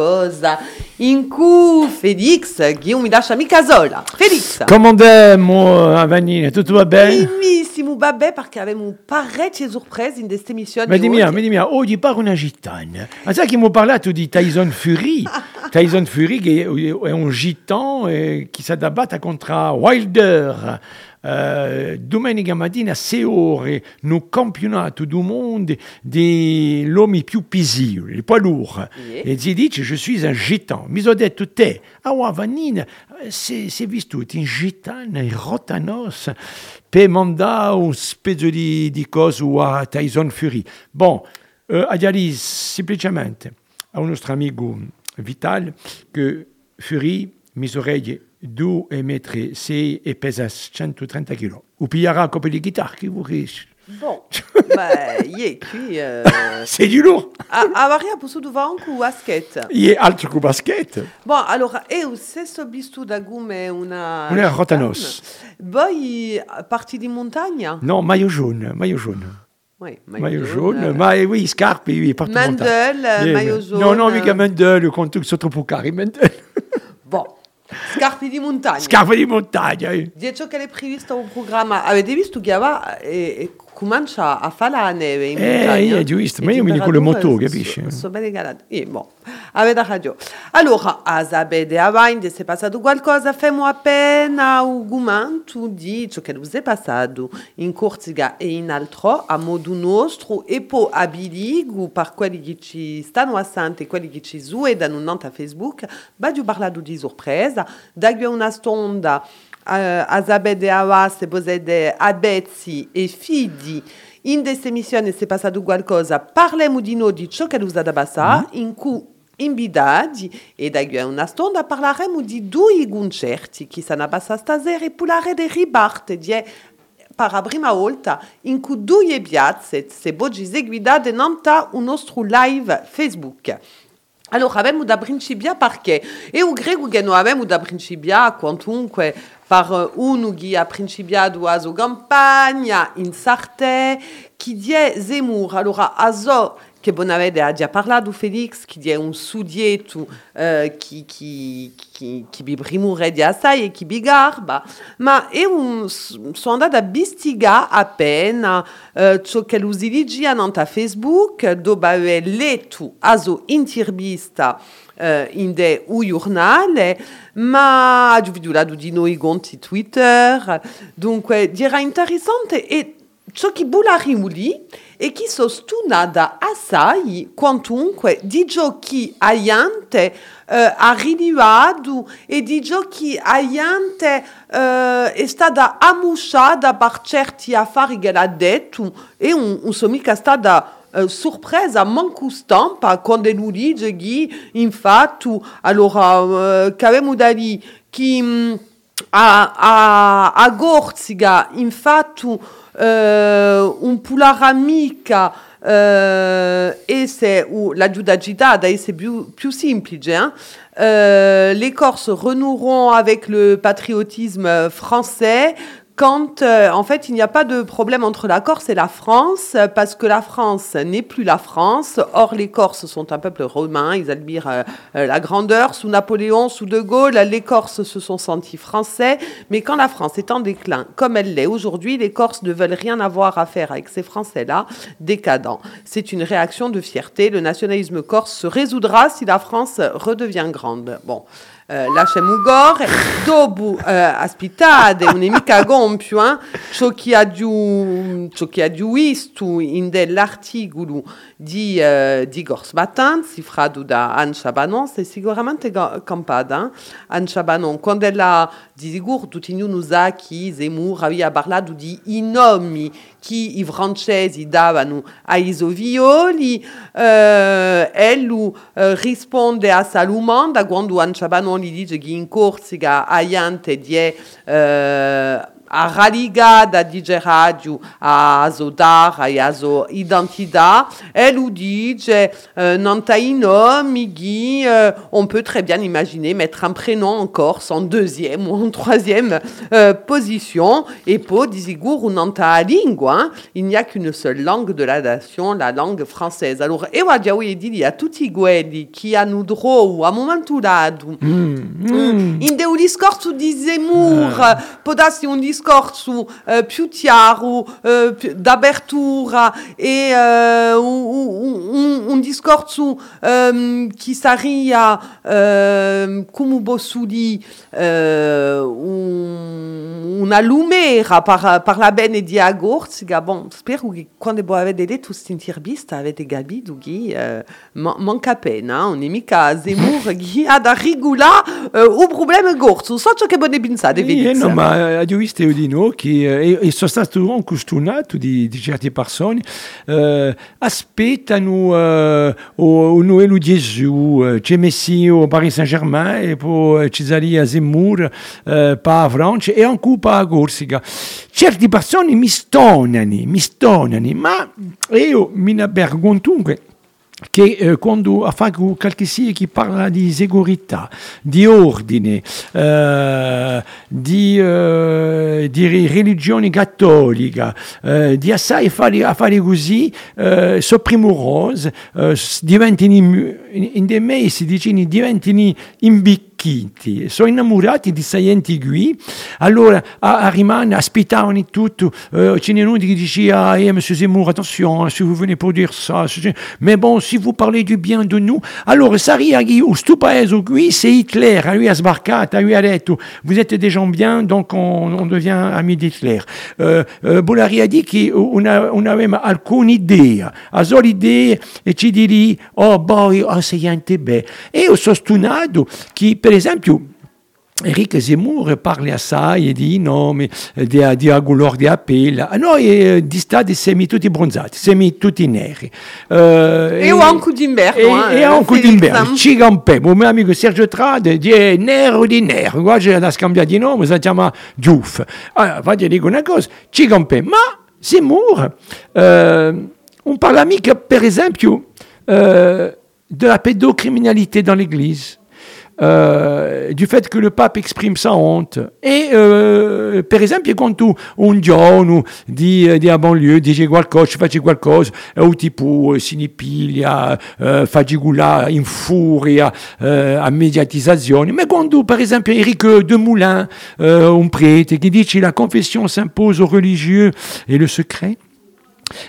cosa in cui Felix, che mi lascia mica sola. Felix. Come andiamo, Avanine? Tutto va bene? Benissimo, vabbè, perché avevamo parecchie sorprese in questa. Ma dimmi, ma dimmi, oggi parlo una gitana. Ma sai che mi ha parlato di Tyson Fury? Tyson Fury che è un gitan eh, che si contro Wilder. Eh, domenica mattina a 6 ore nel campionato du mondo degli uomini più pesi, les poids lourds. Yeah. E si dice, je suis un gitan. Mi sono detto, te, ah, wow, Vanina, si è visto un gitano rotanos per mandare un spezzo di, di coso a Tyson Fury. Bon, eh, a dire semplicemente a un nostro amico Vital che Fury misoreglie 2 metri 6 e pesa 130 kg. O pigliarà un copo di chitarra che vuoi. Bon, bah, yeah, qui... Euh... C'est du lourd. a, avaria posso vanku basket? Il est altro che basket. Bon, allora, eu se sobistu da gume una... Una rotanos. Poi parti di montagna? Non, maillot jaune, maillot jaune. Oui, Maillot jaune, ma eh oui, scarpe, oui, partout montagne. maillot jaune. Non, non, mica Mandel, con tutto sotto Pucari, Mandel. Bon, scarpe di montagna. Scarpe di montagna. eh. Di ciò che è previsto un programma, avete visto che va e, e comincia a fare neve in Eh, montagna? io ho visto, Le ma io mi dico le moto, capisci? Sono bene galate. Eh, bon, avete ragione. Allora, a sapere avanti se è passato qualcosa, famo appena un commento di ciò che è passato in Corsica e in altro, a modo nostro, e poi abiligo per quelli che ci stanno assente e quelli che ci suedano a Facebook, parlato di sorpresa, una stonda uh, a sapere avanti se potete abezzi e fidi. In questa emissione se è passato qualcosa, parliamo di noi, di ciò che è passato, in cui e da a una stonda parleremo di due concerti che sono passati stasera e parlare di ribarte di per la prima volta in cui due piazze se oggi nanta un nostro live Facebook. Allora, abbiamo da principio perché io credo che abbiamo da principio quantunque per uno che ha principiato la sua campagna in Sarte, che è Zemmour. Allora, a che bon avete già parlato Felix, che è un sudieto eh, che, che, che, che vi primure di assai e che io sono andata a bistigare appena eh, ciò che dice a Facebook, dove letto a intervista eh, in de u giornale, ma ho visto di noi conti Twitter, dunque dirà interessante e ciò che bularimo lì e che sostenada assai quantunque di giochi aiante eh, arrivato e di giochi aiante eh, è stata ammusciata per certi affari che l'ha detto e un, un sono mica stata Uh, surpresa manco stampa quando lui dice che infatti allora uh, che avevamo da lì che um, a, a, a Gorziga infatti un pular amica uh, e se uh, la giudagità c'est più, più semplice hein? uh, les Corses renoueront avec le patriotisme français quand euh, en fait il n'y a pas de problème entre la Corse et la France parce que la France n'est plus la France. Or les Corses sont un peuple romain, ils admirent euh, la grandeur. Sous Napoléon, sous De Gaulle, les Corses se sont sentis français. Mais quand la France est en déclin, comme elle l'est aujourd'hui, les Corses ne veulent rien avoir à faire avec ces Français-là, décadents. C'est une réaction de fierté. Le nationalisme corse se résoudra si la France redevient grande. Bon. Uh, lasciamo gore, dopo uh, aspittate un'emica gonfio, eh? ciò che ha giù, ciò che ha giù visto in dell'articolo di, uh, di Gors Batan, cifrato da Ancia Banon, è sicuramente campata. Eh? Ancia Banon, quando ella di sicuro tutti noi sa che Zemmour aveva parlato di i nomi che i francesi davano ai sovioli, uh, ella risponde a Salumanda quando Ancia Banon gli dice che in Corsica aiante di eh, a raligada dice radio a zodar a yazo identida. Elle ou dit euh, nantaino migi euh, on peut très bien imaginer mettre un prénom en corse en deuxième ou en troisième euh, position. Et po disigur ou nanta lingua hein. il n'y a qu'une seule langue de la nation la langue française. Alors e wadiawi dit il y a tutti quelli qui a nous dro a momento lado mm. mm. in de u discorso di Discorso uh, più chiaro uh, d'apertura e uh, un, un, un discorso um, che saria uh, come posso dire un, una lumera par, par la bene di agorziga. Bon spero che quando avete letto questa intervista avete capito che man manca pena non è mica Zemmour che ha da regolare uh, un problema so ciò che bonne pensate eh, no, ma ho visto di noi che e, sono stato accostumato di, di certe persone uh, aspettano uh, o, o Gesù c'è messi o Paris Saint-Germain e poi ci sali a Zemmour uh, pa Francia e anche pa Corsica. Certe persone mi stonano mi stonano ma io mi ne dunque che eh, quando qualche sia che parla di segurità, di ordine, eh, di, eh, di, religione cattolica, eh, di assai affari, affari così eh, sopprimorosi, eh, diventano in, in, dei mesi, diciamo, diventano imbicchi Kitty, sono innamorati di Sayenti qui, allora a, a rimane, aspettavano tutto, euh, ce n'è uno che diceva, eh, monsieur Zemmour, attention, si vous venez pour dire ça, mais bon, si vous parlez du bien de nous, allora saria che sto paese qui, c'est Hitler, lui a sbarcato, lui ha detto, vous êtes des gens bien, donc on, on devient ami d'Hitler. Euh, euh, Bolari a dit qu'on aveva alcune idee, a solo idee, e ci diri, oh boy, oh, Sayenti beh. E ho sostenuto che per esempio, Enrique Zemmour parla assai e dice no, di, di agulor di appella. A noi di stati semi tutti bronzati, semi tutti neri. Uh, e, anche d'inverno. E, eh, e anche d'inverno. Ci campè. Un mio amico Sergio Trade dice nero di nero. Guarda, da scambiare di nome, si chiama Giuff. Allora, faccio dire una cosa, ci campè. Ma Zemmour, uh, on parle mica, per esempio, uh, de la pédocriminalité dans l'Église. Euh, du fait que le pape exprime sa honte. E euh, per esempio quando un giorno di, di a banlieue dice qualcosa, faccio qualcosa, o tipo si ne piglia, uh, fa gigula in furia, uh, a mediatizzazione, ma quando per esempio Eric de Moulin, uh, un prete, qui dice la confession s'impose aux religieux et le secret,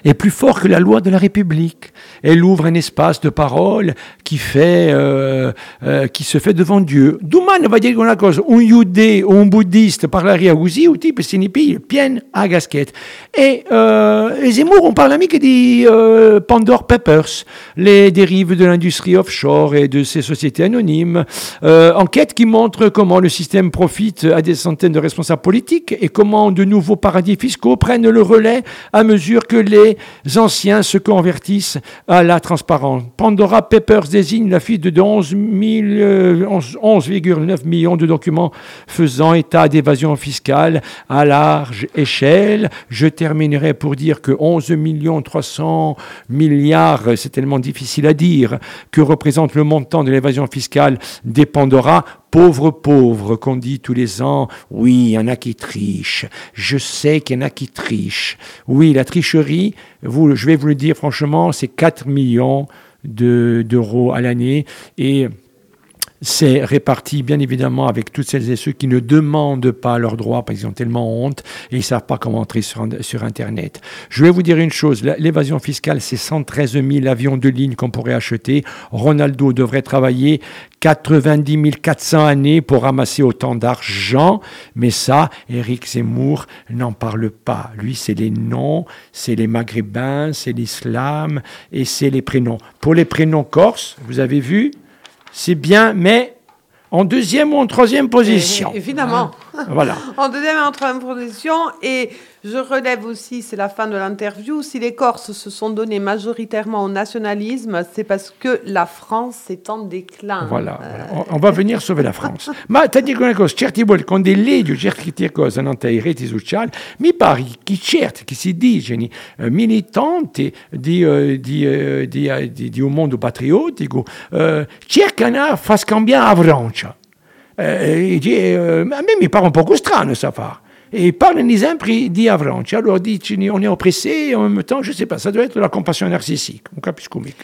est plus fort que la loi de la République. Elle ouvre un espace de parole qui fait, euh, euh, qui se fait devant Dieu. Douman va dire une chose, un yudé ou un bouddhiste parlaria così, ou type sinipi, pienne à gasquette. Et euh, Zemmour, on parle que des euh, Pandore Papers, les dérives de l'industrie offshore et de ces sociétés anonymes. Euh, enquête qui montre comment le système profite à des centaines de responsables politiques et comment de nouveaux paradis fiscaux prennent le relais à mesure que les anciens se convertissent à la transparence. Pandora Papers désigne la fuite de 11,9 11, millions de documents faisant état d'évasion fiscale à large échelle. Je terminerai pour dire que 11 millions 300 milliards, c'est tellement difficile à dire, que représente le montant de l'évasion fiscale des Pandora pauvre, pauvre, qu'on dit tous les ans, oui, il y en a qui trichent. Je sais qu'il y en a qui trichent. Oui, la tricherie, vous, je vais vous le dire franchement, c'est 4 millions d'euros à l'année. Et c'est réparti bien évidemment avec toutes celles et ceux qui ne demandent pas leurs droits parce qu'ils ont tellement honte et ils ne savent pas comment entrer sur, sur Internet. Je vais vous dire une chose, l'évasion fiscale, c'est 113 000 avions de ligne qu'on pourrait acheter. Ronaldo devrait travailler 90 400 années pour ramasser autant d'argent, mais ça, Eric Zemmour n'en parle pas. Lui, c'est les noms, c'est les maghrébins, c'est l'islam et c'est les prénoms. Pour les prénoms corses, vous avez vu, c'est bien, mais en deuxième ou en troisième position. évidemment. Voilà. en deuxième et en troisième position. Et je relève aussi, c'est la fin de l'interview, si les Corses se sont donnés majoritairement au nationalisme, c'est parce que la France est en déclin. Voilà, voilà. On, on va venir sauver la France. Ma una cosa, certi volte con dei leggi, certe cose non ai reti sociali, mi pare che certi che si dicono eh, militanti di, eh, di, eh, di, eh, di, di un mondo patriottico eh, cercano di far scambiare la Francia. Eh, eh, a me mi pare un po' strano ça fa. Et parlano sempre di Avranci. Allora dicono on est oppressé, et en même temps, je sais pas, ça doit être la compassion narcissique. Non capisco mica.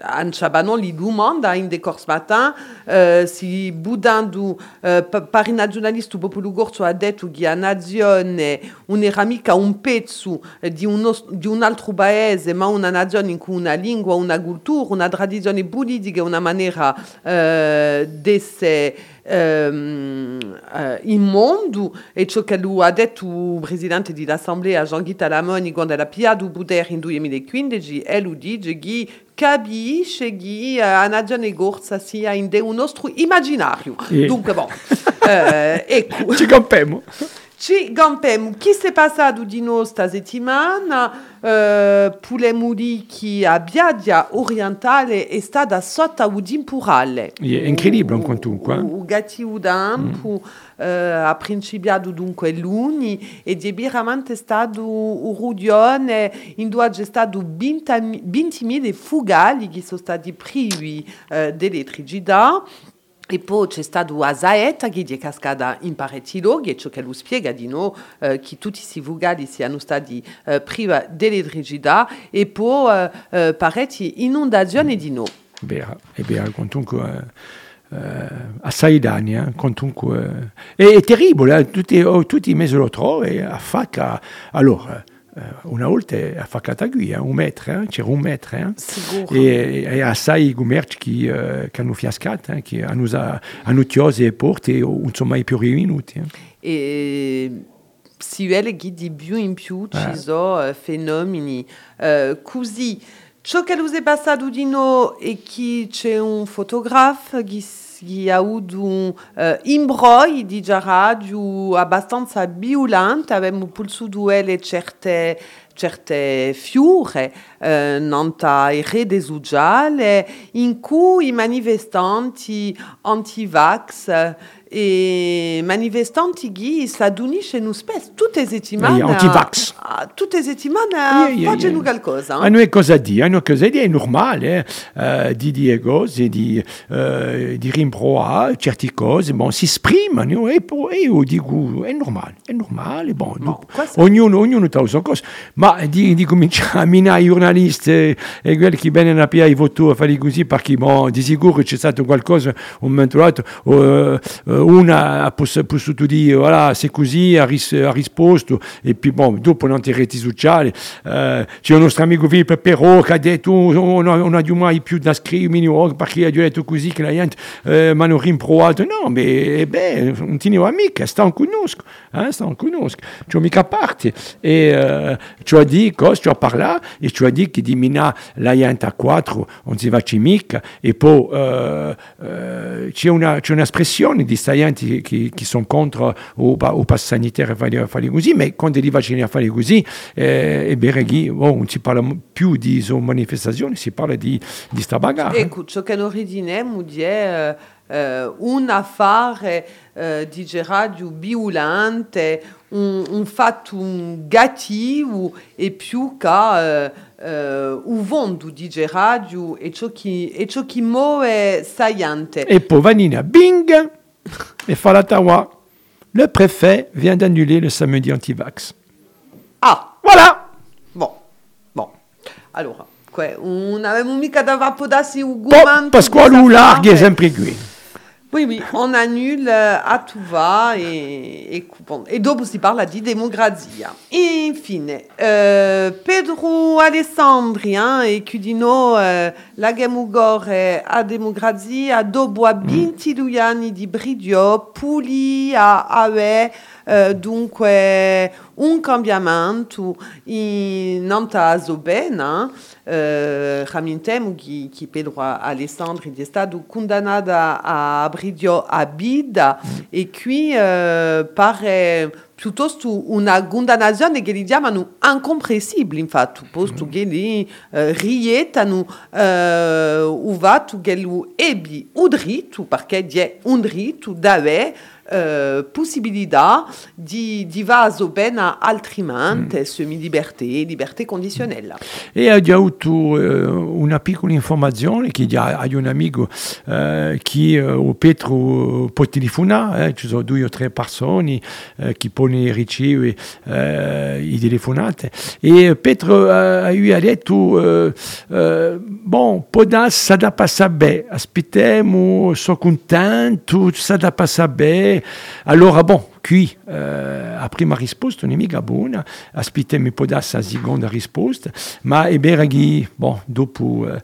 Anne Chabanon li demanda ainda ce matin uh, si budando uh, pari nazionalisti popolo gorso ha detto che la nazione un'era mica un pezzo di un, di un altro paese ma una nazione in cui una lingua, una cultura, una tradizione politica, una maniera uh, di essere um, uh, immondo e ciò che lui ha detto il presidente dell'assemblea Jean-Guy Talamoni quando era piato potere in 2015 e lui dice che capisce che a nazione gorsa sia in un nostro immaginario E- dunque bon uh, ecco Ci campiamo. Ci campem, chi si è passato di noi sta settimana? Uh, Pulemuri che a Biadia orientale è stata sotto un temporale. È incredibile, quantunque, eh. O gatti o dampo uh, ha principiato dunque luni e di veramente stato un rudione in due c'è stato 20.000 fugali che sono stati privi uh, dell'elettricità. E poi c'è stato a Zaetta che è cascata in parecchi luoghi e ciò che lo spiega di noi eh, che tutti questi fugali siano stati eh, privi dell'elettricità e poi eh, eh, parecchie inondazioni di noi. Vera, è vero, quantunque eh, eh, assai danni, eh, quantunque eh, è, è terribile, eh, tutti, oh, tutti i mesi lo trovo e a facca, allora, una volta taguia, un metro, eh, c'era un metro, eh, e, e assai gumerci che, che hanno fiascato, eh, che hanno, usa- hanno chiuso le porte non sono mai più rivenuti. E si vede che di più in più ci sono fenomeni così. Ciò che è passato di noi è che c'è un fotografo che, un eh, imbroglio di radio abbastanza violento, abbiamo pulso duelle certe certe fiure eh, nanta i rete sociali in cui i manifestanti anti-vax eh, e manifestanti che si aduniscono spesso tutte le settimane Eh, anti-vax. a- a- tutte le settimane facciano qualcosa eh. Hanno è cosa dire, hanno cosa dire, è normale eh, di dire cose, di, eh, di rimproverare certe cose, bon, si esprimono e poi io dico, è normale, è normale, bon, dopo, questo- ognuno, ognuno ha la sua cosa, ma di, di cominciare a minare i giornalisti e, e quelli che vengono a piare i voto a fare così, perché bon, di sicuro c'è stato qualcosa un momento o l'altro, o, eh, una ha poss- potuto dire, voilà, c'est così, ha, ris- ha risposto, e poi bon, dopo non ti reti sociali, eh, c'è un nostro amico Però che ha detto "Oh, oh, abbiamo mai più da scrivermi oh, perché ha così che la gente eh, mi hanno rimprovato no ma eh, beh un conosco eh, sta un conosco. Ci ho mica parte. E eh, ci ho detto cosa ci detto che di mina la gente a quattro non si va e poi eh, eh, c'è una c'è un'espressione di sta gente che, che sono contro o, pa- o pass sanitaire a fare, a fare così ma quando li vaccini a fare così eh, vero che oh, non si parla più di so manifestazioni si parla di, di sta bagarre Ecco, ciò che ridiniamo è eh, eh, un affare eh, di radio violente, un, un fatto cattivo e più che eh, eh, un vento di radio e ciò che, e ciò che muove sta gente. Et pour Vanina, bing Et Falatawa, le préfet vient d'annuler le samedi anti-vax. Ah, Voilà bon, bon. Allora, que- non avevamo mica da podarsi un Bon, Pasquale ou larghe è sempre qui. Oui, oui, on annule euh, à tout va et, et, et dopo si parla di democrazia. Infine, euh, Pedro Alessandri hein, e Cudino euh, la gemugore a democrazia dopo a 22 anni di bridio puli a ave uh, dunque un cambiamento in Nantaso bene Ramintemo che, che Pedro Alessandri è stato condannato a bridio a vida e qui uh, pare piuttosto una condannazione che li chiamano incomprensibile infatti posto che li uh, rietano o fatto che lui ebbi un diritto perché è un diritto d'avere uh, possibilità di, di vaso ben altrimenti, mm. semi-libertà, libertà condizionella. E ha già avuto uh, una piccola informazione che hai un amico uh, che uh, Petro può telefonare, eh, ci sono due o tre persone uh, che possono ricevere uh, i telefonate e Petro uh, ha detto bon, può darsi da passare bene, aspettiamo, sono contento, sa da passare bene allora, bon, qui, eh, a prima risposta non è mica buona, aspettiamo un po' da seconda risposta, ma è vero che, bon, dopo... Eh,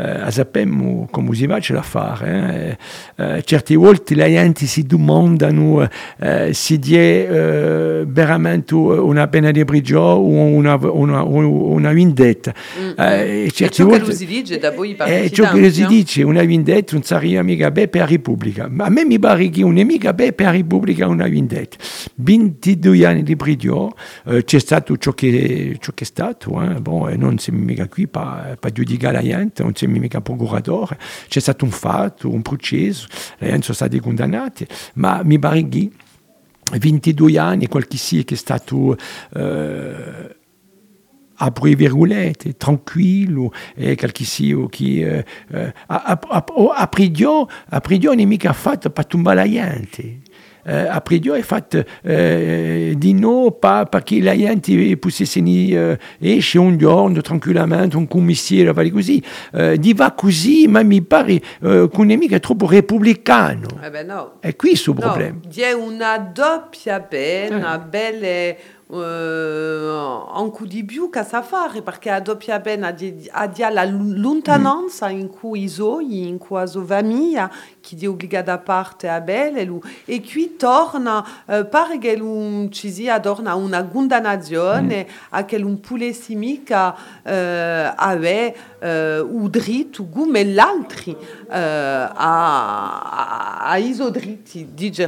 eh, sappiamo come si faccia a fare. Eh. Eh, certe volte le gente si domandano eh, se è eh, veramente una pena di brigio o una, una, una vendetta. Mm. Eh, certe ciò volte, che si dice da voi eh, ciò che si dice, una vendetta non sarebbe mica bene per la Repubblica. A me mi pare che non è mica bene per la Repubblica una vendetta. 22 anni di brigio, eh, c'è stato ciò che, ciò che è stato, eh. bon, non siamo mica qui per, per giudicare la gente, non siamo mica procuratore, c'è stato un fatto, un processo, gente sono stati condannati, ma mi pare che 22 anni, qualche sia che è stato... Eh, apri virgolette, tranquillo, e qualche sia che eh, a pridio, a pridio non è mica fatto per tombare la gente eh, après Dio è fatto eh, di no pa, perché la gente potesse eh, esce un giorno tranquillamente, un commissario, fare così. Eh, di va così, ma mi pare eh, che nemico è troppo repubblicano. Eh beh, no. È qui il suo no, problema. C'è una doppia pena, eh. belle uh, un coup di più che sa fare perché a doppia pena ha la lontananza mm. in cui i suoi, in cui la famiglia, che è obbligata a parte a belle e qui torna, uh, pare che lui ci sia torna una condannazione mm. a che un pulessi mica uh, aveva uh, il diritto come l'altro uh, a, a, a iso dritti, dice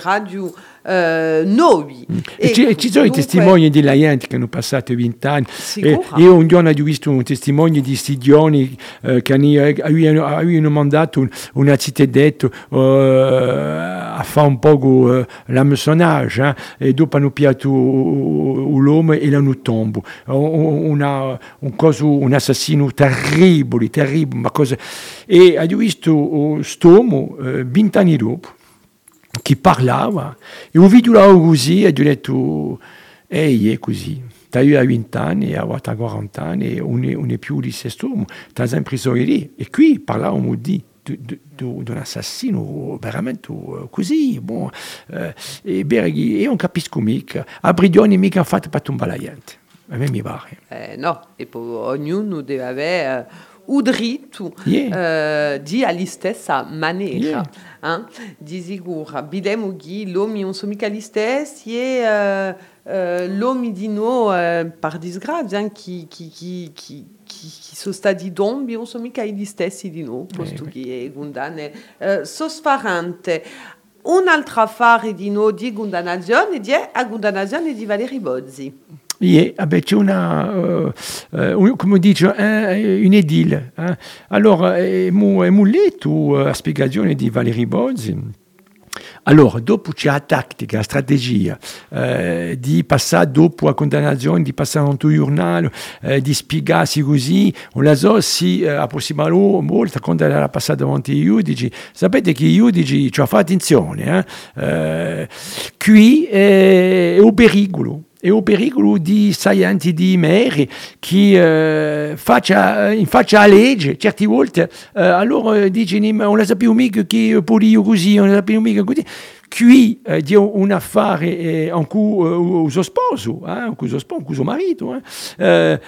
uh, noi. Mm. E, ci, ci sono dunque... i testimoni di gente che hanno passato vent'anni. Eh, io un giorno ho visto un testimone di Stigioni eh, che avevano, avevano mandato un, una cittadetta uh, a fare un po' uh, la messonage eh, e dopo hanno piato l'uomo e l'hanno tombo. Una, un, coso, un assassino terribile, terribile, ma cosa... E ho visto uh, vent'anni dopo che parlava e ho visto la così e ho detto ehi è così tu hai 20 anni, a 40 anni, non è, non è più di uomo, tu hai imprigioneria. E qui parlavamo di di un assassino veramente così, bon, eh, e, e a per tombare la gente, a me no, e poi o diritto yeah. uh, di alla stessa maniera. Yeah. Hein? Di sicuro. Bidemo che l'uomo non sono mica gli stessi e uh, uh, l'uomo di no, uh, per disgrazia, hein, chi, chi, chi, chi, chi sono stati dombi non sono mica gli stessi di no, posto yeah, che è condanne uh, sosfarante. Un'altra affare di no di condannazione è la condannazione di Valeri Bozzi. Yeah, ah ben, c'è una, uh, uh, come dice, un edile. Eh? Allora, abbiamo letto la spiegazione di Valérie Bozzi. Allora, dopo c'è la tattica, la strategia eh, di passare dopo la condannazione, di passare un giornale, eh, di spiegarsi così, la so, si eh, a prossima volta, quando era passata davanti ai giudici, sapete che i giudici ci hanno fatto attenzione, eh? qui è un pericolo, e o pericolo di saianti di mere che eh, faccia, in faccia a legge, certe volte, eh, allora dice, ma non sappiamo mica che pure io così, non sappiamo mica così. Qui eh, di un affare eh, in cui eh, uso sposo, eh, in cui uso sposo, in cui uso marito, eh,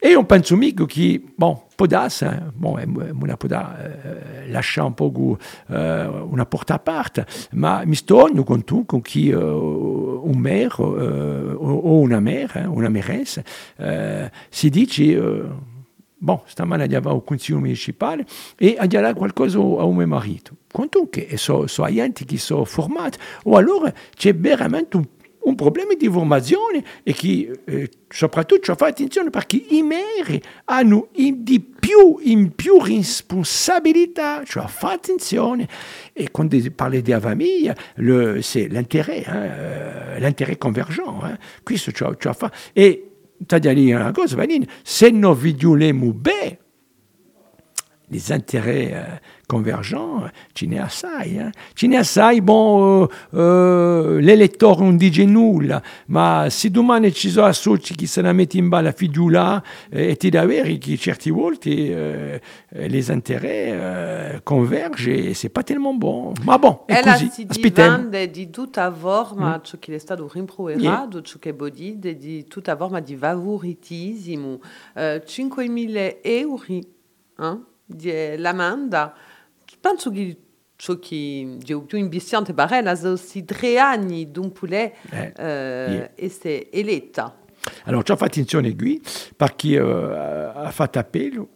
eh, e un penso mica che, bon, può darsi, bon, una può da, eh, lasciare un po' eh, una porta a parte, ma mi sto con tu, con chi eh, un maire eh, o una mère, una mairesse, eh, si dice, eh, bon, stamane andiamo al consiglio municipale e andiamo qualcosa a mio marito. Quanto che sono so agenti che sono formati, o allora c'è veramente un un problema di formazione e che eh, soprattutto fa attenzione perché i meri hanno in di più in più responsabilità, cioè fa attenzione e quando parli di famiglia c'est l'intérêt, hein, l'intérêt convergent, hein, questo ci, ci fa e ti dire una cosa, Vanine, se non vigioliamo bene les intérêts euh, convergents, ce n'è assai. Eh? Ce assai, bon, uh, uh, l'elettore non dice nulla, ma se domani ci sono associ che se la in da avere che certe volte eh, les intérêts convergent e c'est pas tellement bon. Ma bon, è Ella così. si Aspettiamo. di tutta forma mm. ciò che è stato rimproverato, ciò che è bodito, di tutta forma di favoritismo. Uh, 5.000 euro, hein? Di l'amanda. Penso che ciò che è più imbestiante per lei, sono tre anni d'un poulet Eh, eh, yeah. essere eletta. Allora, ci ha fatto attenzione qui perché uh, ha fatto appello.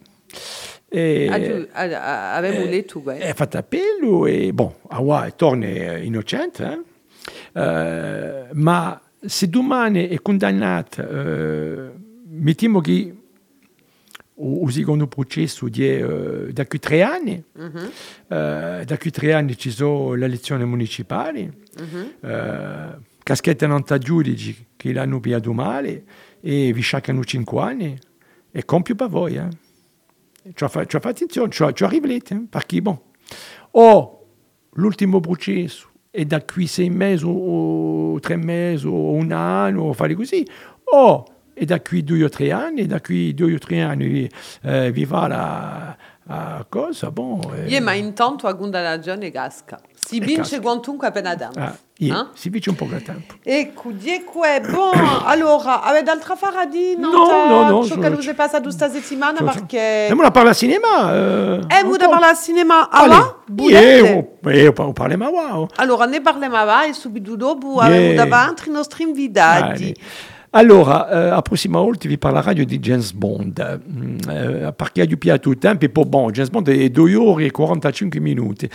E, Avevamo eh, letto questo. ha fatto appello e, bon, Awa torna innocente, eh? Eh, ma se domani è condannato, eh, mettiamo che o, o secondo processo di, eh, da qui tre anni, eh, da qui tre anni ci sono le elezioni municipali, mhm. eh, caschetta non ta giudici che l'hanno piato male e vi sciacquano cinque anni e compio per voi. Eh. Ci ho fa- attenzione, ci ho, ci ho riflettuto, eh, perché bon, o l'ultimo processo è da qui sei mesi o, o tre mesi o un anno, o fare così, o è da qui due o tre anni, e da qui due o tre anni eh, vi va la, la cosa, bon. eh, Io, ma intanto a Gunda ragione casca. Si vince casca. quantunque appena danza. ah, yeah, Ah? si dice un po' di tempo. Ecco, è bon. allora, avete altra fara di No, no, no, Ciò che è passato questa settimana perché... E me la parla al cinema. Eh, vous po'. parlez al cinema Allez, avant? yeah, o, eh, o parliamo a wow. Allora, ne parliamo avanti e subito dopo Yeah. davanti i nostri invitati. Allez. Allora, eh, la prossima volta vi parlerò di James Bond, mm, eh, perché ha più tout tempo, e poi bon, James Bond è 2 ore e 45 minuti.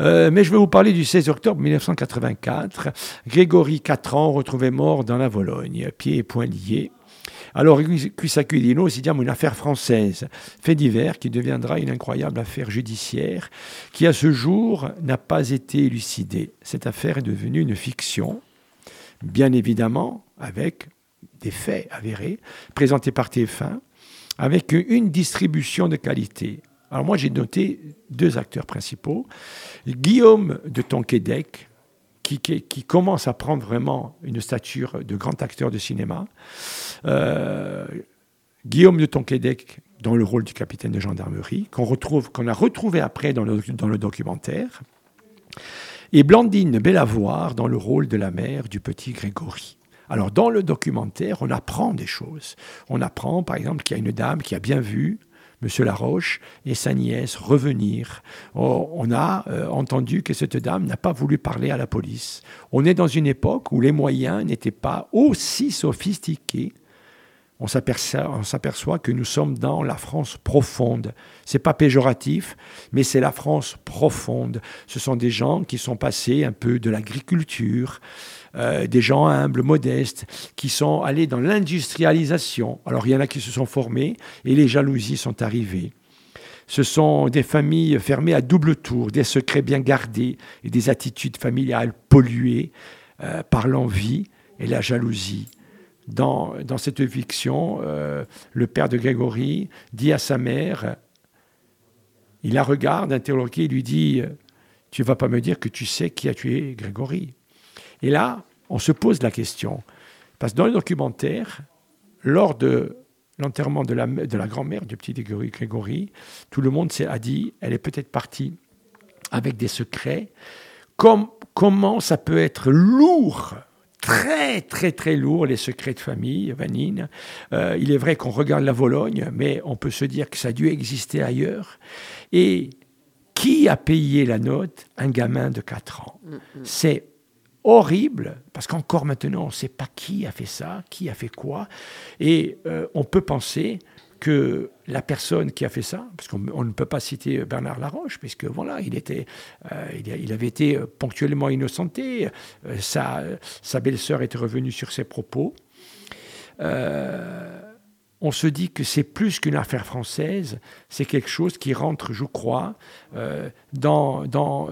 Euh, mais je vais vous parler du 16 octobre 1984. Grégory, 4 ans, retrouvé mort dans la Vologne, pieds et poings liés. Alors, si diamo une affaire française, fait divers, qui deviendra une incroyable affaire judiciaire, qui à ce jour n'a pas été élucidée. Cette affaire est devenue une fiction, bien évidemment, avec des faits avérés, présentés par TF1, avec une distribution de qualité. Alors moi, j'ai noté deux acteurs principaux. Guillaume de Tonquédec, qui, commence à prendre vraiment une stature de grand acteur de cinéma. Euh, Guillaume de Tonquédec dans le rôle du capitaine de gendarmerie, qu'on retrouve, a retrouvé après dans le, dans le documentaire. Et Blandine Bellavoir dans le rôle de la mère du petit Grégory. Alors, dans le documentaire, on apprend des choses. On apprend, par exemple, qu'il y a une dame qui a bien vu Monsieur Laroche et sa nièce revenir. On a euh, entendu que cette dame n'a pas voulu parler à la police. On est dans une époque où les moyens n'étaient pas aussi sophistiqués. On s'aperçoit, on s'aperçoit que nous sommes dans la France profonde. C'est pas péjoratif, mais c'est la France profonde. Ce sont des gens qui sont passés un peu de l'agriculture, euh, des gens humbles, modestes, qui sont allés dans l'industrialisation. Alors il y en a qui se sont formés et les jalousies sont arrivées. Ce sont des familles fermées à double tour, des secrets bien gardés et des attitudes familiales polluées euh, par l'envie et la jalousie. Dans, dans cette fiction, euh, le père de Grégory dit à sa mère, il la regarde, interloqué, il lui dit, tu vas pas me dire que tu sais qui a tué Grégory. Et là, on se pose la question, Parce que dans le documentaire, lors de l'enterrement de la, de la grand-mère du petit Grégory, tout le monde a dit, elle est peut-être partie avec des secrets. Comme, comment ça peut être lourd très, très, très lourd, les secrets de famille, Vanine. Euh, il est vrai qu'on regarde la Vologne, mais on peut se dire que ça a dû exister ailleurs. Et qui a payé la note Un gamin de 4 ans? Mm, mm. C'est horrible, parce qu'encore maintenant, on ne sait pas qui a fait ça, qui a fait quoi. Et euh, on peut penser que la personne qui a fait ça, parce qu'on ne peut pas citer Bernard Laroche, puisque voilà, il, était, euh, il, avait été ponctuellement innocenté, euh, sa, belle-sœur était revenue sur ses propos. On se dit que c'est plus qu'une affaire française, c'est quelque chose qui rentre, je crois, dans, dans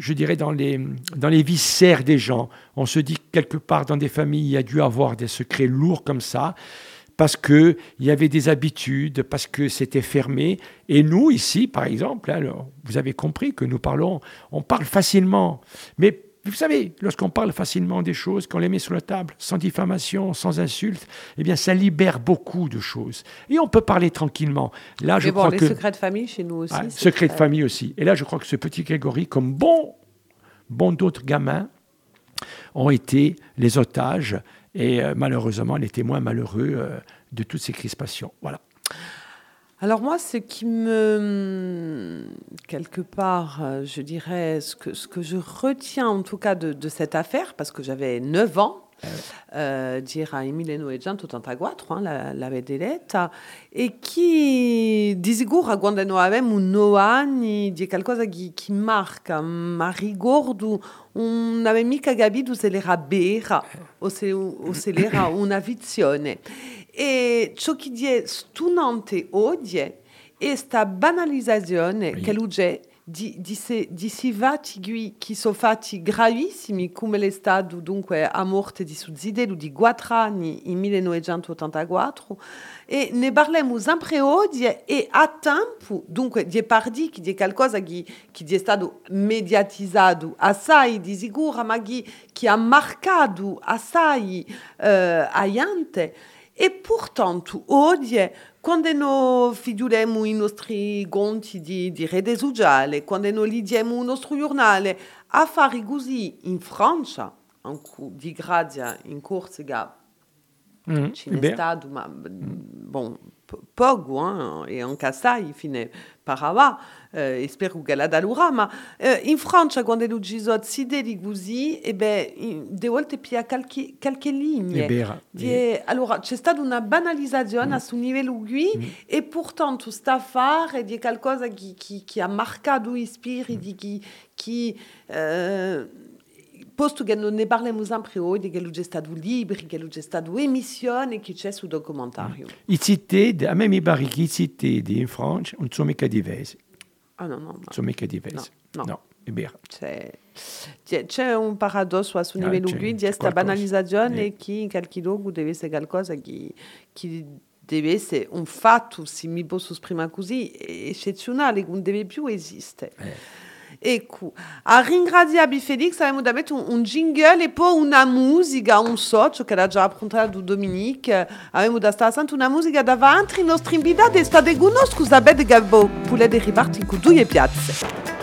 je dirais, dans les, dans les viscères des gens. On se dit que quelque part dans des familles, il y a dû avoir des secrets lourds comme ça parce qu'il y avait des habitudes, parce que c'était fermé. Et nous, ici, par exemple, alors, vous avez compris que nous parlons, on parle facilement. Mais vous savez, lorsqu'on parle facilement des choses, qu'on les met sur la table, sans diffamation, sans insulte, eh bien, ça libère beaucoup de choses. Et on peut parler tranquillement. Là, je crois les secrets de famille chez nous aussi. secrets de famille aussi. Et là, je crois que ce petit Grégory, comme bon, bon d'autres gamins, ont été les otages et euh, malheureusement les témoins malheureux euh, de toutes ces crispations. Voilà. Alors moi, ce qui me, quelque part, euh, je dirais, ce que, ce que je retiens en tout cas de, de cette affaire, parce que j'avais 9 ans, eh, dire Emiliano e Gianto Tantaguatro, hein, la, la vedetta, e chi di sicuro quando noi abbiamo un anni di qualcosa che, che marca, ma ricordo non avevo mica capito se era vera o se, o se era una visione. E ciò che è stunante oggi è questa banalizzazione che lui di, di, se, di si fatti che sono fatti gravissimi come è stato dunque a morte di suo zidelo di quattro anni nel 1984 e ne parliamo sempre oggi e a tempo dunque di pardi che di qualcosa che, che è stato mediatizzato assai di sicuro ma che, che ha marcato assai eh, a gente e pourtant oggi quando noi figliamo i nostri conti di, di rete sociale, quando noi il nostro giornale, affari così in Francia, di grazia in Corsica, mm, ce n'è stato, ma bon, poco, e anche assai eh, spero che la dalura, ma eh, in Francia quando lo gisot si dedi così, e beh, de volte pia qualche linea. Di, allora, c'è stata una banalizzazione mm. a su livello qui, mm. e pourtant sta affare di qualcosa che, che, che ha marcato i spiriti, mm. che, che eh, posto che non ne parliamo sempre oggi, che stato che stato emissione, che c'è su documentario. I città, a me mi pare che i città in Francia non sono mica diversi. Ah non, non. no. Sono mica diversi. No, no. no vero. C'è, c'è un paradosso a suo livello qui di questa banalizzazione eh. che in qualche luogo deve essere qualcosa che, che deve essere un fatto, se mi posso esprimere così, eccezionale, non deve più esistere. Eh. Ecco, a ringraziare Felix abbiamo da un, un, jingle e poi una musica, un socio che era già approntato Dominique, abbiamo da stare sempre una musica davanti ai nostri invitati e state con noi, scusate che volete ripartire con due piazze.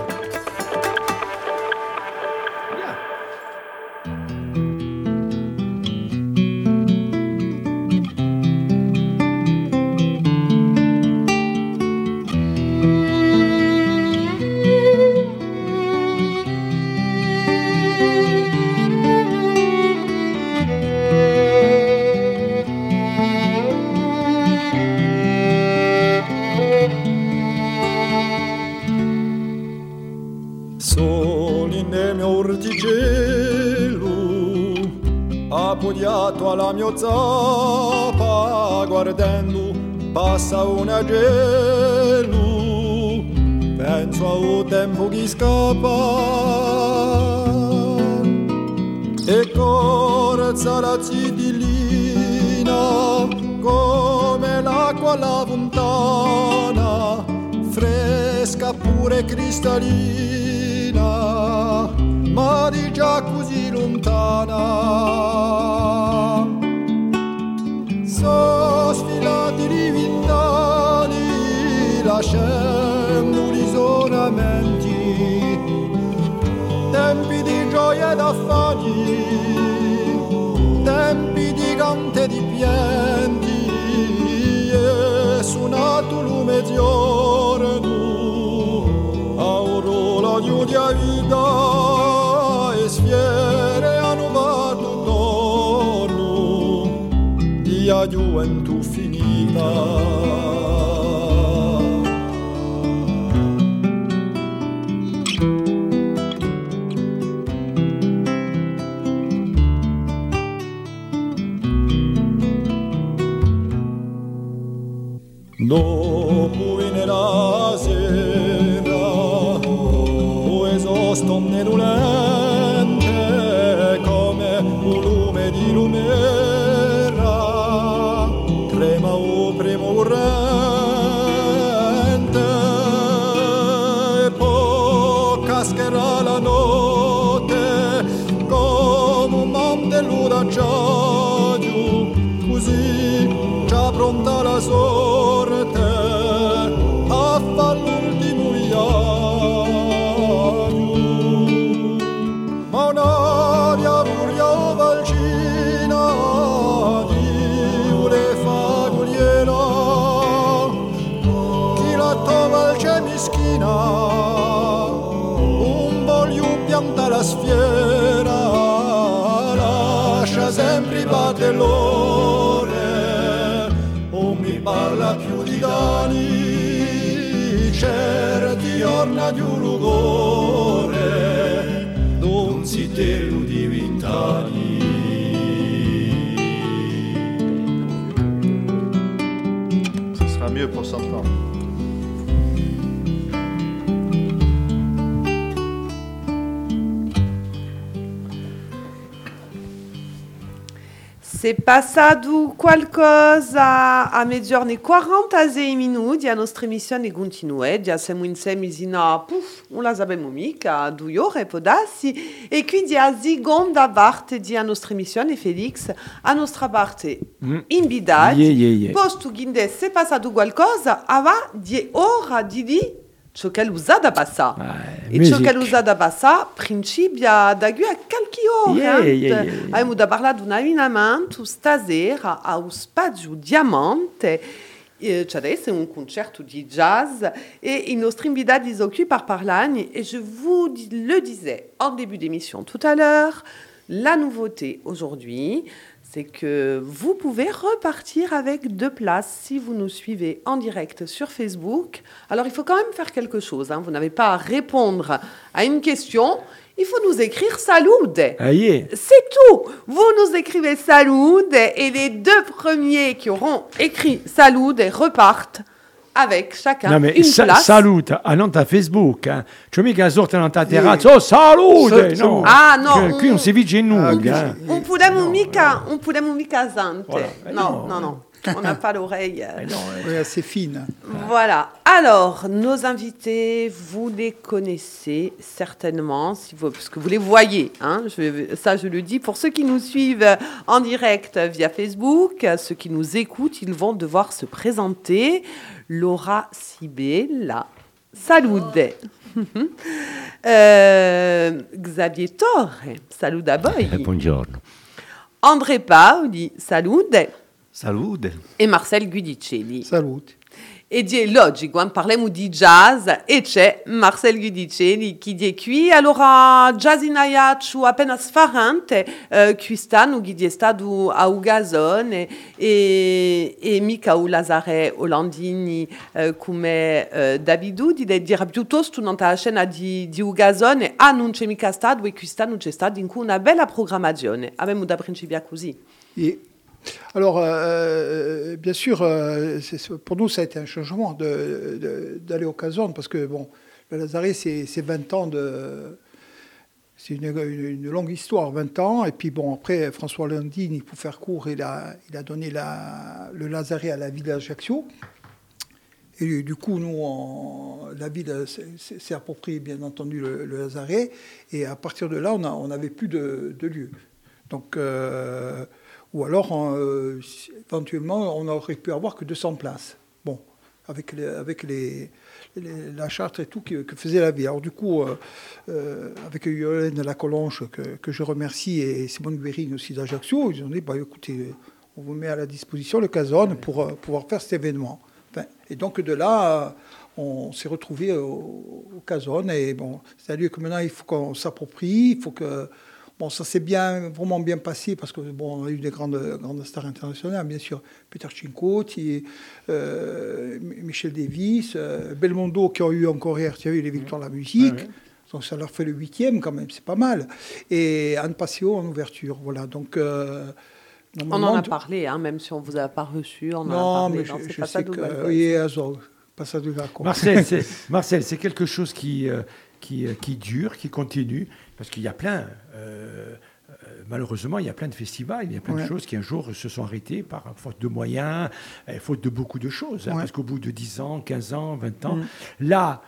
Se passado qualcosa a mezz'orne 46 minuti, a nostra emissione continua, già siamo insieme a, puff, non la sappiamo mica, due ore può darsi, e quindi a seconda parte di a nostra emissione, Felix, a nostra parte Mm. invitati, Yeah, yeah, yeah. posto che se passato qualcosa, ava di ora di di ciò che l'usa da passare. Ah, E ciò music. che l'usa da passare, principia da qui a qualche ora. Yeah, yeah, yeah, yeah. Abbiamo da parlare di un allenamento stasera allo Spazio Diamante. C'è adesso un concerto di jazz et il nostro invitato si occupe par parlagne. Et je vous le disais en début d'émission tout à l'heure, la nouveauté aujourd'hui, c'est que vous pouvez repartir avec deux places si vous nous suivez en direct sur Facebook. Alors il faut quand même faire quelque chose. hein. Vous n'avez pas à répondre à une question. Il faut nous écrire salude. Ah, yeah. C'est tout. Vous nous écrivez salude et les deux premiers qui auront écrit salude repartent avec chacun Non, mais une sa- place. salute, ah non, ta Facebook. Hein. Tu mica sorti dans ta terrazza, oh, salute! Sì, No. Ah, no, Qui, non si vince nulla. hein. On poudamo mica, on poudamo mica zante. Voilà. Eh Non, non. non, non. On n'a pas l'oreille. euh. Eh eh. Assez fine. Voilà. Alors, nos invités, vous les connaissez certainement, si vous, parce que vous les voyez. Hein, je, ça, je le dis. Pour ceux qui nous suivent en direct via Facebook, ceux qui nous écoutent, ils vont devoir se présenter. Laura Sibella. Salude. Euh, Xavier Torre. Saluda a voi. Buongiorno. André Paoli. Salude. Salute. E Marcel Guidicelli. Salute. E di logico, quando parliamo di jazz, e c'è Marcel Guidicelli che di qui. Allora, jazz in aiaccio appena sfarante, eh, quest'anno che è stato a Ugazone e, e Lazare Olandini eh, come eh, Davidu, di dire piuttosto non la scena di, di Ugazone, ah non c'è mica stato e quest'anno c'è stato in cui una bella programmazione. Abbiamo da principiare così. Alors, euh, bien sûr, euh, pour nous, ça a été un changement d'aller au Caserne, parce que, bon, le Lazaret, c'est c'est 20 ans de... C'est une, longue histoire, 20 ans. Et puis, bon, après, François Landini, pour faire court, il a, il a donné la, le Lazaret à la ville d'Ajaccio. Et du coup, nous, la ville s'est approprié, bien entendu, le, le, Lazaret. Et à partir de là, on n'avait plus de, de lieu. Donc, ou alors, éventuellement, on n'aurait pu avoir que 200 places. Bon, avec les, avec les, la charte et tout que, faisait la vie. Alors du coup, euh, euh, avec Yolène Lacolonge, que, que je remercie, et Simone Guérine aussi d'Ajaccio, ils ont dit, bah, écoutez, on vous met à la disposition le Casone pour euh, pouvoir faire cet événement. et donc de là, on s'est retrouvé au, au Casone, et bon, c'est-à-dire que maintenant, il faut qu'on s'approprie, il faut que Bon, ça s'est bien, vraiment bien passé parce que bon, on a eu des grandes, grandes stars internationales, bien sûr. Peter Cincotti, euh, Michel Davis, euh, Belmondo qui ont eu encore hier, tu as eu les victoires de la musique. Donc ça leur fait le huitième quand même, c'est pas mal. Et Anne Passio en ouverture, voilà. Donc euh, on en a parlé, hein, même si on vous a pas reçu, on en a parlé dans je, sais que, oui, Azor, Marcel, c'est, Marcel, c'est quelque chose qui, qui, qui dure, qui continue. Parce qu'il y a plein, euh, euh, malheureusement, il y a plein de festivals, il y a plein de choses qui un jour se sont arrêtées par faute de moyens, faute de beaucoup de choses. Hein, parce qu'au bout de 10 ans, 15 ans, 20 ans, mm. là,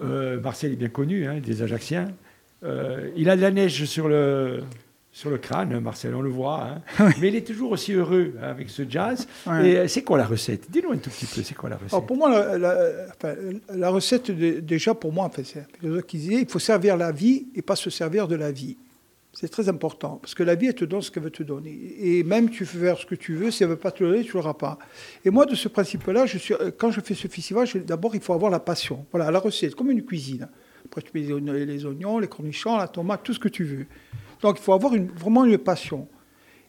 euh, Marcel est bien connu, hein, des Ajacciens. il a de la neige sur le, sur le crâne, Marcel, on le voit. Hein. Mais il est toujours aussi heureux avec ce jazz. Et c'est quoi la recette? Dis-nous un tout petit peu, c'est quoi la recette? Pour moi, la, recette, déjà, pour moi, c'est un philosophe qui disait il faut servir la vie et pas se servir de la vie. C'est très important, parce que la vie, elle te donne ce qu'elle veut te donner. Et même tu fais faire ce que tu veux, si elle ne veut pas te donner, tu ne l'auras pas. Et moi, de ce principe-là, je suis, quand je fais ce festival, d'abord, il faut avoir la passion. Voilà, la recette, comme une cuisine. Après, tu mets les oignons, les cornichons, la tomate, tout ce que tu veux. Donc il faut avoir une, vraiment une passion.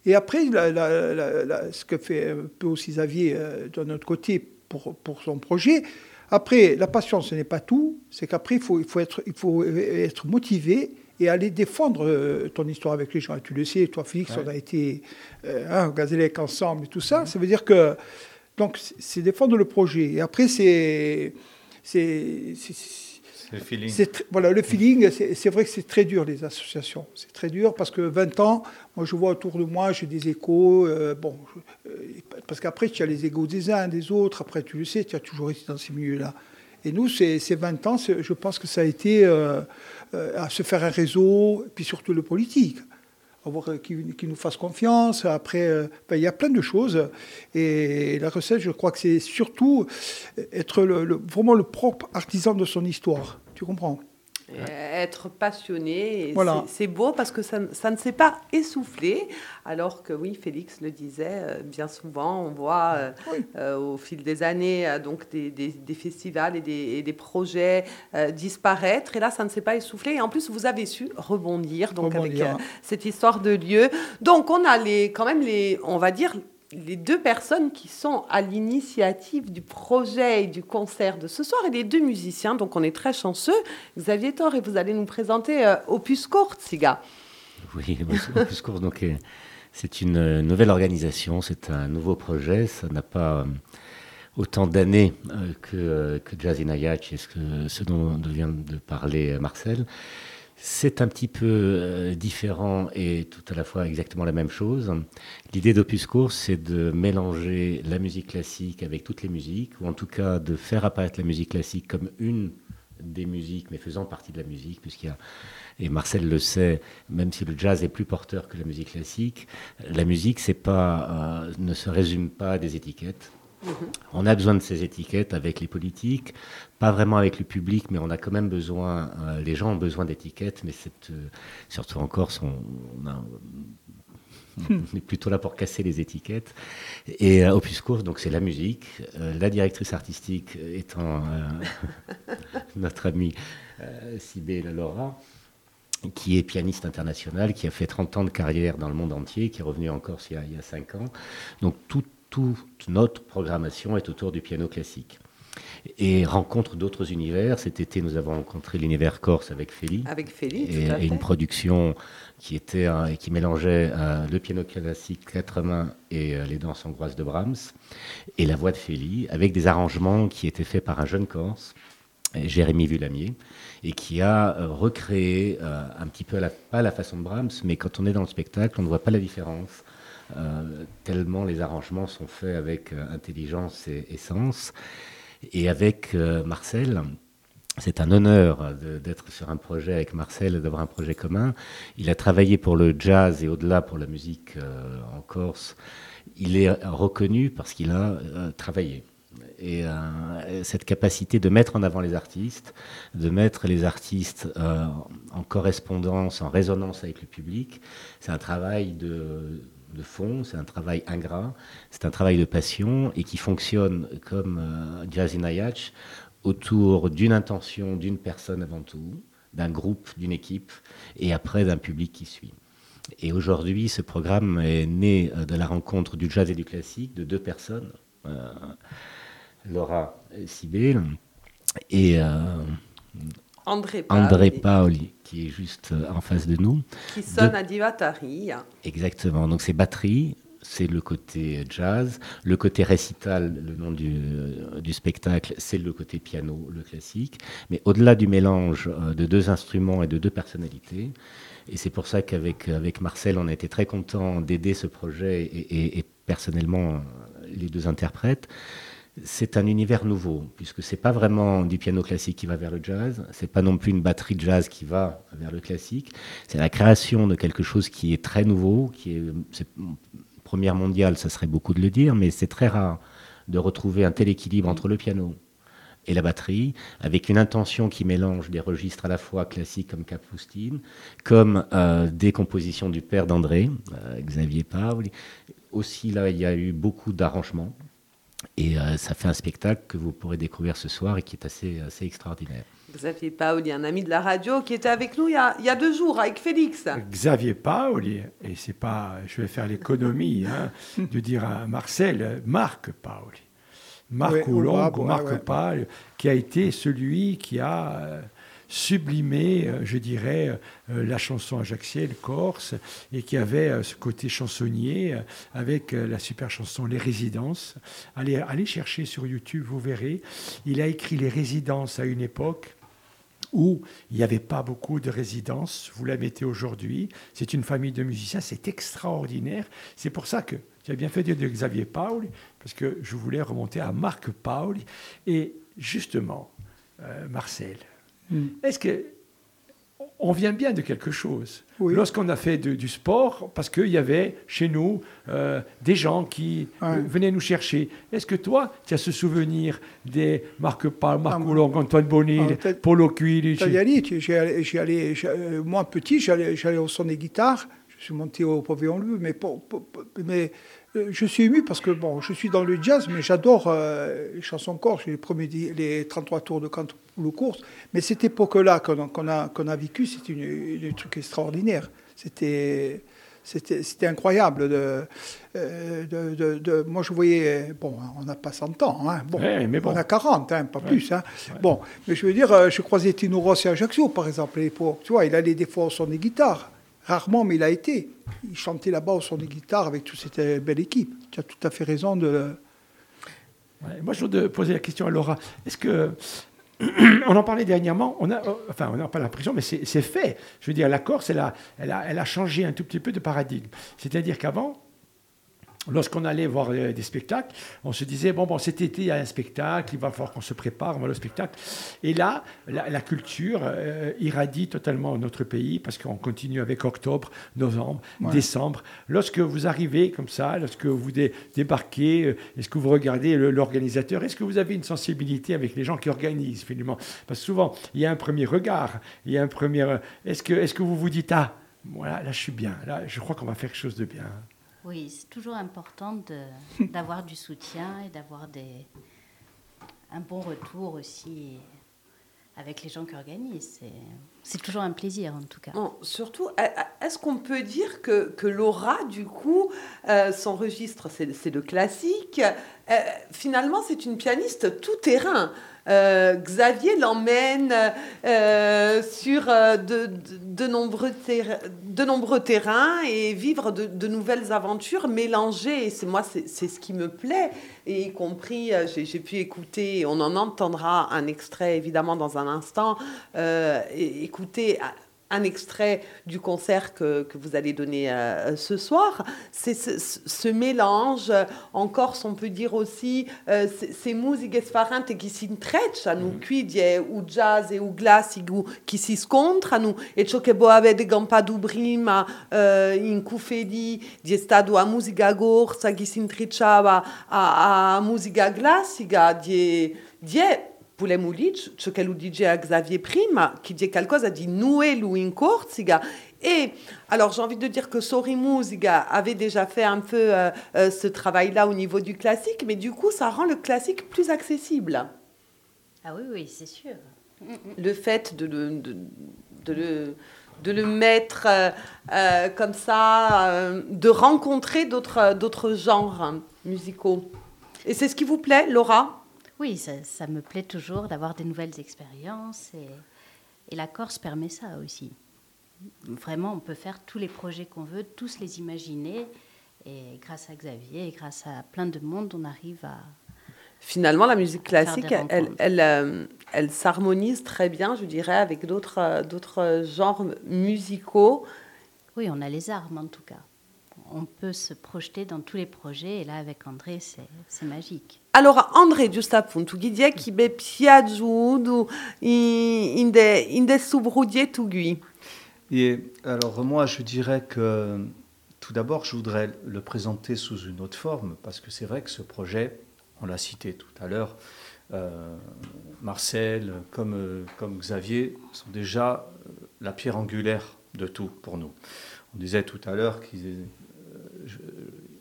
Et après, ce que fait un peu aussi Xavier euh, de notre côté pour, pour son projet, après, la passion, ce n'est pas tout, c'est qu'après, il faut, il, faut être, il faut être motivé et aller défendre euh, ton histoire avec les gens. tu le sais, toi, Félix, on a été euh, hein, Gazélec ensemble et tout ça. Ça veut dire que. Donc, c'est défendre le projet. Et après, c'est le feeling. Voilà, le feeling, c'est vrai que c'est très dur, les associations. C'est très dur parce que 20 ans, moi je vois autour de moi, j'ai des échos. Euh, bon, euh, parce qu'après, tu as les égos des uns, des autres. Après, tu le sais, tu as toujours été dans ces milieux-là. Et nous, ces, 20 ans, je pense que ça a été euh, à se faire un réseau, puis surtout le politique. Qui, qui, nous fasse confiance. Après, ben, il y a plein de choses. Et la recette, je crois que c'est surtout être vraiment le propre artisan de son histoire. Tu comprends? Être passionné. Voilà. C'est beau parce que ça, ça ne s'est pas essoufflé. Alors que oui, Félix le disait, euh, bien souvent, on voit euh, euh, au fil des années donc des, des, festivals et des, des projets disparaître. Et là, ça ne s'est pas essoufflé. Et en plus, vous avez su rebondir, donc avec cette histoire de lieu. Donc, on a les, quand même les, on va dire, les deux personnes qui sont à l'initiative du projet et du concert de ce soir et les deux musiciens. Donc on est très chanceux. Xavier Thor, et vous allez nous présenter euh, Opus Court, Siga. Oui, Opus Court, donc, euh, c'est une euh, nouvelle organisation, c'est un nouveau projet. Ça n'a pas autant d'années que, que Jazz et ce, que, ce dont vient de parler Marcel. C'est un petit peu euh, différent et tout à la fois exactement la même chose. L'idée d'Opus Course, c'est de mélanger la musique classique avec toutes les musiques, ou en tout cas de faire apparaître la musique classique comme une des musiques, mais faisant partie de la musique, puisqu'il y a, et Marcel le sait, même si le jazz est plus porteur que la musique classique, la musique euh, ne se résume pas à des étiquettes. On a besoin de ces étiquettes avec les politiques, pas vraiment avec le public, mais on a quand même besoin, euh, les gens ont besoin d'étiquettes, mais euh, surtout en Corse, on, est plutôt là pour casser les étiquettes. Et euh, Opus Course, donc c'est la musique, la directrice artistique étant notre amie Sibé Laura qui est pianiste international, qui a fait 30 ans de carrière dans le monde entier, qui est revenu en Corse il y a, il y a 5 ans. Donc tout toute notre programmation est autour du piano classique. Et rencontre d'autres univers. Cet été, nous avons rencontré l'univers corse avec Félix. Avec Félix, et, une production qui était qui mélangeait euh, le piano classique quatre mains et euh, les danses hongroises de Brahms et la voix de Félix, avec des arrangements qui étaient faits par un jeune Corse, Jérémy Vullamier, et qui a euh, recréé un petit peu à la, pas à la façon de Brahms, mais quand on est dans le spectacle, on ne voit pas la différence euh, tellement les arrangements sont faits avec euh, intelligence et, sens. Et avec Marcel, c'est un honneur d'être sur un projet avec Marcel, d'avoir un projet commun. Il a travaillé pour le jazz et au-delà pour la musique en Corse. Il est reconnu parce qu'il a travaillé et euh, cette capacité de mettre en avant les artistes, de mettre les artistes euh, en correspondance, en résonance avec le public, c'est un travail de, fond, c'est un travail ingrat, c'est un travail de passion et qui fonctionne comme euh, Jazz in Ayach autour d'une intention, d'une personne avant tout, d'un groupe, d'une équipe et après d'un public qui suit. Et aujourd'hui, ce programme est né de la rencontre du jazz et du classique de deux personnes. Laura Sibel et euh, André, Paoli. qui est juste euh, en face de nous. Qui sonne à Divatari. Exactement. Donc c'est batterie, c'est le côté jazz. Le côté récital, le nom du, euh, du spectacle, c'est le côté piano, le classique. Mais au-delà du mélange de deux instruments et de deux personnalités, et c'est pour ça qu'avec avec Marcel, on a été très content d'aider ce projet et, et personnellement les deux interprètes c'est un univers nouveau, puisque c'est pas vraiment du piano classique qui va vers le jazz, c'est pas non plus une batterie de jazz qui va vers le classique, c'est la création de quelque chose qui est très nouveau, qui est, première mondiale, ça serait beaucoup de le dire, mais c'est très rare de retrouver un tel équilibre entre le piano et la batterie, avec une intention qui mélange des registres à la fois classiques comme Capoustine, comme euh, des compositions du père d'André, euh, Xavier Paul. Aussi là, il y a eu beaucoup d'arrangements et euh, ça fait un spectacle que vous pourrez découvrir ce soir et qui est assez, assez extraordinaire. Xavier Paoli, un ami de la radio qui était avec nous il y a, il y a deux jours avec Félix. Xavier Paoli, et c'est pas, je vais faire l'économie hein, de dire à Marcel, Marc Paoli. Marc oui, Marc Paoli, qui a été celui qui a euh, sublimé, euh, je dirais, euh, la chanson ajaxienne corse, et qui avait euh, ce côté chansonnier avec la super chanson Les Résidences. Allez, allez chercher sur YouTube, vous verrez. Il a écrit Les Résidences à une époque où il n'y avait pas beaucoup de résidences. Vous la mettez aujourd'hui. C'est une famille de musiciens, c'est extraordinaire. C'est pour ça que tu as bien fait de dire Xavier Pauli, parce que je voulais remonter à Marc Pauli. Et justement, Marcel, Hmm. Est-ce que on vient bien de quelque chose? Lorsqu'on a fait du sport, parce qu'il y avait chez nous euh, des gens qui euh, venaient nous chercher. Est-ce que toi, tu as ce souvenir des Marc Paul, Marc ah, Antoine Bonil, ah, Paulo Cuili allé, moi petit, j'allais au son des guitares, je suis monté au pavillon bleu, mais, mais je suis ému parce que bon, je suis dans le jazz, mais j'adore les chansons corse, les, premiers, les 33 tours de canto le course. Mais cette époque-là qu'on a, qu'on a, vécu, c'était un truc extraordinaire. C'était c'était incroyable. De, euh, de, de, moi, je voyais, bon, on n'a pas 100 ans, hein, bon, mais bon. on a 40, hein, pas plus. Hein. Bon, mais je veux dire, euh, je croisais Tino Rossi à Ajaccio, par exemple, à l'époque. Tu vois, il allait des fois au son des guitares. Rarement, mais il a été. Il chantait là-bas au son des guitares avec toute cette euh, belle équipe. Tu as tout à fait raison de. moi, je voudrais poser la question à Laura. Est-ce que on en parlait dernièrement, on a, enfin, on n'a pas l'impression, mais c'est fait. Je veux dire, la Corse, elle a changé un tout petit peu de paradigme. C'est-à-dire qu'avant, Lorsqu'on allait voir euh, des spectacles, on se disait, bon, bon, cet été, il y a un spectacle, il va falloir qu'on se prépare, on va au spectacle. Et là, la, culture euh, irradie totalement notre pays, parce qu'on continue avec octobre, novembre, décembre. Lorsque vous arrivez comme ça, lorsque vous débarquez, euh, est-ce que vous regardez l'organisateur Est-ce que vous avez une sensibilité avec les gens qui organisent, finalement? Parce que souvent, il y a un premier regard, il y a un premier... Est-ce que, est -ce que vous vous dites, ah, voilà, là, je suis bien, là, je crois qu'on va faire quelque chose de bien oui, c'est toujours important d'avoir du soutien et d'avoir un bon retour aussi avec les gens qui organisent. C'est toujours un plaisir en tout cas. surtout, est-ce qu'on peut dire que, que Laura, du coup, euh, son registre, c'est le classique. Euh, finalement, c'est une pianiste tout terrain. Euh, Xavier l'emmène euh, sur euh, de, nombreux de, nombreux terrains et vivre de, nouvelles aventures mélangées. C'est moi, c'est ce qui me plaît. Et y compris, j'ai pu écouter, on en entendra un extrait évidemment dans un instant, écouter un extrait du concert que, que vous allez donner euh, ce soir. C'est ce, ce, mélange. En Corse, on peut dire aussi, euh, ces musiques effarantes qui s'intrecciano, mm. qui di ou jazz et ou classico qui si scontrano, e ciò che voi avete campato prima euh, in Cufedi di stato a musica corsa che si intrecciava a, a musica classica, di, di Poulet Moulich, ce qu'elle dit à Xavier Prima, qui dit quelque chose, a dit Noël ou in Corsiga. Et alors j'ai envie de dire que Sori Musiga avait déjà fait un peu euh, euh, ce travail-là au niveau du classique, mais du coup ça rend le classique plus accessible. Ah oui, oui, c'est sûr. Le fait de le, de, le, de le mettre euh, comme ça, de rencontrer d'autres genres musicaux. Et c'est ce qui vous plaît, Laura? Oui, ça, me plaît toujours d'avoir des nouvelles expériences et, la Corse permet ça aussi. Vraiment, on peut faire tous les projets qu'on veut, tous les imaginer et grâce à Xavier et grâce à plein de monde, on arrive à... Finalement, la musique classique, elle, elle, euh, elle, s'harmonise très bien, je dirais, avec d'autres, d'autres genres musicaux. Oui, on a les armes en tout cas on peut se projeter dans tous les projets. Et là, avec André, c'est magique. Alors, André, giusto appunto, chi è che è piaciuto in in de tugui? Et alors, moi, je dirais que tout d'abord, je voudrais le présenter sous une autre forme, parce que c'est vrai que ce projet, on l'a cité tout à l'heure, euh, Marcel, comme, comme Xavier, sont déjà la pierre angulaire de tout pour nous. On disait tout à l'heure qu'ils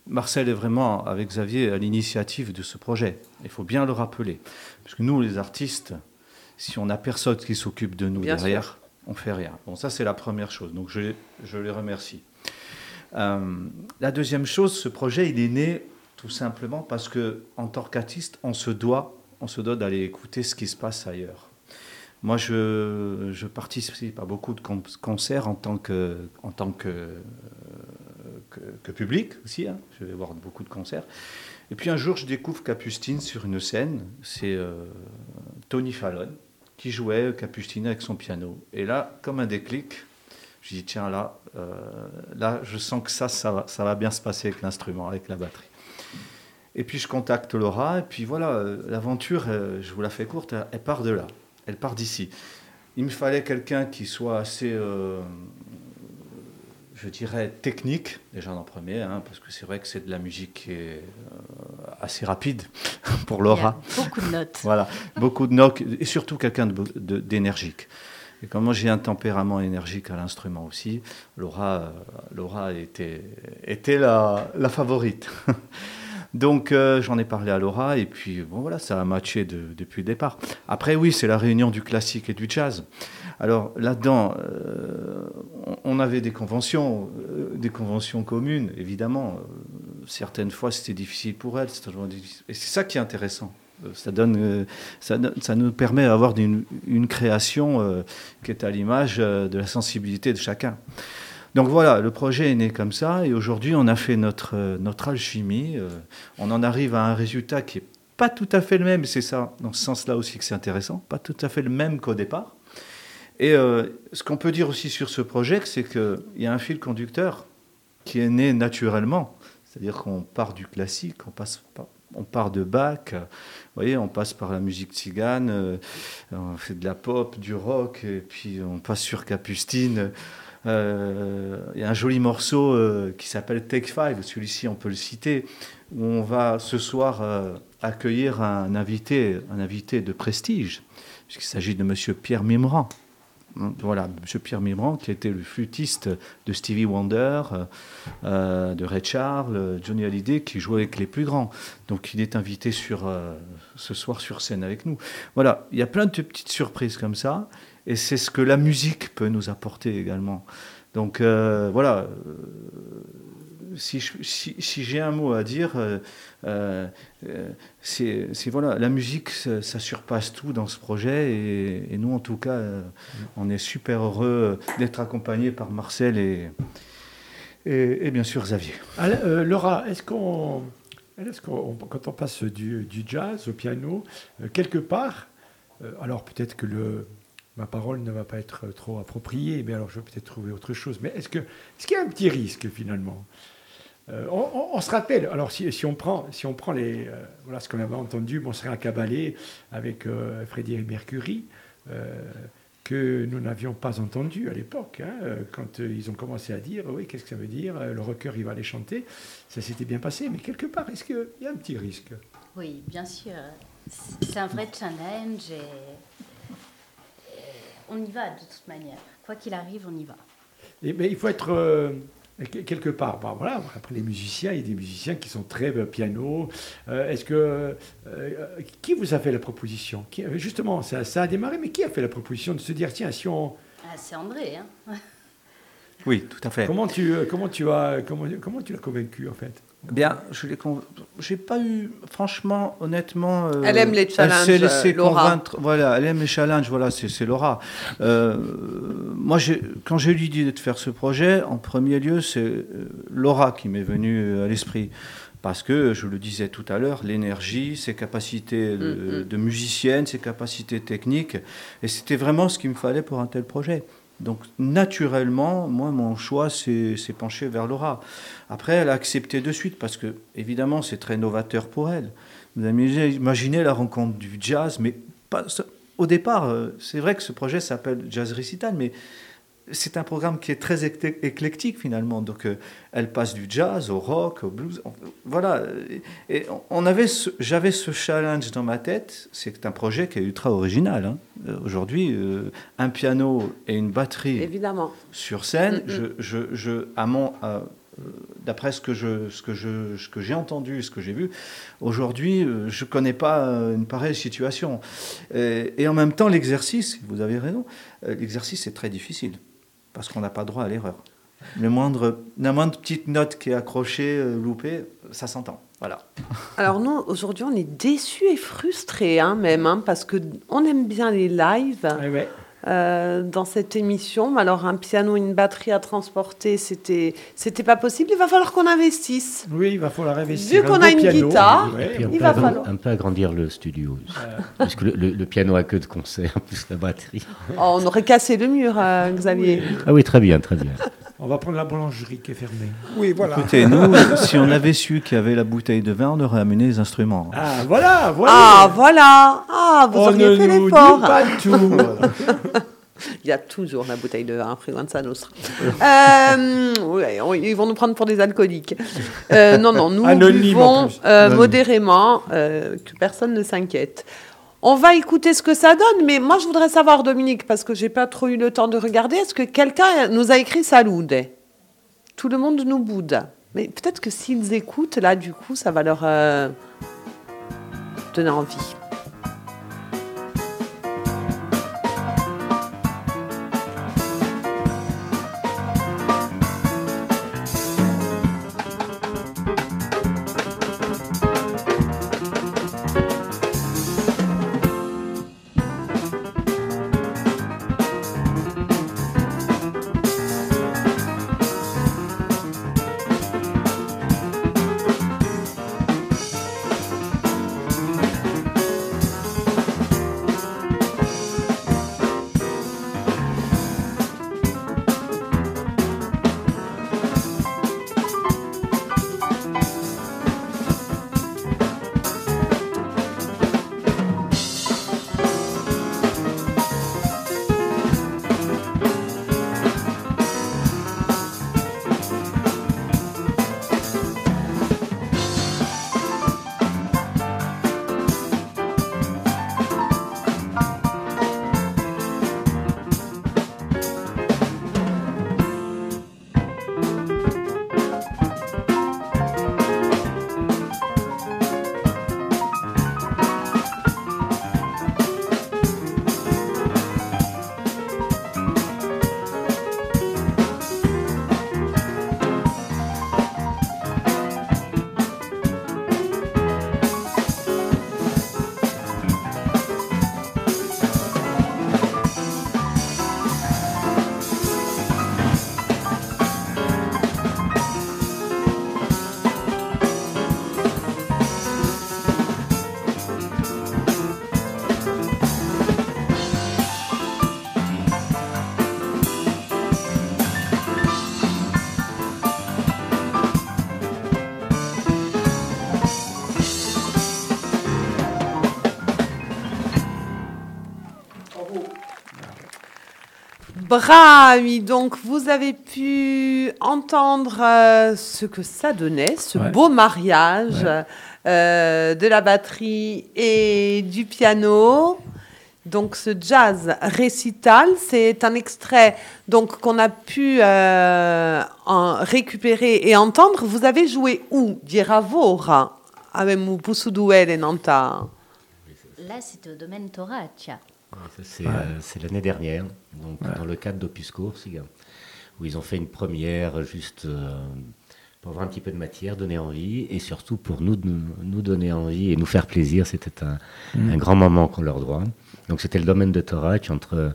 Marcel est vraiment, avec Xavier, à l'initiative de ce projet. Il faut bien le rappeler. Parce que nous, les artistes, si on n'a personne qui s'occupe de nous derrière, on fait rien. Bon, ça, c'est la première chose. Donc, je, je les remercie. Euh, la deuxième chose, ce projet, il est né tout simplement parce que, en tant qu'artiste, on se doit, on se doit d'aller écouter ce qui se passe ailleurs. Moi, je, je participe à beaucoup de concerts en tant que, en tant que que, public aussi. Hein. Je vais voir beaucoup de concerts. Et puis un jour, je découvre Capustine sur une scène. C'est euh, Tony Fallon qui jouait Capustine avec son piano. Et là, comme un déclic, je dis tiens là, euh, là, je sens que ça, ça va, bien se passer avec l'instrument, avec la batterie. Et puis je contacte Laura, et puis voilà, euh, l'aventure, je vous la fais courte, elle part de là, elle part d'ici. Il me fallait quelqu'un qui soit assez je dirais, technique, déjà en premier, hein, parce que c'est vrai que c'est de la musique qui est euh, assez rapide pour Laura. beaucoup de notes. voilà, beaucoup de notes, et surtout quelqu'un d'énergique. Et comme moi j'ai un tempérament énergique à l'instrument aussi, Laura, euh, Laura était, était la, la favorite. Donc euh, j'en ai parlé à Laura et puis bon voilà, ça a matché depuis le départ. Après oui, c'est la réunion du classique et du jazz. Alors là-dedans, euh, on avait des conventions, euh, des conventions communes, évidemment. certaines fois, c'était difficile pour elles. Et c'est ça qui est intéressant. Ça, donne, ça, nous permet d'avoir une, création qui est à l'image de la sensibilité de chacun. Donc voilà, le projet est né comme ça, et aujourd'hui on a fait notre, euh, notre alchimie. Euh, on en arrive à un résultat qui n'est pas tout à fait le même, c'est ça, dans ce sens-là aussi que c'est intéressant, pas tout à fait le même qu'au départ. Et euh, ce qu'on peut dire aussi sur ce projet, c'est qu'il y a un fil conducteur qui est né naturellement. C'est-à-dire qu'on part du classique, on, passe on part de Bach, vous voyez, on passe par la musique tzigane, on fait de la pop, du rock, et puis on passe sur Capustine. Euh, il y a un joli morceau euh, qui s'appelle Take Five, celui-ci on peut le citer, où on va ce soir euh, accueillir un invité, un invité de prestige, puisqu'il s'agit de Monsieur Pierre Mimran. Voilà, Monsieur Pierre Mimran, qui était le flûtiste de Stevie Wonder, de Ray Charles, Johnny Hallyday, qui jouait avec les plus grands. Donc il est invité sur, ce soir sur scène avec nous. Voilà, il y a plein de petites surprises comme ça. Et c'est ce que la musique peut nous apporter également. Donc euh, voilà, euh, si, j'ai un mot à dire, euh, c'est voilà, la musique, ça, surpasse tout dans ce projet. Et, nous, en tout cas, on est super heureux d'être accompagnés par Marcel et, et, bien sûr Xavier. Laura, est-ce qu'on, est quand on passe du, jazz au piano, quelque part, alors peut-être que le ma parole ne va pas être trop appropriée, mais alors je vais peut-être trouver autre chose. Mais est-ce qu'il y a un petit risque finalement? Euh, on, se rappelle, alors si, on prend, si on prend les, euh, voilà ce qu'on avait entendu, mon serait un cabalé avec euh, Frédéric Mercury, que nous n'avions pas entendu à l'époque, hein, quand ils ont commencé à dire, oui, qu'est-ce que ça veut dire, le rocker il va aller chanter, ça s'était bien passé, mais quelque part, est-ce qu'il y a un petit risque? Oui, bien sûr. C'est un vrai challenge et on y va de toute manière. Quoi qu'il arrive, on y va. Et, mais il faut être quelque part. voilà, après les musiciens, il y a des musiciens qui sont très euh, piano. Euh, est-ce que euh, qui vous a fait la proposition? Qui, Justement, ça, ça, a démarré, mais qui a fait la proposition de se dire tiens, si on ah, c'est André. Hein oui, tout à fait. Comment tu comment tu as comment comment tu l'as convaincu en fait? Bien, je l'ai j'ai pas eu, franchement, honnêtement. Euh, elle aime les challenges. Elle s'est Laura. Voilà, elle aime les challenges. Voilà, c'est Laura. Euh, moi, quand j'ai eu l'idée de faire ce projet, en premier lieu, c'est euh, Laura qui m'est venue à l'esprit. Parce que, je le disais tout à l'heure, l'énergie, ses capacités de, mm, mm. de musicienne, ses capacités techniques, et c'était vraiment ce qu'il me fallait pour un tel projet. Donc naturellement, moi, mon choix s'est penché vers Laura. Après, elle a accepté de suite parce que, évidemment, c'est très novateur pour elle. Vous imaginez la rencontre du jazz, mais au départ, euh, c'est vrai que ce projet s'appelle Jazz Recital, mais c'est un programme qui est très éclectique finalement. Donc, euh, elle passe du jazz au rock, au blues. Voilà. Et on avait, j'avais ce challenge dans ma tête. C'est un projet qui est ultra original. Hein. Euh, aujourd'hui, euh, un piano et une batterie Évidemment. sur scène. Mm, mm. Je, je, à mon, d'après ce que je, ce que je, ce que j'ai entendu, ce que j'ai vu, aujourd'hui, je connais pas une pareille situation. Et, et en même temps, l'exercice, vous avez raison, l'exercice est très difficile parce qu'on n'a pas droit à l'erreur. Le moindre, la moindre petite note qui est accrochée, euh, loupée, ça s'entend. Voilà. Alors nous, aujourd'hui, on est déçus et frustrés hein, même, hein, parce qu'on aime bien les lives. ouais. Euh, dans cette émission. Alors un piano, une batterie à transporter, c'était c'était pas possible. Il va falloir qu'on investisse. Oui, il va falloir investir. Vu qu'on a une guitare, il va falloir un peu agrandir le studio, puisque le, le, piano a que de concert plus la batterie. Oh, on aurait cassé le mur, euh, Xavier. Ah oui, très bien, très bien. On va prendre la boulangerie qui est fermée. Oui, voilà. Écoutez, nous, si on avait su qu'il y avait la bouteille de vin, on aurait amené les instruments. Ah, voilà, voilà. Ah, voilà. Ah, vous on auriez fait l'effort. pas tout. Il y a toujours la bouteille de vin, Frequenza Nostra. euh, ils vont nous prendre pour des alcooliques. Euh, non, non, nous vivons euh, modérément, euh, que personne ne s'inquiète. On va écouter ce que ça donne, mais moi je voudrais savoir, Dominique, parce que j'ai pas trop eu le temps de regarder, est-ce que quelqu'un nous a écrit Salude Tout le monde nous boude. Mais peut-être que s'ils écoutent, là, du coup, ça va leur donner envie. Bravi, donc vous avez pu entendre euh, ce que ça donnait, ce Ouais. beau mariage Ouais. euh, de la batterie et du piano. Donc ce jazz récital, c'est un extrait donc qu'on a pu euh, en récupérer et entendre. Vous avez joué où? Diravora avec Mupusuduel et Nanta. Là, c'était au domaine Toraccia. Ouais, euh, c'est l'année dernière, donc dans le cadre d'Opus Corsica, où ils ont fait une première juste euh, pour avoir un petit peu de matière, donner envie, et surtout pour nous, nous donner envie et nous faire plaisir. C'était un, un grand moment qu'on leur doit. Donc c'était le domaine de Torac entre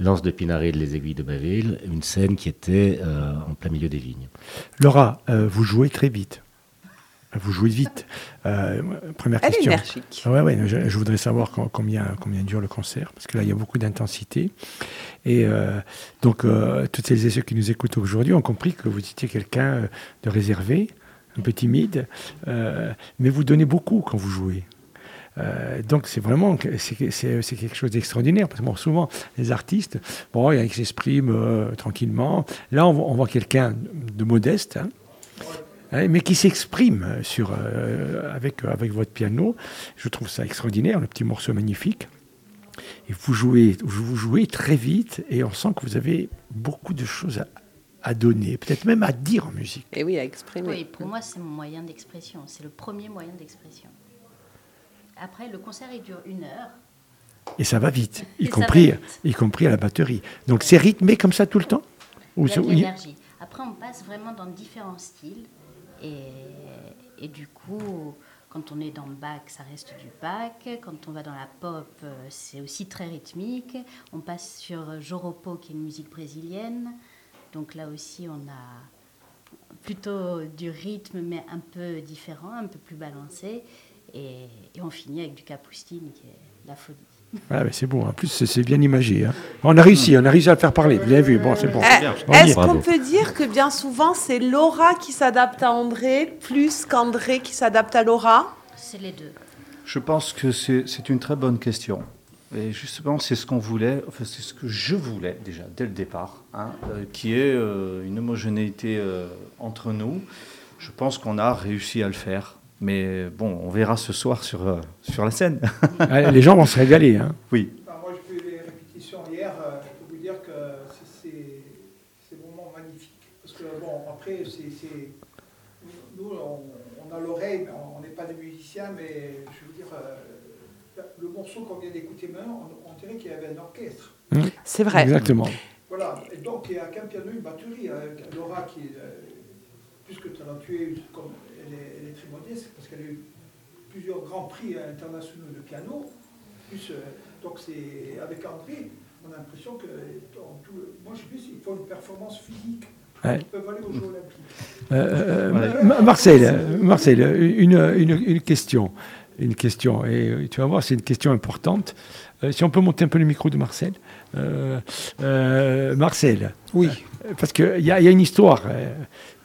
l'anse de Pinaré et les aiguilles de Baville, une scène qui était euh, en plein milieu des vignes. Laura, euh, vous jouez très vite. Vous jouez vite. Euh, première Elle est question. énergique. Ah ouais, ouais, je, je voudrais savoir com- combien, combien dure le concert, parce que là, il y a beaucoup d'intensité. Et euh, donc, euh, toutes celles et ceux qui nous écoutent aujourd'hui ont compris que vous étiez quelqu'un de réservé, un peu timide, mais vous donnez beaucoup quand vous jouez. Euh, donc c'est vraiment c'est quelque chose d'extraordinaire parce que bon, souvent les artistes bon ils s'expriment euh, tranquillement là on, voit- on voit quelqu'un de modeste hein, mais qui s'exprime sur euh, avec avec votre piano je trouve ça extraordinaire le petit morceau magnifique et vous jouez vous jouez très vite et on sent que vous avez beaucoup de choses à, à donner peut-être même à dire en musique Et oui, à exprimer. Oui, pour moi, c'est mon moyen d'expression. C'est le premier moyen d'expression. Après, le concert, il dure une heure. et ça va vite y compris va vite. y compris à la batterie donc c'est rythmé comme ça tout le temps? Ou Il y a de l'énergie. Après, on passe vraiment dans différents styles. Et, du coup, quand on est dans le bac, ça reste du bac. Quand on va dans la pop, euh, c'est aussi très rythmique. On passe sur Joropo, qui est une musique brésilienne. Donc là aussi, on a plutôt du rythme, mais un peu différent, un peu plus balancé. Et, et on finit avec du Capustine, qui est la folie. Ah, mais c'est beau, en plus c'est bien imagé. hein. On a réussi, on a réussi à le faire parler, vous avez vu, bon c'est bon. Est-ce qu'on peut dire que bien souvent c'est Laura qui s'adapte à André plus qu'André qui s'adapte à Laura? C'est les deux. Je pense que c'est c'est une très bonne question. Et justement, c'est ce qu'on voulait, enfin, c'est ce que je voulais déjà dès le départ, hein, euh, qui est euh, une homogénéité euh, entre nous. Je pense qu'on a réussi à le faire. Mais bon, on verra ce soir sur, euh, sur la scène. Les gens vont se régaler. Hein. oui. Alors, moi, j'ai fait les répétitions hier. euh, je peux vous dire que c'est- vraiment magnifique. Parce que, bon, après, c'est. c'est- Nous, on, on a l'oreille, mais on n'est pas des musiciens, mais je veux dire, euh, le morceau qu'on vient d'écouter maintenant, on, on dirait qu'il y avait un orchestre. C'est vrai. Exactement. Voilà, et donc il y a qu'un piano, une batterie. euh, Laura, qui est euh, plus que talentueuse, comme elle est, parce qu'elle a eu plusieurs grands prix internationaux de piano. Plus, euh, donc c'est avec André, on a l'impression que dans tout le- moi je dis il faut une performance physique. Ouais. Ils peuvent aller aux Jeux Olympiques. Euh, euh, Ma- Marcel, Marcel une, une, une question. Une question, et tu vas voir, c'est une question importante. Euh, si on peut monter un peu le micro de Marcel. Euh, euh, Marcel, Oui. parce qu'il y, y a une histoire. euh,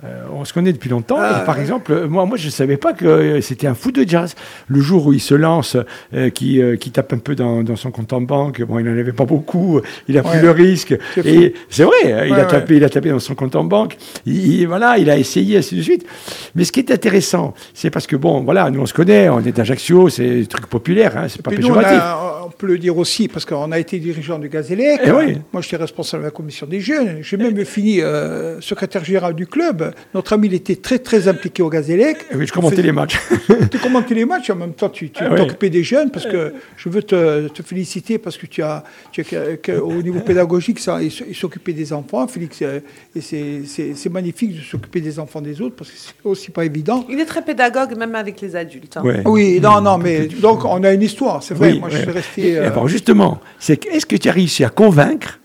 euh, on se connaît depuis longtemps. Ah, et par exemple, moi, moi je ne savais pas que euh, c'était un fou de jazz. Le jour où il se lance, euh, qui, euh, qui tape un peu dans, dans son compte en banque, bon, il n'en avait pas beaucoup, il a pris Ouais. le risque. C'est Et c'est vrai, hein, il, a ouais. tapé, il a tapé dans son compte en banque. Il, il- voilà, il a essayé, ainsi de suite. Mais ce qui est intéressant, c'est parce que, bon, voilà, nous on se connaît, on est d'Ajaccio, c'est des trucs populaires, hein, c'est pas on, péjoratif. a- on peut le dire aussi, parce qu'on a été dirigeant du Eh oui. Moi, j'étais responsable de la commission des jeunes. J'ai même fini euh, secrétaire général du club. Notre ami, il était très, très impliqué au Gazélec. Et oui, je commentais les matchs. Tu commentais les matchs, en même temps, tu, tu ouais. t'occupais des jeunes, parce que je veux te, te féliciter, parce que tu as, tu as que- que- au niveau pédagogique, ça, il s'occupait des enfants, Félix, euh, et c'est- magnifique de s'occuper des enfants des autres, parce que c'est aussi pas évident. Il est très pédagogue même avec les adultes. hein. Ouais. Oui, non, non, mais donc on a une histoire, c'est vrai. Oui, moi, ouais. je suis Et resté. euh, alors justement, c'est que- est-ce que tu as réussi à convaincre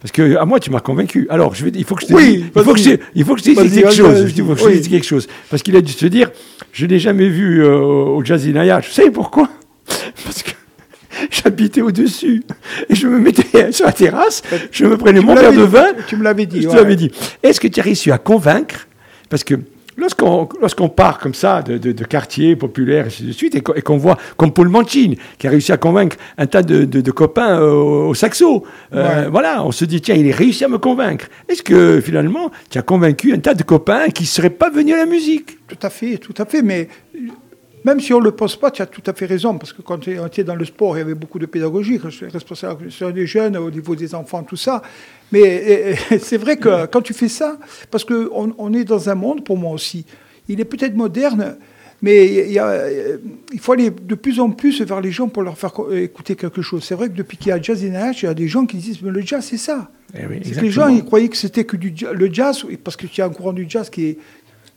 Parce que à moi, tu m'as convaincu. Alors, je vais, il faut que je te Oui, dise, il faut que je, il faut que je dise quelque chose. Il faut que je Oui. dise quelque chose. Parce qu'il a dû se dire, je n'ai jamais vu euh, au Jazz Inaya. Je sais pourquoi Parce que j'habitais au-dessus. Et je me mettais sur la terrasse, je me prenais tu mon verre de vin. Tu me l'avais dit. Je te ouais. l'avais dit. Est-ce que tu as réussi à convaincre Parce que lorsqu'on lorsqu'on part comme ça de, de, de quartiers populaires et ainsi de suite, et qu'on voit comme Paul Manchin, qui a réussi à convaincre un tas de, copains au, au saxo, euh, Ouais. voilà, on se dit, tiens, il a réussi à me convaincre. Est-ce que finalement, tu as convaincu un tas de copains qui ne seraient pas venus à la musique? Tout à fait, tout à fait. Mais euh, même si on ne le pose pas, tu as tout à fait raison. Parce que quand tu es dans le sport, il y avait beaucoup de pédagogie. Quand je suis responsable des jeunes, au niveau des enfants, tout ça. Mais c'est vrai que quand tu fais ça, parce qu'on on est dans un monde, pour moi aussi, il est peut-être moderne, mais il, y a, il faut aller de plus en plus vers les gens pour leur faire co- écouter quelque chose. C'est vrai que depuis qu'il y a Jazz in il y a des gens qui disent Mais le jazz, c'est ça. Eh oui, C'est que les gens, ils croyaient que c'était que du le jazz, parce que tu as un courant du jazz qui est,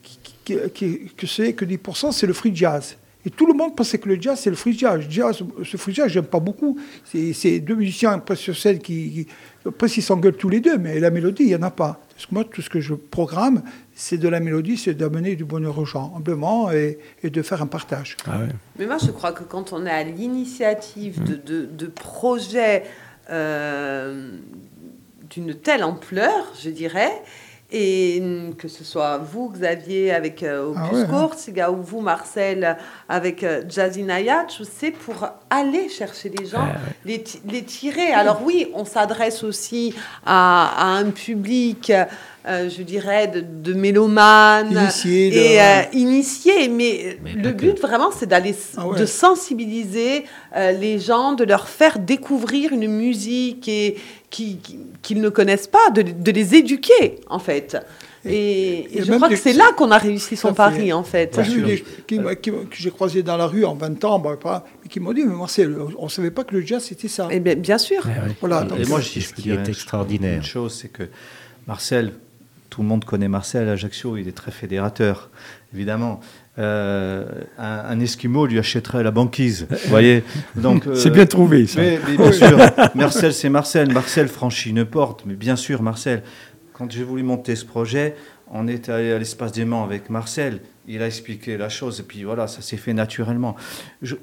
qui, qui- qui- que c'est que 10%, c'est le free jazz. Et tout le monde pensait que le jazz, c'est le free jazz. jazz ce free jazz, j'aime pas beaucoup. C'est deux musiciens après sur scène qui, qui après, ils s'engueulent tous les deux, mais la mélodie, il n'y en a pas. Parce que moi, tout ce que je programme, c'est de la mélodie, c'est d'amener du bonheur aux gens, humblement, et, et de faire un partage. Ah ouais. Mais moi, je crois que quand on est à l'initiative de, de, de projets euh, d'une telle ampleur, je dirais, et que ce soit vous, Xavier, avec euh, Opus Ah ouais, hein. Ou vous, Marcel, avec euh, Jazzy Nayach, c'est pour aller chercher les gens, Ah les, ti- les tirer. Alors oui, on s'adresse aussi à, à un public, euh, je dirais, de, de mélomanes Initiés, de- et euh, initiés, mais, Mais le but que. vraiment, c'est d'aller, Ah ouais. de sensibiliser euh, les gens, de leur faire découvrir une musique et qui- qui- qu'ils ne connaissent pas, de, de les éduquer en fait. Et, et et je crois que c'est là qu'on a réussi son fait. pari en fait. J'ai eu sûr. des qui, m'a- qui- que j'ai croisés dans la rue en 20 ans, bah, pas, mais qui m'ont dit, mais Marcel, on ne savait pas que le jazz, c'était ça. Et bien, bien sûr. Voilà, Et- donc, Et moi, ce si je qui peux est dire une- extraordinaire. Une chose, c'est que Marcel, tout le monde connaît Marcel Ajaccio, il est très fédérateur, évidemment. Euh, un, un Esquimau lui achèterait la banquise, vous voyez. Donc euh, C'est bien trouvé, ça. Mais, mais bien sûr, Marcel, c'est Marcel. Marcel franchit une porte, mais bien sûr, Marcel. Quand j'ai voulu monter ce projet, on est allé à l'espace Diamant avec Marcel. Il a expliqué la chose, et puis voilà, ça s'est fait naturellement.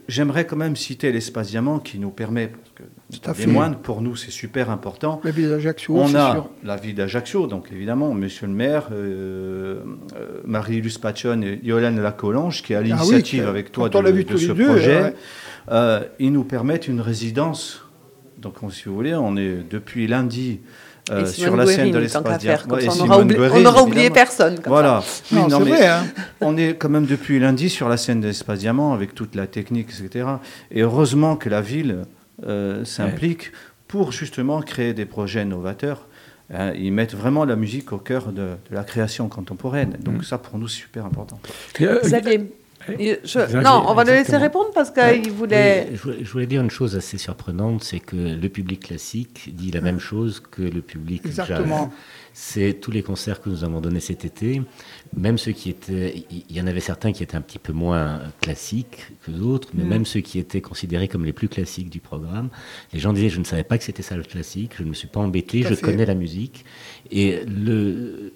J'aimerais quand même citer l'espace Diamant qui nous permet, parce que Tout à des fait. moines, pour nous, c'est super important. la ville d'Ajaccio, On a sûr. la ville d'Ajaccio, donc évidemment, monsieur le maire, euh, euh, Marie-Luce Pachon et Yolande Lacolange, qui est à Ah oui, l'initiative avec toi de, de ce deux, projet, ouais. euh, ils nous permettent une résidence. Donc, on- si vous voulez, on est depuis lundi euh, sur la scène de l'espace Ouais, ça, et on aura Simone oublié, personne. comme Voilà. Oui, Non, non, c'est mais vrai, hein. on est quand même depuis lundi sur la scène de l'espace Diamant avec toute la technique, etc. Et heureusement que la ville euh, s'implique pour justement créer des projets novateurs. Hein, ils mettent vraiment la musique au cœur de, de la création contemporaine. Mm. Donc ça, pour nous, c'est super important. Euh, Xavier. Je- non, on va le laisser répondre parce qu'il voulait. Oui, je, voulais, je voulais dire une chose assez surprenante, c'est que le public classique dit la même chose que le public Exactement. jazz. C'est tous les concerts que nous avons donnés cet été, même ceux qui étaient, il y en avait certains qui étaient un petit peu moins classiques que d'autres, mais Mm. même ceux qui étaient considérés comme les plus classiques du programme, les gens disaient je ne savais pas que c'était ça le classique, je ne me suis pas embêté, je fait. connais la musique. Et le,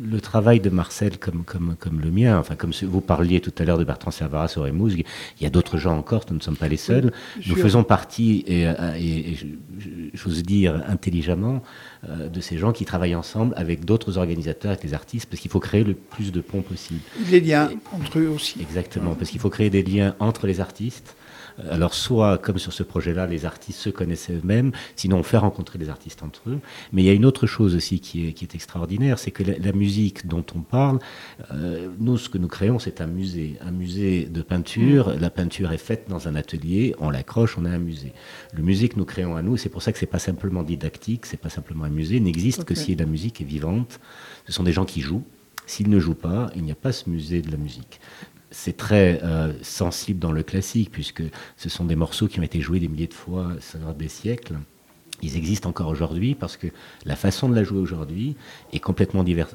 le travail de Marcel comme, comme, comme le mien, enfin comme vous parliez tout à l'heure de Bertrand Servaras sur Remouz, il y a d'autres gens encore, nous ne sommes pas les seuls. nous faisons partie, et, j'ose dire intelligemment, euh, de ces gens qui travaillent ensemble avec d'autres organisateurs, avec les artistes, parce qu'il faut créer le plus de ponts possible. Les liens entre eux aussi. Exactement, parce qu'il faut créer des liens entre les artistes. Euh, Alors, soit, comme sur ce projet-là, les artistes se connaissent eux-mêmes, sinon on fait rencontrer les artistes entre eux. Mais il y a une autre chose aussi qui est, qui est extraordinaire, c'est que la, la musique dont on parle, euh, nous, ce que nous créons, c'est un musée. Un musée de peinture. La peinture est faite dans un atelier, on l'accroche, on a un musée. Le musée que nous créons à nous, c'est pour ça que c'est pas simplement didactique, c'est pas simplement un musée, n'existe que si la musique est vivante. Ce sont des gens qui jouent. S'ils ne jouent pas, il n'y a pas ce musée de la musique c'est très euh, sensible dans le classique, puisque ce sont des morceaux qui ont été joués des milliers de fois, ça doit des siècles. Ils existent encore aujourd'hui parce que la façon de la jouer aujourd'hui est complètement diverse,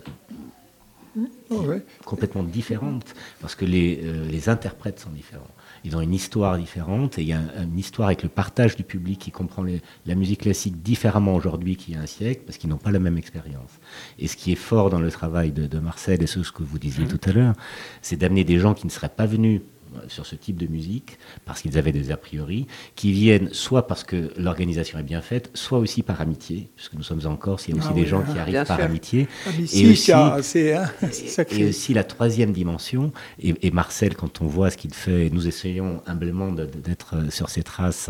Oh, ouais. complètement différente parce que les, euh, les interprètes sont différents. Ils ont une histoire différente et il y a un- une histoire avec le partage du public qui comprend les- la musique classique différemment aujourd'hui qu'il y a un siècle parce qu'ils n'ont pas la même expérience. Et ce qui est fort dans le travail de, de Marcel et ce ce que vous disiez tout à l'heure, c'est d'amener des gens qui ne seraient pas venus sur ce type de musique, parce qu'ils avaient des a priori, qui viennent soit parce que l'organisation est bien faite, soit aussi par amitié, puisque nous sommes en Corse, il y a aussi Ah des oui, gens hein. qui arrivent par sûr. amitié. Ah, mais Et si, aussi- hein, Et aussi la troisième dimension, et, et Marcel, quand on voit ce qu'il fait, nous essayons humblement d'être euh, sur ses traces,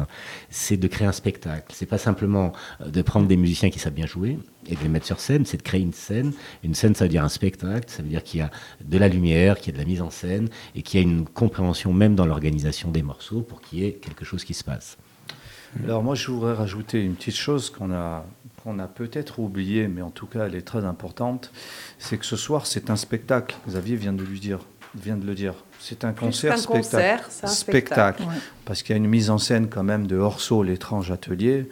c'est de créer un spectacle. C'est pas simplement euh, de prendre des musiciens qui savent bien jouer et de les mettre sur scène, c'est de créer une scène. Une scène, ça veut dire un spectacle, ça veut dire qu'il y a de la lumière, qu'il y a de la mise en scène, et qu'il y a une compréhension même dans l'organisation des morceaux pour qu'il y ait quelque chose qui se passe. Alors moi, je voudrais rajouter une petite chose qu'on a, qu'on a peut-être oubliée, mais en tout cas, elle est très importante. C'est que ce soir, c'est un spectacle. Xavier vient de lui dire, vient de le dire. C'est un concert, qu'un spectacle. concert, c'est un spectacle. Ouais. Parce qu'il y a une mise en scène quand même de Orso, l'étrange atelier.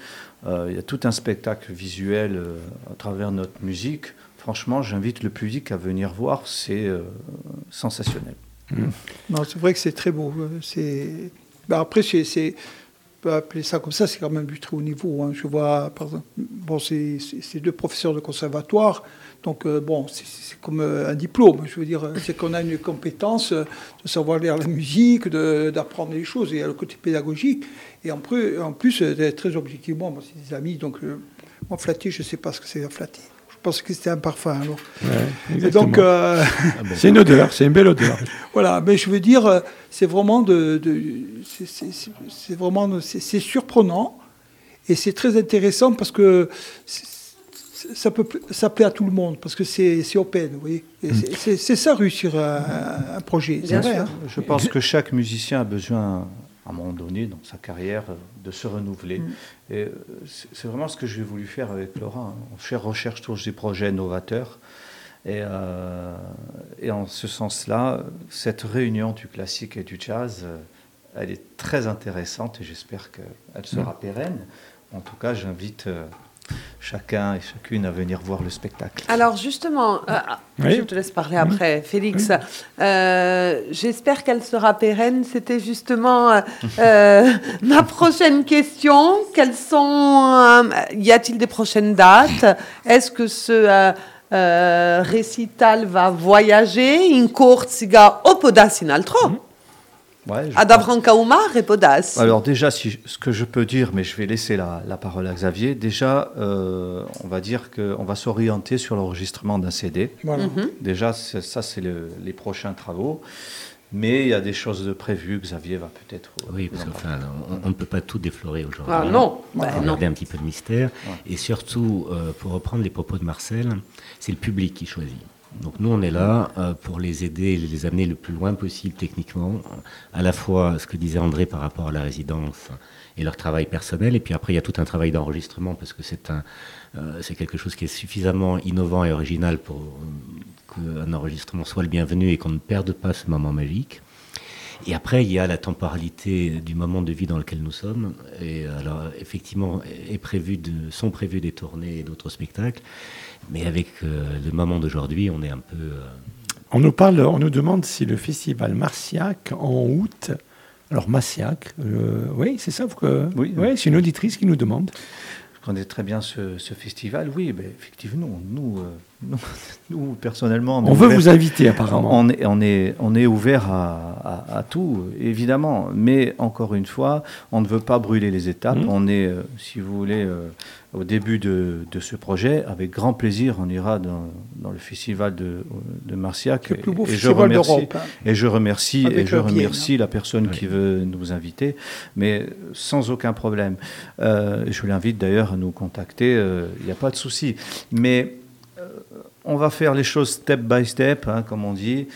Euh, il y a tout un spectacle visuel euh, à travers notre musique. Franchement, j'invite le public à venir voir. C'est euh, sensationnel. Non, c'est vrai que c'est très beau. C'est... Ben après, c'est, c'est- on peut appeler ça comme ça, c'est quand même du très haut niveau. hein. Je vois, par exemple, bon, c'est, c'est- c'est deux professeurs de conservatoire, donc euh, bon, c'est, comme euh, un diplôme. Je veux dire, euh, c'est qu'on a une compétence euh, de savoir lire la musique, d'apprendre les choses, et il y a le côté pédagogique. Et en plus, en plus d'être très objectivement, moi, c'est des amis, donc moi, flatter, je ne sais pas ce que c'est flatter. Je pense que c'était un parfum. Alors. Ouais, Et donc, euh, c'est une odeur, c'est une belle odeur. Voilà, mais je veux dire, c'est vraiment de, de- c'est- vraiment, c'est surprenant et c'est très intéressant parce que ça peut, ça plaît à tout le monde parce que c'est open, vous voyez. Et c'est- ça réussir un, un projet. Bien vrai, sûr. hein. Je pense que chaque musicien a besoin, à un moment donné, dans sa carrière, euh, de se renouveler. Et euh, c'est vraiment ce que j'ai voulu faire avec Laura. On fait recherche toujours des projets novateurs. Et, euh, et en ce sens-là, cette réunion du classique et du jazz, euh, elle est très intéressante et j'espère qu'elle sera pérenne. En tout cas, j'invite euh, chacun et chacune à venir voir le spectacle. Alors justement, euh, Oui. je te laisse parler après, Félix. Euh, J'espère qu'elle sera pérenne. C'était justement euh, ma prochaine question. Quelles sont euh, Y a-t-il des prochaines dates? Est-ce que ce euh, euh, récital va voyager? In corsiga o podas in altro Ouais, et podas. Alors déjà, si, ce que je peux dire, mais je vais laisser la, la parole à Xavier, déjà, euh, on va dire qu'on va s'orienter sur l'enregistrement d'un CD. Voilà. Mhm. Déjà, ça, c'est le- les prochains travaux. Mais il y a des choses de prévues, Xavier va peut-être... Oui, parce en qu'enfin, on, ne peut pas tout déflorer aujourd'hui. Ah non, On bah va non. garder un petit peu de mystère. Ouais. Et surtout, euh, pour reprendre les propos de Marcel, c'est le public qui choisit. Donc nous, on est là euh, pour les aider, et les amener le plus loin possible techniquement, à la fois ce que disait André par rapport à la résidence et leur travail personnel, et puis après il y a tout un travail d'enregistrement parce que c'est un, euh, quelque chose qui est suffisamment innovant et original pour euh, qu'un enregistrement soit le bienvenu et qu'on ne perde pas ce moment magique. Et après, il y a la temporalité du moment de vie dans lequel nous sommes. Et alors, effectivement, est prévu de, sont prévues des tournées et d'autres spectacles. Mais avec euh, le moment d'aujourd'hui, on est un peu. euh, On nous parle, on nous demande si le festival Marciac en août. Alors Marciac, euh, oui, c'est ça. que- Oui. ouais, c'est une auditrice qui nous demande. Je connais très bien ce, ce festival. Oui, ben, effectivement, nous, euh, nous, nous, personnellement... On veut vous inviter apparemment. On est, on est, on est ouvert à, à- à tout, évidemment. Mais encore une fois, on ne veut pas brûler les étapes. Mhm. On est, euh, si vous voulez, euh, au début de, de ce projet. Avec grand plaisir, on ira dans, dans le festival de, de Marciac. Le plus beau Et- et je festival remercie- d'Europe. hein. et je remercie, Avec et je remercie la personne qui veut nous inviter, mais sans aucun problème. Euh, je l'invite d'ailleurs à nous contacter, euh, il n'y a pas de souci. Mais on va faire les choses step by step, hein, comme on dit.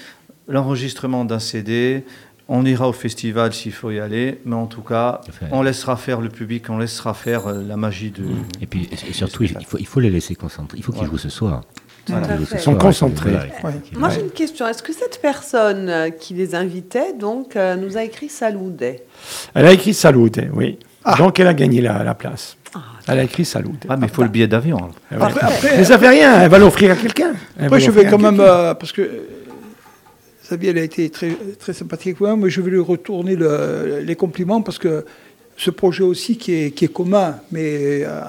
L'enregistrement d'un CD, on ira au festival s'il faut y aller, mais en tout cas, Enfin, on laissera faire le public, on laissera faire euh, la magie de... Et puis, et surtout, il faut, il faut les laisser concentrer. Il faut qu'ils Voilà. jouent ce soir. Voilà. Ils sont soir, concentrés. Ouais. Moi j'ai une question. Est-ce que cette personne euh, qui les invitait donc euh, nous a écrit Saloudet Elle a écrit Salute, oui. Donc elle a gagné la, la place. Elle a écrit Salute. Ah, mais il faut le billet d'avion. alors. Eh ouais. Après, après- Mais ça fait rien, elle va l'offrir à quelqu'un. Après, je vais quand même, euh, parce que euh, Xavier elle a été très, très sympathique avec moi, mais je vais lui retourner le- les compliments parce que ce projet aussi qui est, qui est commun, mais euh,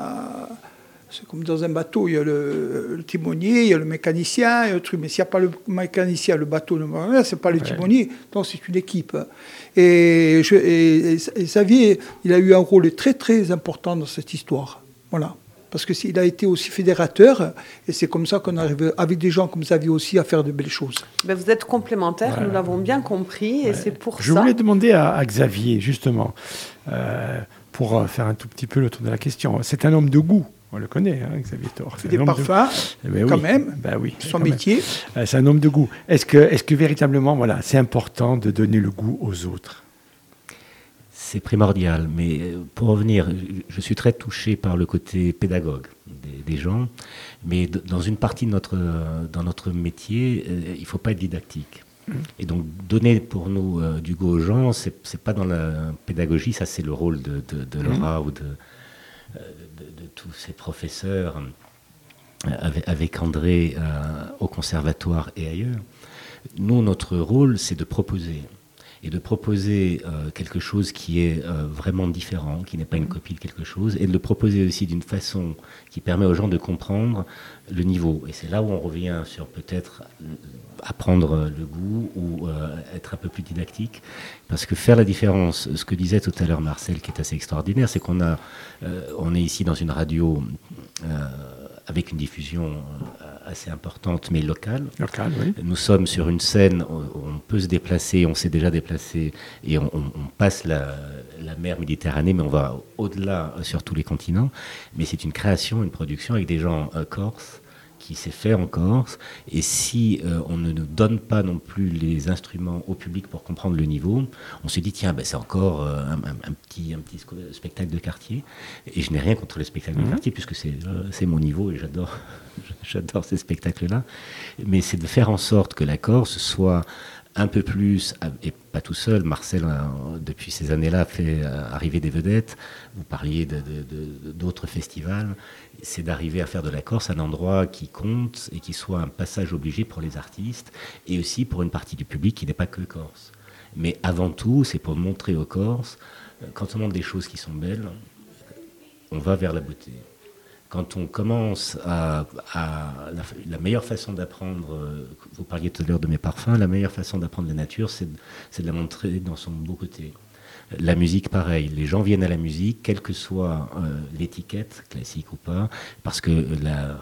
c'est comme dans un bateau, il y a le, timonier, il y a le mécanicien, il y a le truc. Mais s'il n'y a pas le mécanicien, le bateau ne va c'est pas le timonier, donc c'est une équipe. Et, Xavier, il a eu un rôle très très important dans cette histoire. Voilà. Parce qu'il a été aussi fédérateur, et c'est comme ça qu'on arrive, avec des gens comme Xavier aussi, à faire de belles choses. Ben vous êtes complémentaires, nous l'avons bien compris, et c'est pour ça. Je voulais demander à, Xavier, justement, euh, pour faire un tout petit peu le tour de la question. C'est un homme de goût. On le connaît, hein, Xavier Thor. Il fait des parfums, eh ben quand même. Ben oui, son métier. Euh, c'est un homme de goût. Est-ce que, est que véritablement, voilà, c'est important de donner le goût aux autres? C'est primordial. Mais euh, pour revenir, je suis très touché par le côté pédagogue des, gens. Mais dans une partie de notre, dans notre métier, euh, il ne faut pas être didactique. Mmh. Et donc, donner pour nous du goût aux gens, ce n'est pas dans la pédagogie, ça c'est le rôle de, de, Laura mmh. ou de, de, tous ces professeurs euh, avec, André euh, au conservatoire et ailleurs. Nous, notre rôle, c'est de proposer. Et de proposer euh, quelque chose qui est vraiment différent, qui n'est pas une copie de quelque chose, et de le proposer aussi d'une façon qui permet aux gens de comprendre le niveau. Et c'est là où on revient sur peut-être apprendre le goût ou être un peu plus didactique. Parce que faire la différence, ce que disait tout à l'heure Marcel, qui est assez extraordinaire, c'est qu'on a, euh, on est ici dans une radio euh, avec une diffusion euh, assez importante, mais locale. Locale, oui. Nous sommes sur une scène où on peut se déplacer, on s'est déjà déplacé, et on, passe la, la, mer Méditerranée, mais on va au-delà sur tous les continents. Mais c'est une création, une production avec des gens corses qui s'est fait en Corse. Et si euh, on ne nous donne pas non plus les instruments au public pour comprendre le niveau, on se dit tiens, ben, c'est encore euh, un, petit, un petit spectacle de quartier. Et je n'ai rien contre les spectacles de mhm. quartier puisque c'est euh, mon niveau et j'adore j'adore ces spectacles-là. Mais c'est de faire en sorte que la Corse soit un peu plus, et pas tout seul, Marcel, depuis ces années-là, fait arriver des vedettes. Vous parliez d'autres festivals c'est d'arriver à faire de la Corse un endroit qui compte et qui soit un passage obligé pour les artistes et aussi pour une partie du public qui n'est pas que Corse. Mais avant tout, c'est pour montrer aux Corses, euh, quand on montre des choses qui sont belles, on va vers la beauté. Quand on commence à, la, meilleure façon d'apprendre, euh, vous parliez tout à l'heure de mes parfums, la meilleure façon d'apprendre la nature, c'est de la montrer dans son beau côté. La musique, pareil. Les gens viennent à la musique, quelle que soit euh, l'étiquette, classique ou pas, parce que euh,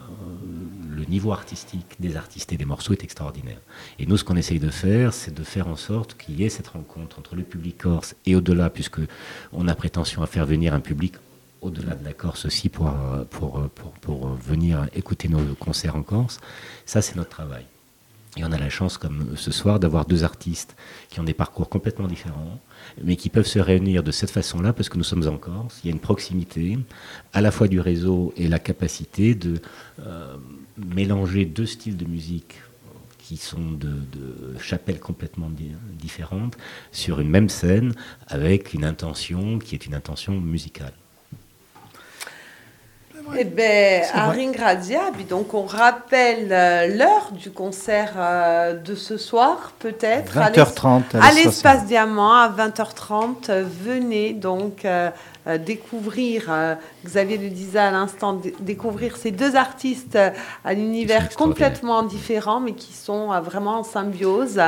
le niveau artistique des artistes et des morceaux est extraordinaire. Et nous, ce qu'on essaye de faire, c'est de faire en sorte qu'il y ait cette rencontre entre le public corse et au-delà, puisque on a prétention à faire venir un public au-delà de la Corse aussi pour, euh, pour, pour, pour venir écouter nos concerts en Corse. Ça, c'est notre travail. Et on a la chance, comme ce soir, d'avoir deux artistes qui ont des parcours complètement différents, mais qui peuvent se réunir de cette façon-là parce que nous sommes en Corse. Il y a une proximité, à la fois du réseau et la capacité de euh, mélanger deux styles de musique qui sont de, chapelles complètement différentes sur une même scène avec une intention qui est une intention musicale. Eh bien, à Ringradia, donc on rappelle euh, l'heure du concert euh, de ce soir, peut-être. 20h30. À l'espace Diamant, à 20h30. venez donc euh, découvrir, Xavier le disait à l'instant, découvrir ces deux artistes à l'univers complètement différent, mais qui sont vraiment en symbiose,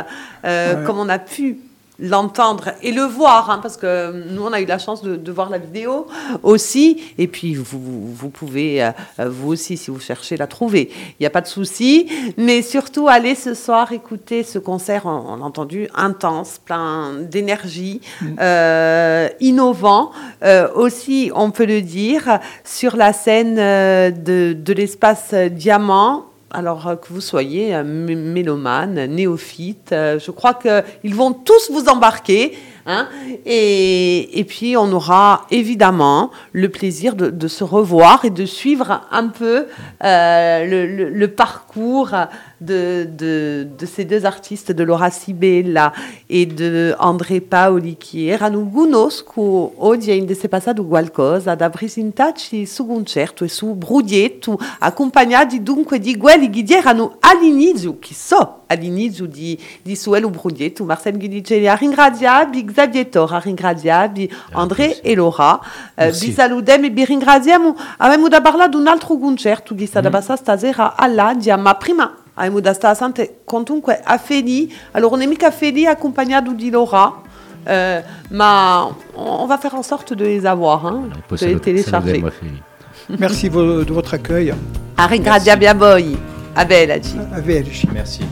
comme on a pu l'entendre et le voir, hein, parce que nous, on a eu la chance de, voir la vidéo aussi. Et puis, vous, vous pouvez, euh, vous aussi, si vous cherchez, la trouver. Il n'y a pas de souci. Mais surtout, allez ce soir écouter ce concert, on, a entendu, intense, plein d'énergie, mm. euh, innovant. Euh, aussi, on peut le dire, sur la scène de, de l'espace Diamant, alors euh, que vous soyez un mélomane, néophyte, euh, je crois qu'ils vont tous vous embarquer. Hein, et, puis on aura évidemment le plaisir de, se revoir et de suivre un peu euh, le, parcours de, de, ces deux artistes, de Laura Sibella et de André Paoli, qui erano conosco oggi in desse passato qualcosa da presentarci su concerto e su Brudietto, accompagnati dunque di quelli che erano all'inizio, che so all'inizio di, di Suelo Brudietto, Marcel Guidicelli, ringraziare, Big Zavietor, Aringrazia, bi André et Laura, euh, bi et bi ringraziamo, avemu da barla d'un altro concerto che sta da bassa stasera alla Diamma Prima. Avemu da sta sante comunque a Feli, on est mica Feli accompagnato di Laura. Euh, ma on va faire en sorte de les avoir, hein, de les télécharger. Merci de votre accueil. Aringradia biaboi. A Merci.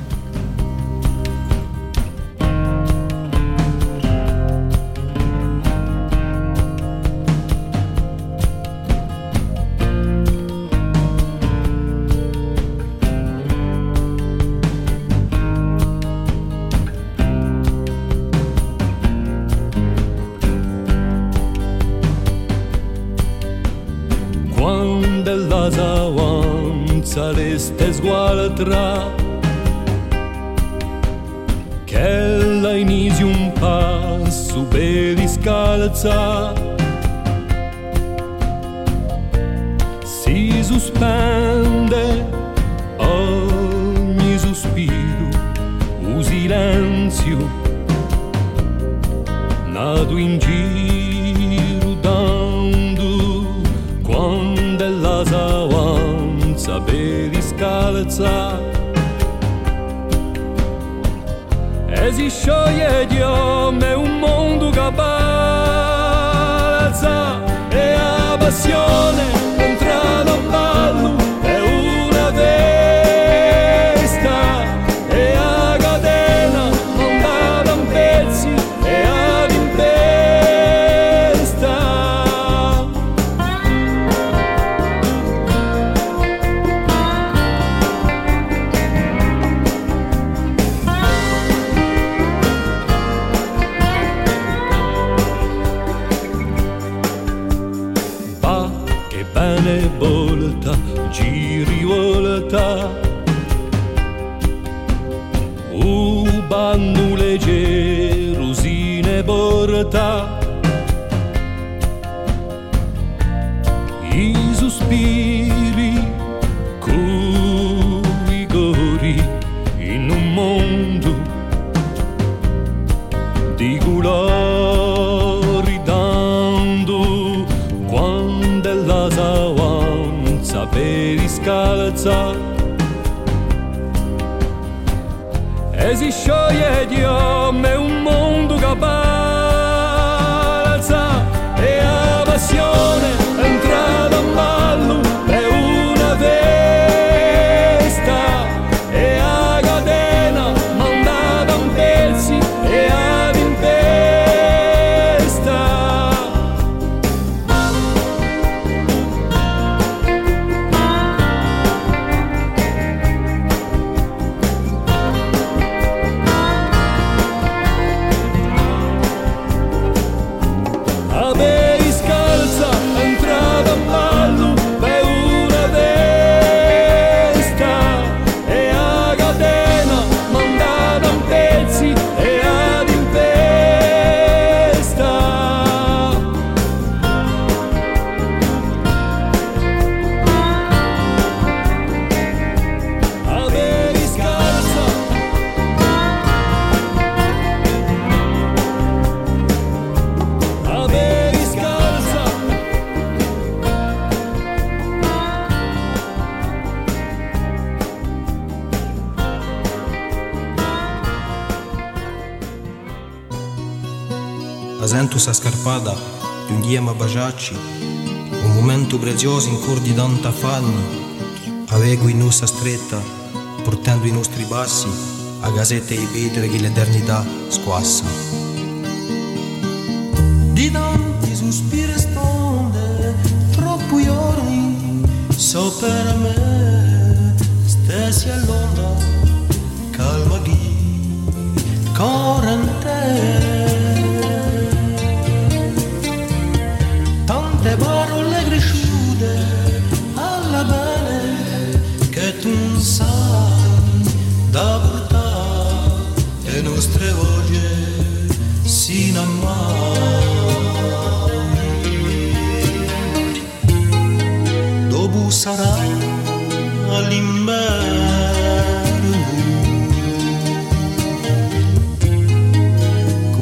Siete i vetri che l'eternità squassa.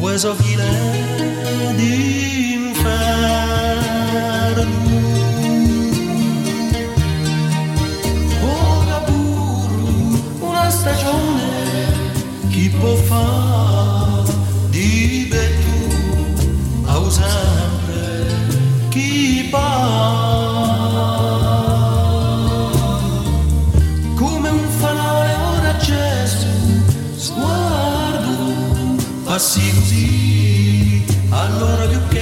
Coisa vilã de passi così. Allora più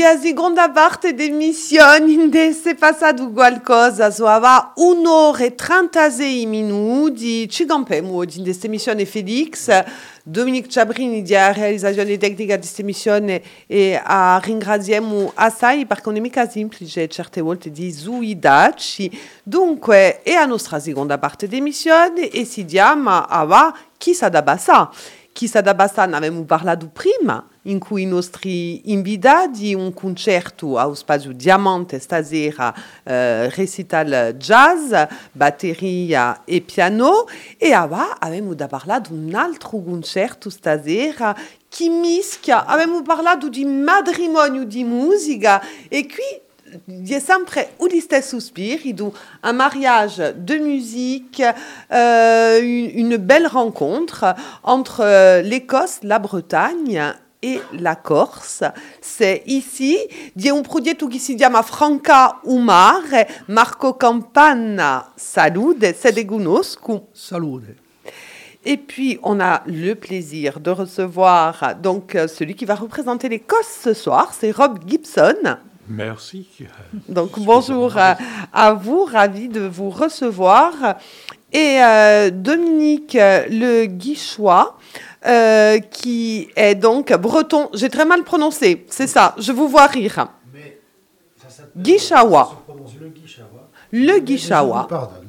a seconda parte d'emissione de Se passato qualcosa, so ava un'ora e 36 minuti, ci campiamo oggi in questa emissione Felix, Dominique Ciabrini di a realizzazione tecnica di questa emissione e a ringraziamo assai perché non è mica semplice certe volte di suidarci. Dunque, è a nostra seconda parte d'emissione e si chiama Ava Chissà da Bassa. Chissà da Bassa ne avevamo parlato prima, in cui i nostri invitati un concerto allo spazio Diamante stasera, eh, recital jazz, batteria e piano, e ora avevamo da parlare di un altro concerto stasera che mischia, avevamo parlato di matrimonio di musica e qui il sempre ou stesso spirito, un mariage de musique, euh, une, une belle rencontre entre euh, l'Écosse, la Bretagne et la Corse. C'est ici, di un progetto che si chiama Franca Umar, Marco Campana, salute, se de conosco. Salute. Et puis, on a le plaisir de recevoir donc celui qui va représenter l'Écosse ce soir, c'est Rob Gibson. Merci. Donc bonjour à, à vous, ravi de vous recevoir. Et euh, Dominique euh, Le Guichois, euh, qui est donc breton, j'ai très mal prononcé, c'est ça, je vous vois rire. Guichawa. Le Guichawa. Pardon.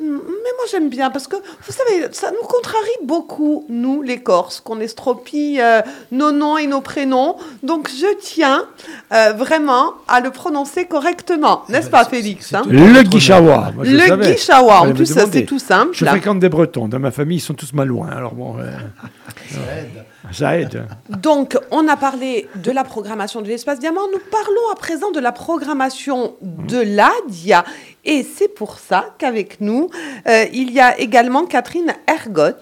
Mais moi j'aime bien parce que vous savez, ça nous contrarie beaucoup, nous les Corses, qu'on estropie euh, nos noms et nos prénoms. Donc je tiens euh, vraiment à le prononcer correctement, n'est-ce pas Félix hein Le Guichawa. moi, Le. Guichawa, en plus c'est tout simple. Je fréquente des Bretons. Dans ma famille, ils sont tous malouins. Alors bon, euh, ça aide. Donc, on a parlé de la programmation de l'espace diamant. Nous parlons à présent de la programmation de l'ADIA. Et c'est pour ça qu'avec nous, euh, il y a également Catherine Ergot,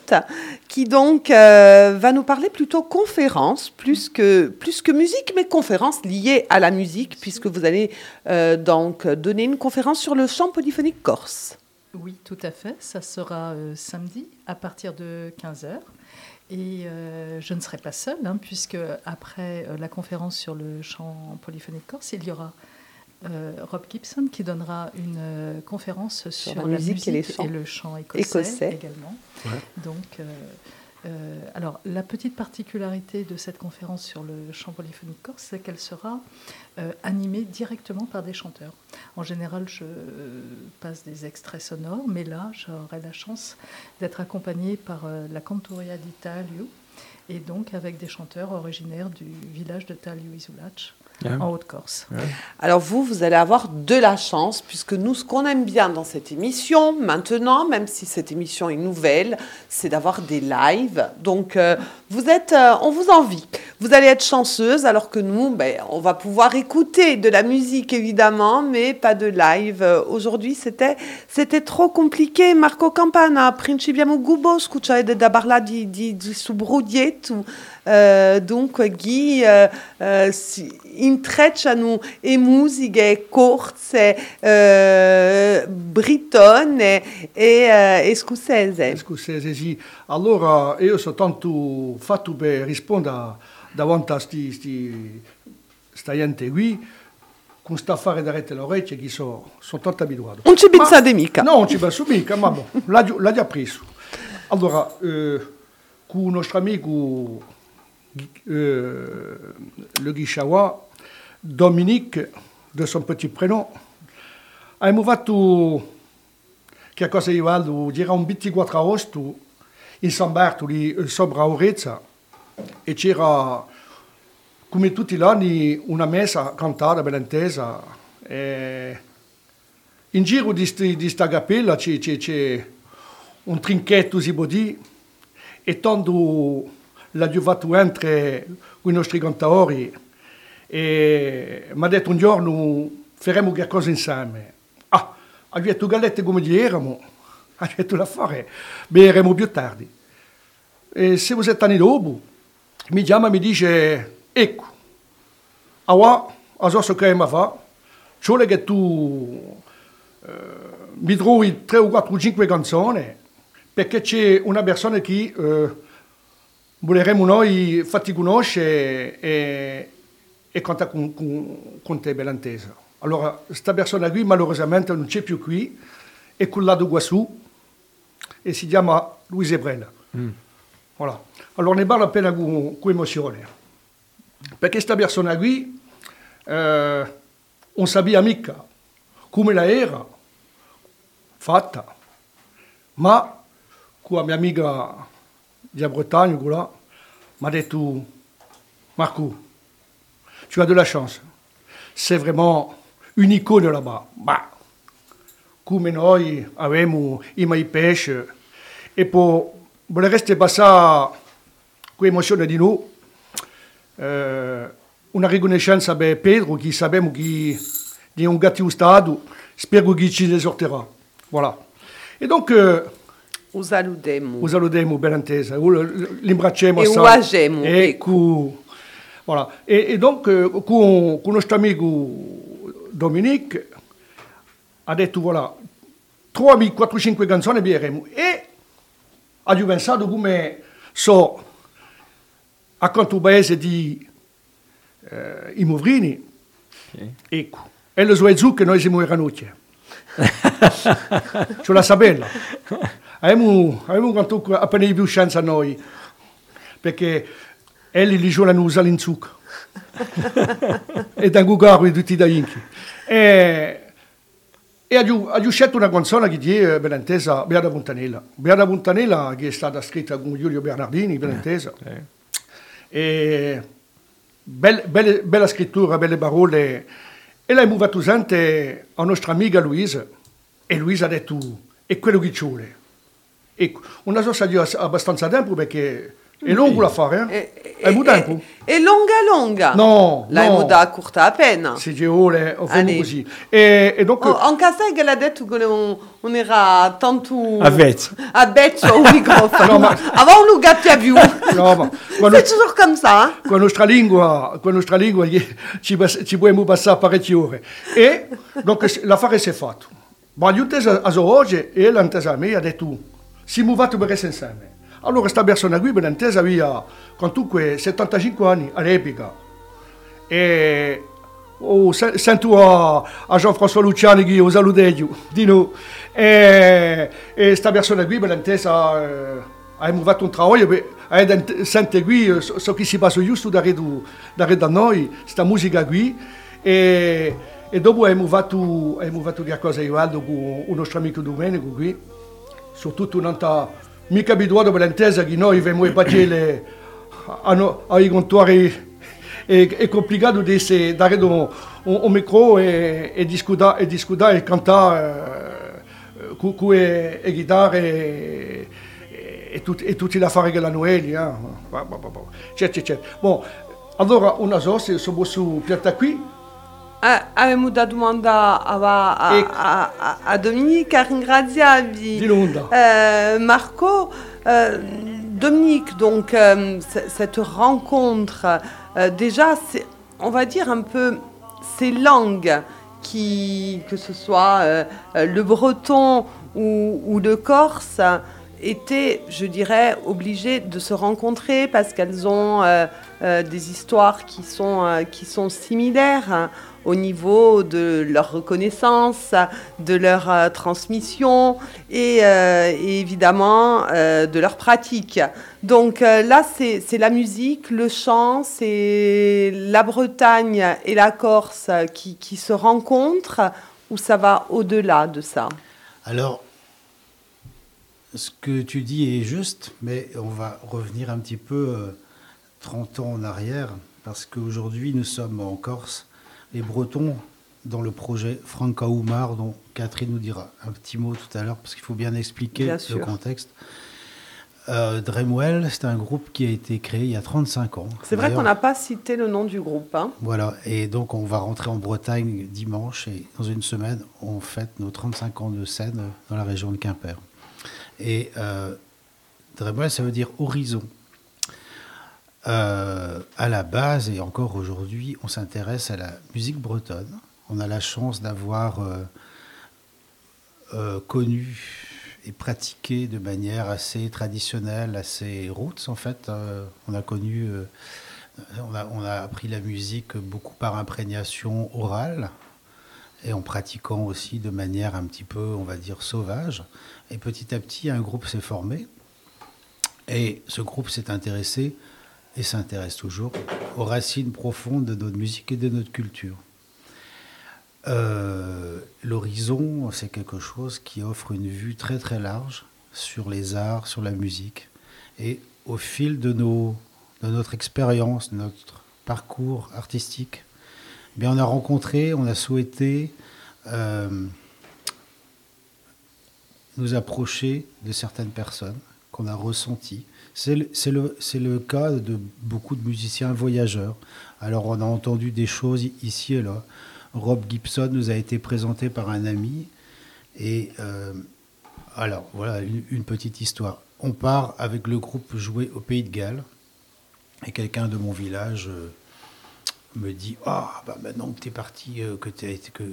qui donc euh, va nous parler plutôt conférence, plus que, plus que musique, mais conférence liée à la musique, puisque vous allez euh, donc donner une conférence sur le chant polyphonique corse. Oui, tout à fait. Ça sera samedi à partir de 15h. Et je ne serai pas seule, hein, puisque après la conférence sur le chant polyphonique corse, il y aura euh, Rob Gibson qui donnera une euh, conférence sur, la musique et les chants. le chant écossais, Écossais. également. Donc, euh, euh, alors, la petite particularité de cette conférence sur le chant polyphonique corse, c'est qu'elle sera euh, animée directement par des chanteurs. En général, je passe des extraits sonores, mais là, j'aurai la chance d'être accompagnée par euh, la Cantoria di Tagliu, et donc avec des chanteurs originaires du village de Tagliu Isulac, En Haute-Corse. Alors vous, vous allez avoir de la chance, puisque nous, ce qu'on aime bien dans cette émission, maintenant, même si cette émission est nouvelle, c'est d'avoir des lives. Donc euh, vous êtes, euh, on vous envie. Vous allez être chanceuse, alors que nous, ben, on va pouvoir écouter de la musique évidemment, mais pas de live. Euh, Aujourd'hui, c'était, c'était trop compliqué. Marco Campana, principiamo gubo, scucciare da parla di, di, di Eh, dunque Guy eh, eh, si intrecciano e musiche corse eh, britone e, e scozzese. Scusate, sì. Allora, io soltanto fatto per rispondere davanti a sti, sti, sta gente qui, con sta affare da rete le orecchie, che so, sono tanto abituato. Non ci Ma- pensate mica. No, non ci penso mica, ma boh, l'ha, già- l'ha già preso. Allora, eh, con il nostro amico eh, le Guichawa, Dominique, de son petit prénom, abbiamo fatto che cosa io vado, un 24 agosto in San Bartoli, sopra Orezza, e c'era, come tutti gli anni, una messa cantata, bella intesa. E in giro di, sti- di cappella c'è un trinchetto, si può dire, e tanto l'ha fatto entrare con i nostri cantatori e mi ha detto un giorno faremo qualcosa insieme. Ah, ha detto gallette come di eramo, ha detto la fare, beremo più tardi. E se voi siete anni dopo, mi chiama e mi dice, ecco, Awa, adesso che mi fa, c'ho che tu eh, mi trovi tre o quattro o cinque canzoni, perché c'è una persona che eh, voleremo noi farti conoscere e, e cantare con, con, con te, Bellantesa. Allora, questa persona qui malaureusamente non c'è più qui, è quella di Guassù e si chiama Luise Brella. Voilà. Allora ne parlo appena con, con emozione, perché questa persona qui eh, non sapeva mica come la era fatta, ma con la mia amica di Bretagne, mi ha detto, Marco, tu as de la chance, c'est vraiment une icône là-bas. Ma, come noi avevamo i mai pesce, e poi vorreste passare quell'emozione di noi, eh, una riconoscenza per Pedro, che sappiamo che è un gatto stato, spero che ci esorterà. Voilà. E donc, eh, Os aludemo. Us salutiamo ben intesa, l'imbracciamo E uagemo, E, ecco. cu- voilà. e, e donc, eh, con, con nostro amico Dominique, ha detto, voilà, trovi 4-5 canzoni bieremo. E ha già pensato come so accanto al paese di eh, i Movrini. Ecco. E lo so che noi siamo Ranuccia. Ce la sapella. Abbiamo, abbiamo quanto appena di più chance a noi, perché elli li giocano usare l'inzucco. e da Gugaro tutti da Inchi. E, e ha scelto una canzone che è ben intesa, Beata Puntanella. Beata Puntanella che è stata scritta con Giulio Bernardini, ben intesa. E belle- belle- bella scrittura, belle parole. E l'abbiamo fatto sentire a nostra amica Luisa. E Luisa ha detto, è quello che ci vuole. Ecco, una cosa di abbastanza tempo perché È lungo l'affare, eh? È molto tempo? e longa longa. No, L'hai no. da corta appena. Se ci vuole, o famo Allez. così. E, e donc, Oh, en casa che l'ha detto che on, on era tanto A vezzo. a au microfono. No, ma- Avant on no, ma quando, C'est toujours comme ça. Con la nostra lingua, con la nostra lingua ci, bas- ci passare parecchie ore. E donc, l'affare si è fatto. Ma a oggi e l'intesa mia ha detto, si muovato per essere insieme. Allora, questa persona qui, per l'intesa via, con tutte 75 anni, all'epoca. E oh, se- sento a, a Jean-François Luciani che lo saluto di noi. E, questa persona qui, per l'intesa, eh, fatto un lavoro, e sente qui eh, so, so che si passa giusto da, redu- da, da noi, questa musica qui. E, e dopo abbiamo fatto, qualcosa Valdo con un nostro amico Domenico qui, soprattutto non sta mica abituato per l'intesa che noi pagelle a, no- ai contori è, è complicato di se dare un, un, un micro e, e discutere e, discutere e cantare eh, con, le chitarre e, e, e tutti gli affari che la Noeli. Eh. Certo, certo. Bon, allora una cosa, se posso piatta qui, Eh, avevamo da domanda a, a, E- a, Dominique a Londra. Euh, Marco, euh, Dominique, donc euh, cette rencontre, euh, déjà, c'est, on va dire un peu ces langues qui, que ce soit euh, le breton ou, ou le corse, étaient, je dirais, obligées de se rencontrer parce qu'elles ont des histoires qui sont, qui sont similaires au niveau de leur reconnaissance, de leur euh, transmission et, euh, évidemment euh, de leur pratique. Donc là, c'est la musique, le chant, c'est la Bretagne et la Corse qui, qui se rencontrent ou ça va au-delà de ça? Alors, ce que tu dis est juste, mais on va revenir un petit peu euh, 30 ans en arrière, parce qu'aujourd'hui, nous sommes en Corse. Les Bretons, dans le projet Franca Oumar, dont Catherine nous dira un petit mot tout à l'heure, parce qu'il faut bien expliquer Bien le contexte. Euh, Dremwell, c'est un groupe qui a été créé il y a 35 ans. C'est vrai qu'on n'a pas cité le nom du groupe. hein. voilà, et donc on va rentrer en Bretagne dimanche et dans une semaine, on fête nos 35 ans de scène dans la région de Quimper. Et euh, Dremel, ça veut dire horizon. Euh, à la base, et encore aujourd'hui, on s'intéresse à la musique bretonne. On a la chance d'avoir euh, euh, connu et pratiqué de manière assez traditionnelle, assez roots en fait. On a connu on a, on a appris la musique beaucoup par imprégnation orale et en pratiquant aussi de manière un petit peu, on va dire, sauvage. Et petit à petit, un groupe s'est formé. Et ce groupe s'est intéressé, et s'intéresse toujours, aux racines profondes de notre musique et de notre culture. Euh, L'horizon, c'est quelque chose qui offre une vue très très large sur les arts, sur la musique. Et au fil de, nos, de notre expérience, notre parcours artistique, eh bien, on a rencontré, on a souhaité euh, nous approcher de certaines personnes qu'on a ressenties. C'est le, cas de beaucoup de musiciens voyageurs. Alors on a entendu des choses ici et là. Rob Gibson nous a été présenté par un ami. Et euh, alors voilà une, petite histoire. On part avec le groupe jouer au Pays de Galles. Et quelqu'un de mon village euh, me dit Ah, bah maintenant que tu parti, euh, que, été- que,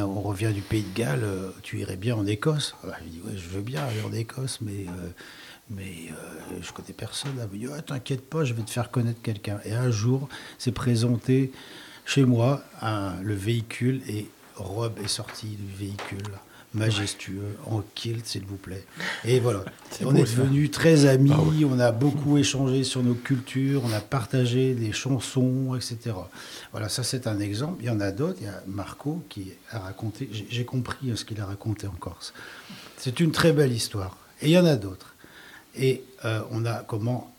on, revient du Pays de Galles, tu irais bien en Écosse? Ah bah, Je dis Ouais, je veux bien aller en Écosse, mais, mais euh, je connais personne. Elle me dit Ah, T'inquiète pas, je vais te faire connaître quelqu'un. Et un jour, s'est présenté chez moi un- le véhicule et Rob est sorti du véhicule. Majestueux, en kilt, s'il vous plaît. Et voilà. C'est on beau, est devenus très amis, Ah oui. on a beaucoup échangé sur nos cultures, on a partagé des chansons, etc. Voilà, ça c'est un exemple. Il y en a d'autres. Il y a Marco qui a raconté, j'ai- j'ai compris euh, ce qu'il a raconté en Corse. C'est une très belle histoire. Et il y en a d'autres. Et euh, on a comment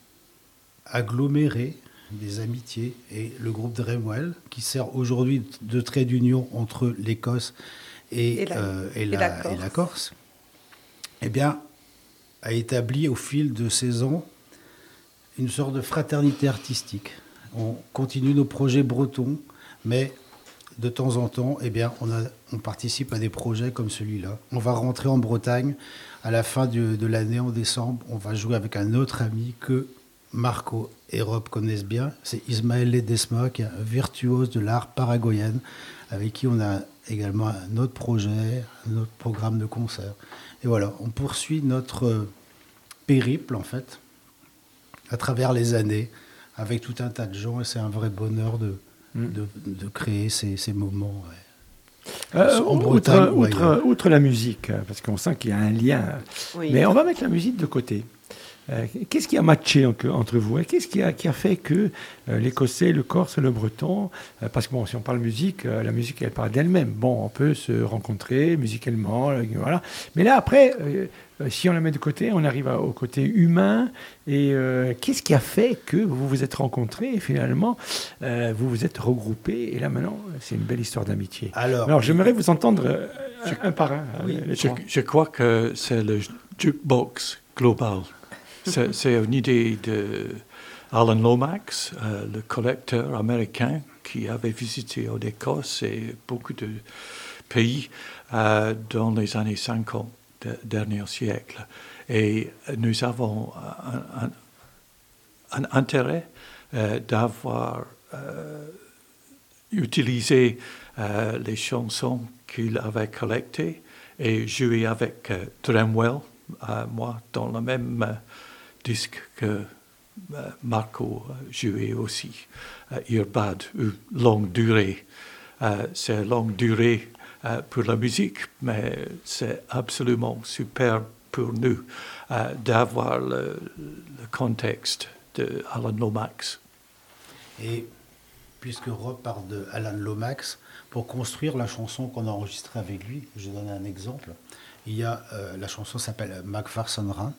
aggloméré des amitiés et le groupe Dremwell, qui sert aujourd'hui de trait d'union entre l'Écosse et, Et la- euh, et la, et Corse. la Corse, eh bien, a établi au fil de ces ans une sorte de fraternité artistique. On continue nos projets bretons, mais de temps en temps, eh bien, on, participe à des projets comme celui-là. On va rentrer en Bretagne à la fin du- de l'année, en décembre. On va jouer avec un autre ami que Marco et Rob connaissent bien. C'est Ismaël Ledesma, qui est un virtuose de l'art paraguayen, avec qui on a également un autre projet, un autre programme de concert. Et voilà, on poursuit notre périple, en fait, à travers les années, avec tout un tas de gens, et c'est un vrai bonheur de, de, de créer ces, ces moments. ouais. Euh, En outre, Bretagne ou outre- ailleurs. outre la musique, euh, parce qu'on sent qu'il y a un lien. Oui. Mais on va mettre la musique de côté. Euh, Qu'est-ce qui a matché entre, entre vous? Et Qu'est-ce qui a, qui a fait que euh, l'Écossais, le Corse, le Breton, euh, parce que bon, si on parle musique, la musique elle parle d'elle-même. Bon, on peut se rencontrer musicalement, voilà. Mais là après, si on la met de côté, on arrive à- au côté humain. Et euh, qu'est-ce qui a fait que vous vous êtes rencontrés et finalement euh, vous vous êtes regroupés Et là maintenant, c'est une belle histoire d'amitié. Alors, Alors j'aimerais vous entendre euh, un, un par un. Oui, euh, Je, crois que c'est le jukebox global. C'est une idée de Alan Lomax, euh, le collecteur américain qui avait visité en Écosse et beaucoup de pays euh, dans les années 50 dernier siècle. Et nous avons un, intérêt euh, d'avoir euh, utilisé euh, les chansons qu'il avait collectées et joué avec Dremwell, moi, dans le même disque que Marco jouait aussi, Irbad, ou Longue Durée. C'est longue durée euh, pour la musique, mais c'est absolument super pour nous euh, d'avoir le, contexte de Alan Lomax. Et puisque Rob parle de Alan Lomax, pour construire la chanson qu'on a enregistrée avec lui, je donne un exemple. Il y a euh, la chanson s'appelle Macpherson Rant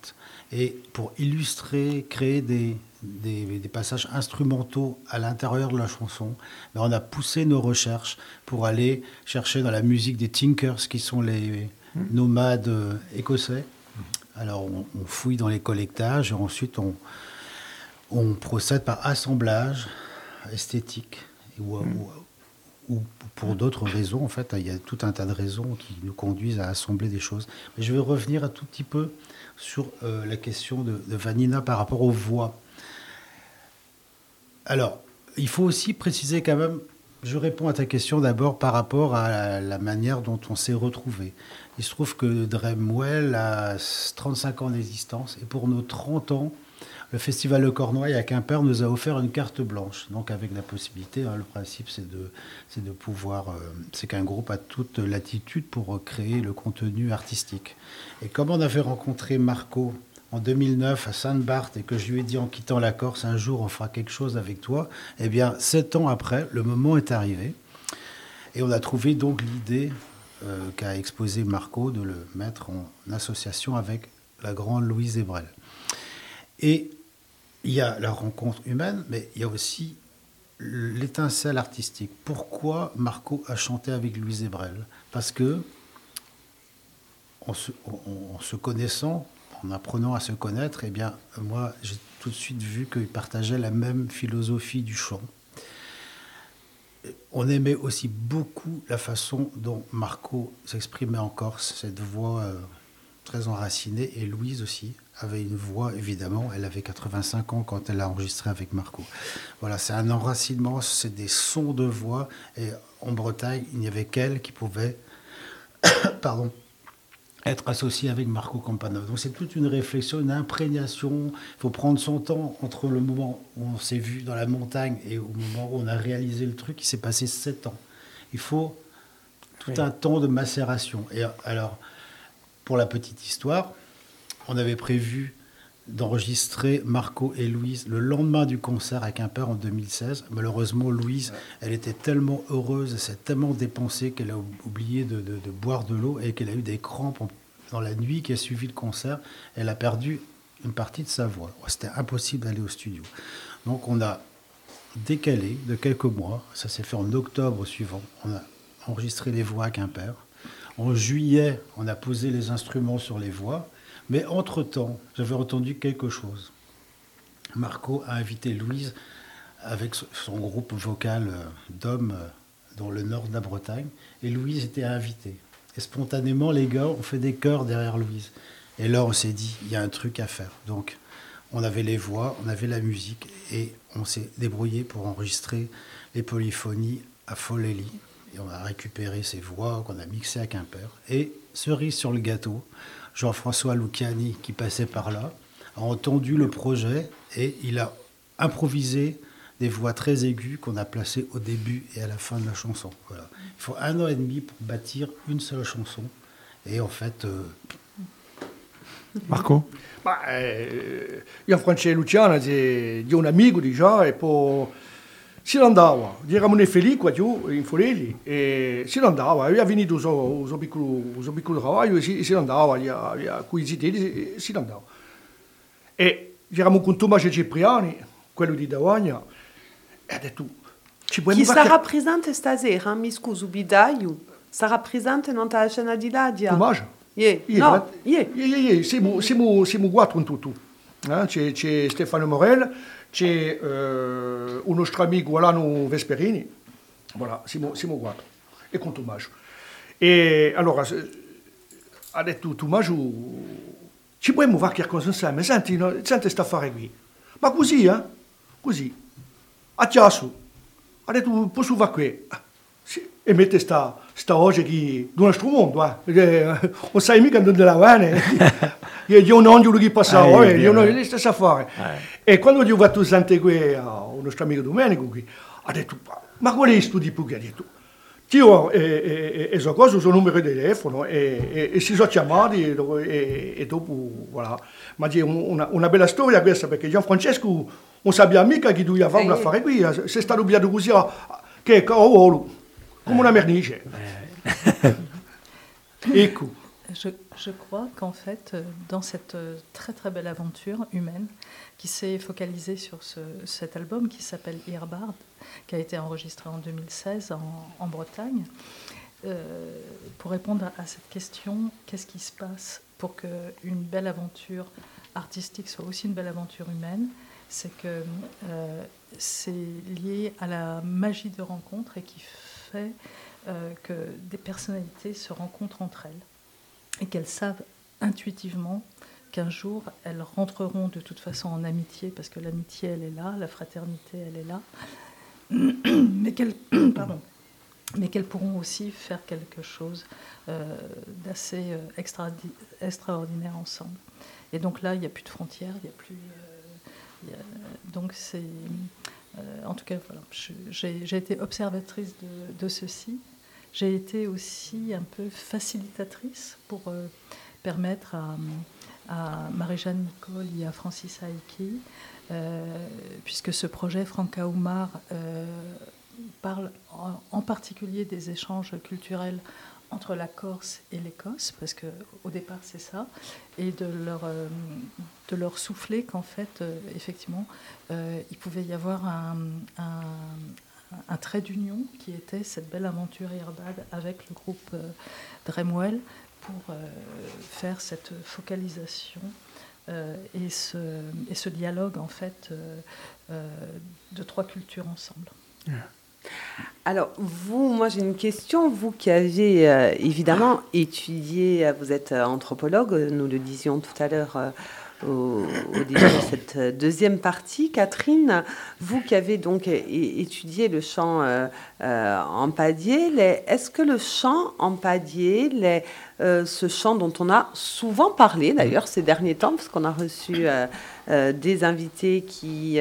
et pour illustrer, créer des, des, des passages instrumentaux à l'intérieur de la chanson, ben, on a poussé nos recherches pour aller chercher dans la musique des Tinkers qui sont les nomades euh, écossais. Alors on, on fouille dans les collectages et ensuite on, on procède par assemblage esthétique ou, ou- ou pour d'autres raisons. En fait, il y a tout un tas de raisons qui nous conduisent à assembler des choses. Mais je vais revenir un tout petit peu sur euh, la question de, de Vanina par rapport aux voix. Alors, il faut aussi préciser quand même, je réponds à ta question d'abord par rapport à la, manière dont on s'est retrouvé. Il se trouve que Dremwell a 35 ans d'existence et pour nos 30 ans, le Festival de Cornouailles à Quimper nous a offert une carte blanche. Donc avec la possibilité, hein, le principe c'est de, de pouvoir, euh, c'est qu'un groupe a toute latitude pour créer le contenu artistique. Et comme on avait rencontré Marco en 2009 à Sainte-Barth et que je lui ai dit en quittant la Corse, un jour on fera quelque chose avec toi, eh bien sept ans après, le moment est arrivé. Et on a trouvé donc l'idée euh, qu'a exposé Marco de le mettre en association avec la grande Louise Ebrel. Et il y a la rencontre humaine, mais il y a aussi l'étincelle artistique. Pourquoi Marco a chanté avec Louise Ebrel? Parce que, en se connaissant, en apprenant à se connaître, eh bien, moi, j'ai tout de suite vu qu'ils partageaient la même philosophie du chant. On aimait aussi beaucoup la façon dont Marco s'exprimait en Corse, cette voix euh, très enracinée, et Louise aussi avait une voix, évidemment, elle avait 85 ans quand elle a enregistré avec Marco. Voilà, c'est un enracinement, c'est des sons de voix, et en Bretagne, il n'y avait qu'elle qui pouvait, pardon, être associée avec Marco Campanov. Donc c'est toute une réflexion, une imprégnation. Il faut prendre son temps entre le moment où on s'est vu dans la montagne et au moment où on a réalisé le truc. Il s'est passé sept ans. Il faut tout Oui. un temps de macération. Et alors, pour la petite histoire, on avait prévu d'enregistrer Marco et Louise le lendemain du concert à Quimper en 2016. Malheureusement, Louise, elle était tellement heureuse, elle s'est tellement dépensée qu'elle a oublié de, de- de boire de l'eau et qu'elle a eu des crampes dans la nuit qui a suivi le concert. Elle a perdu une partie de sa voix. C'était impossible d'aller au studio. Donc on a décalé de quelques mois. Ça s'est fait en octobre suivant. On a enregistré les voix à Quimper. En juillet, on a posé les instruments sur les voix. Mais entre-temps, j'avais entendu quelque chose. Marco a invité Louise avec so- son groupe vocal euh, d'hommes euh, dans le nord de la Bretagne. Et Louise était invitée. Et spontanément, les gars ont fait des chœurs derrière Louise. Et là, on s'est dit, il y a un truc à faire. Donc, on avait les voix, on avait la musique, et on s'est débrouillé pour enregistrer les polyphonies à Folelli. Et on a récupéré ces voix qu'on a mixées à Quimper. Et cerise sur le gâteau, Jean-François Luciani, qui passait par là, a entendu le projet et il a improvisé des voix très aiguës qu'on a placées au début et à la fin de la chanson. Voilà. Il faut un an et demi pour bâtir une seule chanson. Et en fait, euh, Marco Ma eh, io Francesco Luciana di, un amico di già e poi si andava, eravamo felici qua giù in Forelli e si andava, aveva finito il suo, piccolo, piccolo lavoro e si, si andava, gli ha acquisiti e si andava. E eravamo con Tommaso Cipriani, quello di Davagna, e ha detto, ci puoi Chi sarà presente stasera, mi scuso, Bidaio? Sarà presente non la scena di Ladia? Tommaso? Yeah. Ieri, No, ma- yeah. ieri, ieri, siamo, siamo, siamo quattro in tutto. Eh, C'è, c'è Stefano Morel, c'è eh, un nostro amico Alano Vesperini, voilà, siamo, siamo quattro, e con Tommaso. E allora ha detto Tommaso, ci puoi fare qualcosa insieme? Senti, no, senti sta affare qui. Ma così, eh? Così. A chiasso. Ha detto, posso fare qui? Sì. E mette sta, sta oggi che del nostro mondo, eh. Eh, non sai mica dove la bene. Io non ho che passava, eh, è io non vero. ho le stesse affari. E quando gli ho fatto sentire qui a un nostro amico Domenico, qui, ha detto, ma qual è sto tipo che ha detto? Io e, e, e so cosa, suo numero di telefono e, e, e si sono chiamati e, dopo- e, e voilà. Ma c'è un- una, una bella storia questa perché Gianfrancesco non sapeva mica che doveva fare un Eh. affare qui, eh, si è stato obbligato così a, che cavolo, come una mernice. Ecco. Je, je crois qu'en fait, dans cette très très belle aventure humaine qui s'est focalisée sur ce- cet album qui s'appelle Earbard, qui a été enregistré en 2016 en, Bretagne, euh, pour répondre à, à cette question, qu'est-ce qui se passe pour qu'une belle aventure artistique soit aussi une belle aventure humaine? C'est que euh, c'est lié à la magie de rencontre et qui fait euh, que des personnalités se rencontrent entre elles et qu'elles savent intuitivement qu'un jour elles rentreront de toute façon en amitié parce que l'amitié elle est là, la fraternité elle est là, mais qu'elles pourront aussi faire quelque chose euh, d'assez euh, extra- extraordinaire ensemble. Et donc là il n'y a plus de frontières, il n'y a plus euh, donc c'est en tout cas voilà, j'ai été observatrice de, de ceci. J'ai été aussi un peu facilitatrice pour permettre à, à Marie-Jeanne Nicole et à Francis Aiki, euh, puisque ce projet Franca Oumar euh, parle en, particulier des échanges culturels entre la Corse et l'Écosse, parce que au départ c'est ça, et de leur, euh, de leur souffler qu'en fait, effectivement, il pouvait y avoir un, un- un trait d'union qui était cette belle aventure Irbad avec le groupe Dremwell pour euh, faire cette focalisation euh, et, ce, et ce dialogue en fait euh, de trois cultures ensemble. Alors, vous, moi j'ai une question. Vous qui avez évidemment étudié, vous êtes anthropologue, nous le disions tout à l'heure au, début de cette euh, deuxième partie. Catherine, vous qui avez donc étudié le chant euh, euh, en padier, les- est-ce que le chant en padier, les, euh, ce chant dont on a souvent parlé d'ailleurs ces derniers temps, parce qu'on a reçu euh, des invités qui,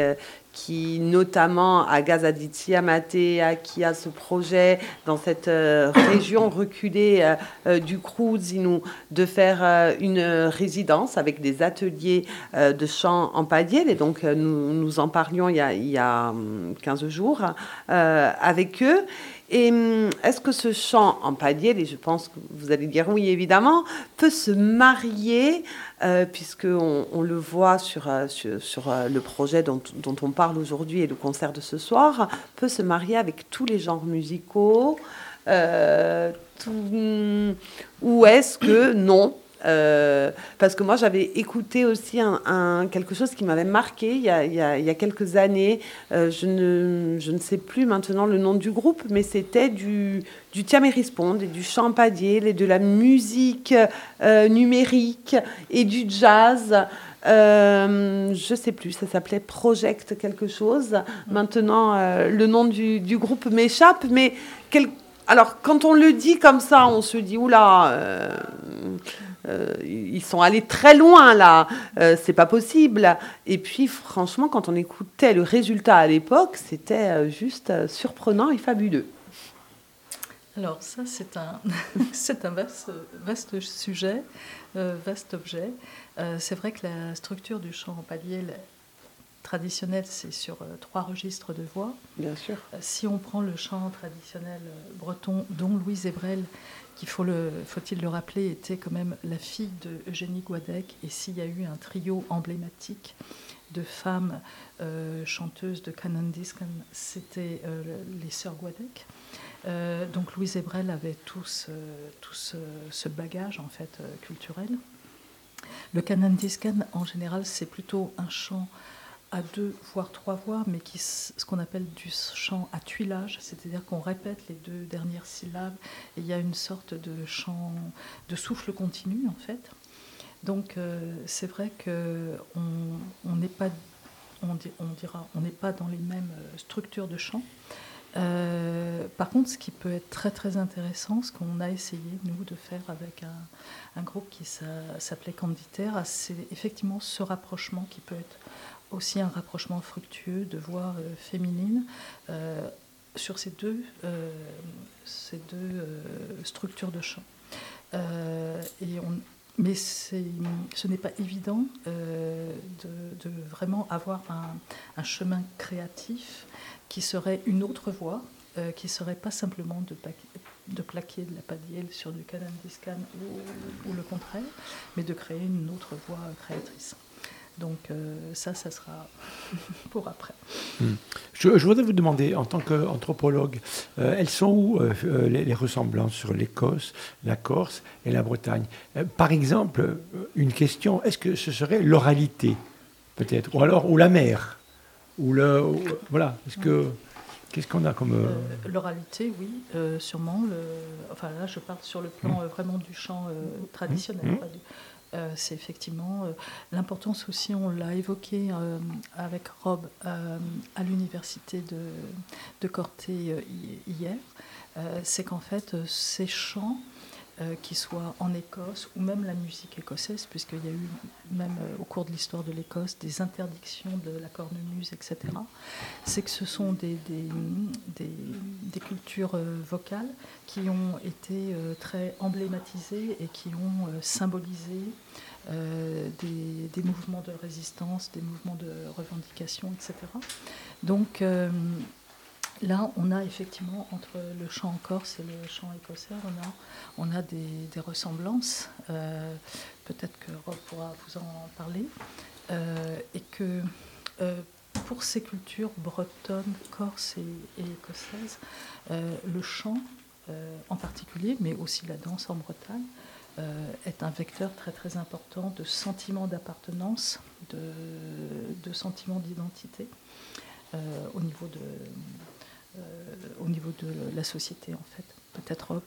qui notamment à Gazaditia Matea, qui a ce projet dans cette euh, région reculée euh, euh, du Cruzinu, de faire une résidence avec des ateliers de chant en padier. Et donc, nous, nous en parlions il y a, il y a hum, 15 jours euh, avec eux. Et hum, est-ce que ce chant en padier, et je pense que vous allez dire oui évidemment, peut se marier, euh, puisqu'on on le voit sur, euh, euh, le projet dont, on parle aujourd'hui et le concert de ce soir, peut se marier avec tous les genres musicaux euh, tout- ou est-ce que non Euh, parce que moi, j'avais écouté aussi un, quelque chose qui m'avait marqué il y a, y a- quelques années. Euh, je, ne, je ne sais plus maintenant le nom du groupe, mais c'était du, du Tiamérisponde et du champadier et de la musique euh, numérique et du jazz. Euh, je sais plus, ça s'appelait Project quelque chose. Maintenant, le nom du, du groupe m'échappe, mais alors quand on le dit comme ça, on se dit oula, euh, ils sont allés très loin là, euh, c'est pas possible. Et puis franchement, quand on écoutait le résultat à l'époque, c'était euh, juste surprenant et fabuleux. Alors ça, c'est un, c'est un vaste, vaste sujet, euh, vaste objet. C'est vrai que la structure du chant en palier traditionnel, c'est sur trois registres de voix. Bien sûr. Si on prend le chant traditionnel breton, dont Louise Ebrel, qu'il faut faut-il le rappeler, était quand même la fille de Eugénie Guadec, et s'il y a eu un trio emblématique de femmes euh, chanteuses de Canon Discan, c'était euh, les sœurs Guadec. Euh, donc Louise Ebrel avait tout ce, ce, bagage en fait culturel. Le canon discan, en général, c'est plutôt un chant à deux, voire trois voix, mais qui, ce qu'on appelle du chant à tuilage, c'est-à-dire qu'on répète les deux dernières syllabes et il y a une sorte de chant de souffle continu en fait. Donc euh, c'est vrai que on on n'est pas, on, di- on dira, on n'est pas dans les mêmes euh, structures de chant. Euh, par contre, ce qui peut être très très intéressant, ce qu'on a essayé nous de faire avec un, un groupe qui s'a- s'appelait Canditaire, c'est effectivement ce rapprochement qui peut être aussi un rapprochement fructueux de voix euh, féminines euh, sur ces deux, euh, ces deux structures de chant. Et on, mais ce n'est pas évident de, vraiment avoir un, un chemin créatif qui serait une autre voie, euh, qui serait pas simplement de, de plaquer de la padielle sur du canon discan ou le contraire, mais de créer une autre voie créatrice. Donc euh, ça, ça sera pour après. Hmm. Je, je voudrais vous demander, en tant qu'anthropologue, euh, elles sont où euh, euh, les, les ressemblances sur l'Écosse, la Corse et la Bretagne? Par exemple, une question, est-ce que ce serait l'oralité, peut-être? Ou alors, ou la mer? Ou le, ou- Voilà, est-ce que... Qu'est-ce qu'on a comme... L'oralité, oui, sûrement. Le, enfin là, je parle sur le plan Mm. euh, vraiment du chant euh, traditionnel. Pas du- euh, c'est effectivement euh, l'importance aussi, on l'a évoqué euh, avec Rob à l'université de, de Corté hi- hier, c'est qu'en fait, ces chants, euh, qui soient en Écosse ou même la musique écossaise, puisqu'il y a eu même euh, au cours de l'histoire de l'Écosse des interdictions de la cornemuse, etc. C'est que ce sont des, des, des- cultures euh, vocales qui ont été très emblématisées et qui ont symbolisé des, des mouvements de résistance, des mouvements de revendication, etc. Donc là, on a effectivement entre le chant Corse et le chant écossais, on a, des, ressemblances. Euh, Peut-être que Rob pourra vous en parler. Euh, et que euh, pour ces cultures bretonnes, corse et, écossaises, le chant en particulier, mais aussi la danse en Bretagne, est un vecteur très très important de sentiment d'appartenance, de, de sentiment d'identité au, niveau de, au niveau de la société en fait. Peut-être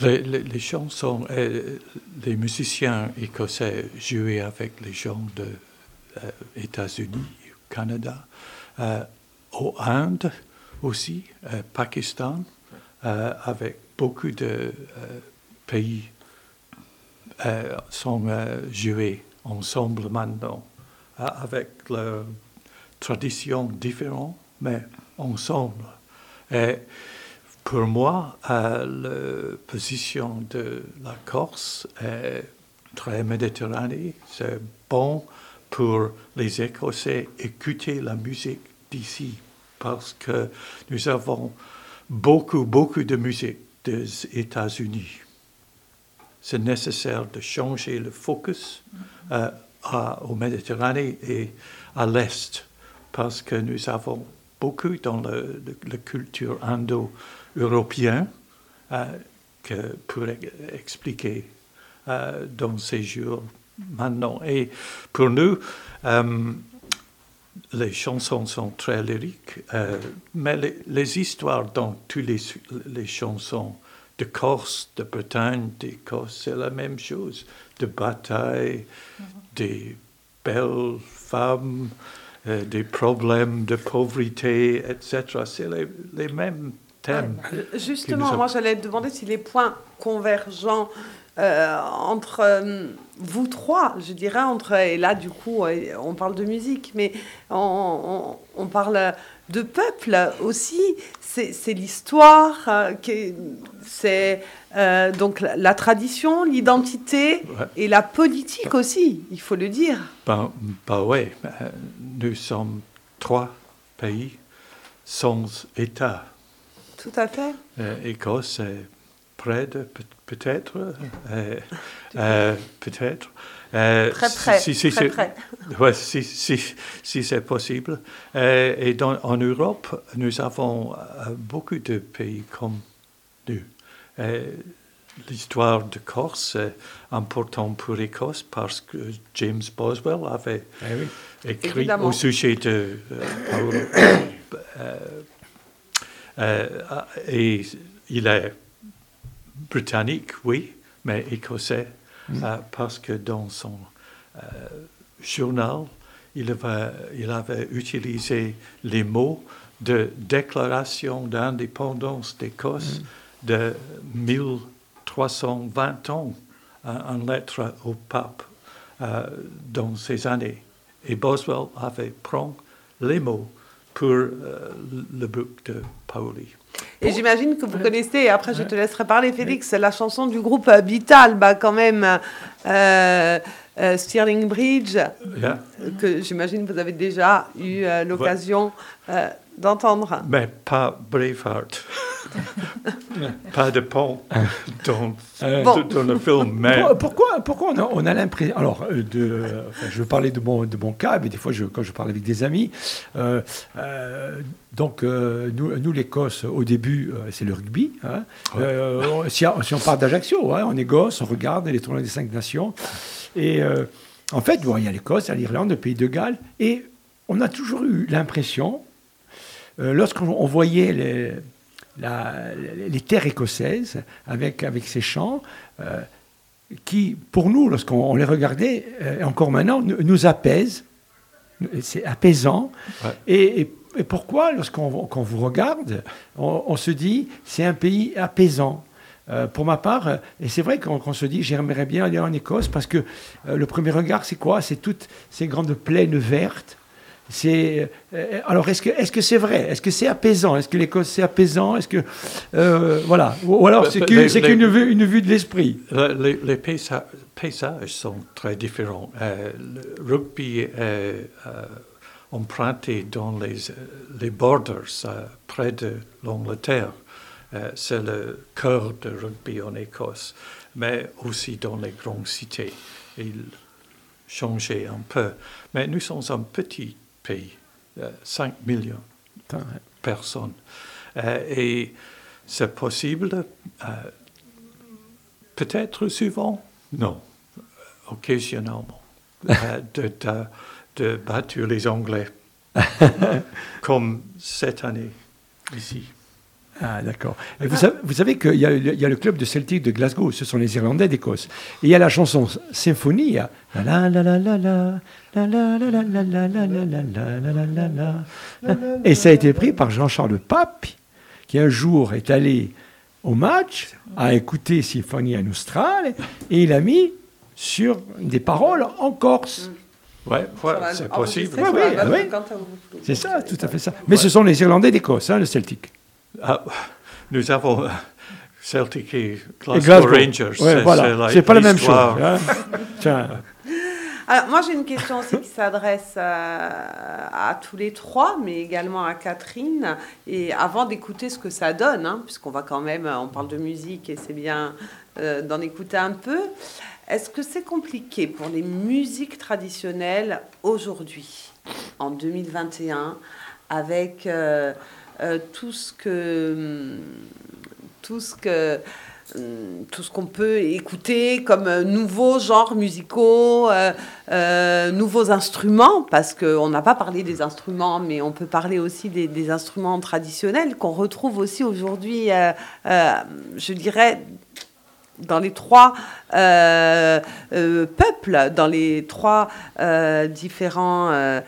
Les, les- les chansons, euh, les musiciens écossais jouaient avec les gens des États-Unis, Canada, euh, au Inde aussi, euh, Pakistan, euh, avec beaucoup de euh, pays euh, sont euh, joués ensemble maintenant, euh, avec leurs traditions différentes, mais ensemble. Et pour moi, euh, la position de la Corse est très méditerranée. C'est bon pour les Écossais écouter la musique d'ici parce que nous avons beaucoup, beaucoup de musique des États-Unis. C'est nécessaire de changer le focus euh, au Méditerranée et à l'Est parce que nous avons beaucoup dans le- le- la culture indo-européenne euh, que pour expliquer euh, dans ces jours maintenant. Et pour nous, euh, les chansons sont très lyriques, mais les, les histoires dans toutes les, les chansons de Corse, de Bretagne, d'Écosse, c'est la même chose. De bataille, des belles femmes, euh, des problèmes de pauvreté, etc. C'est les, les mêmes thèmes. Justement, nous moi j'allais demander si les points convergents euh, entre euh, vous trois, je dirais, entre, et là du coup on parle de musique, mais on, on- on parle de peuple aussi, c'est l'histoire, euh, c'est euh, donc la, la tradition, l'identité Ouais. et la politique aussi, il faut le dire. Ben, ben ouais, euh, nous sommes trois pays sans État. Tout à fait. Euh, Écosse est près de peut- peut-être, euh, peut-être. Euh, Très près, si, si, très c'est- près. ouais, si, si, si c'est possible. Euh, et dans, en Europe, nous avons euh, beaucoup de pays comme nous. Euh, L'histoire de Corse est importante pour l'Écosse parce que James Boswell avait Eh oui. écrit Évidemment. au sujet de euh. Euh, euh, et il est britannique, oui, mais écossais, euh, parce que dans son euh, journal, il avait, il avait utilisé les mots de déclaration d'indépendance d'Écosse de 1320 ans en, en lettre au pape euh, dans ces années. Et Boswell avait pris les mots pour euh, le book de Paoli. Et j'imagine que vous connaissez, et après je te laisserai parler Félix, la chanson du groupe Habital, bah quand même, euh, euh, Stirling Bridge, Yeah. que j'imagine que vous avez déjà eu euh, l'occasion euh, d'entendre. Mais pas Braveheart. pas de pont dans, Euh, Bon. dans le film, mais Pourquoi, pourquoi, on a, on a l'impression. Alors, euh, de, enfin, je veux parler de mon, de mon cas, mais des fois, je, quand je parle avec des amis. euh, euh, donc, euh, nous, nous l'Écosse, au début, c'est le rugby. hein. On- si, si on part d'Ajaccio, hein, on est gosse, on regarde les tournois des cinq nations. Et en fait, bon, il y a l'Écosse, il y a l'Irlande, le Pays de Galles. Et on a toujours eu l'impression, lorsqu'on on voyait les, la- les terres écossaises avec, avec ces chants, euh, qui, pour nous, lorsqu'on on les regardait, euh, et encore maintenant, nous, apaisent. C'est apaisant. Ouais. Et, et- et pourquoi, lorsqu'on qu'on vous regarde, on, on se dit, c'est un pays apaisant Euh, pour ma part, euh, et c'est vrai qu'on se dit, j'aimerais bien aller en Écosse parce que euh, le premier regard, c'est quoi? C'est toutes ces grandes plaines vertes. C'est euh, alors est-ce que est-ce que c'est vrai? Est-ce que c'est apaisant? Est-ce que l'Écosse c'est apaisant? Est-ce que euh, voilà Ou alors c'est Les- qu'une c'est qu'une vue, une vue de l'esprit. le- les, les paysa- paysages sont très différents. Euh, le rugby est euh, emprunté dans les, euh, les borders euh, près de l'Angleterre. Euh, c'est le cœur de rugby en Écosse, mais aussi dans les grandes cités. Il changeait un peu. Mais nous sommes un petit pays, euh, 5 millions Putain, de personnes. Euh, et c'est possible, euh, peut-être souvent, non, occasionnellement, de, de, de battre les Anglais, comme cette année ici. Ah, d'accord. Vous, savez, savez qu'il y, y, a le club de Celtic de Glasgow, ce sont les Irlandais d'Écosse. Et il y a la chanson Symphonie. Et ça a été pris par Jean-Charles Pape, qui un jour est allé au match, a écouté Symphonie en Australe, et il a mis sur des paroles en Corse. Ouais, voilà, c'est possible. Ouais. C'est ça, tout à fait ça. Mais ce sont les Irlandais d'Écosse, hein, le Celtic. Ah, nous avons euh, Celtic et Glasgow, Et Glasgow. Rangers. Ouais, voilà. C'est pas la même chose. hein. Tiens. Alors, moi, j'ai une question aussi qui s'adresse euh, à tous les trois, mais également à Catherine. Et avant d'écouter ce que ça donne, hein, puisqu'on va quand même, on parle de musique et c'est bien euh, d'en écouter un peu. Est-ce que c'est compliqué pour les musiques traditionnelles aujourd'hui, en 2021, avec euh, euh, tout ce que, tout ce que hum, tout ce qu'on peut écouter comme euh, nouveaux genres musicaux, euh, nouveaux instruments, parce qu'on n'a pas parlé des instruments, mais on peut parler aussi des, instruments traditionnels qu'on retrouve aussi aujourd'hui, je dirais, dans les trois peuples, dans les trois différents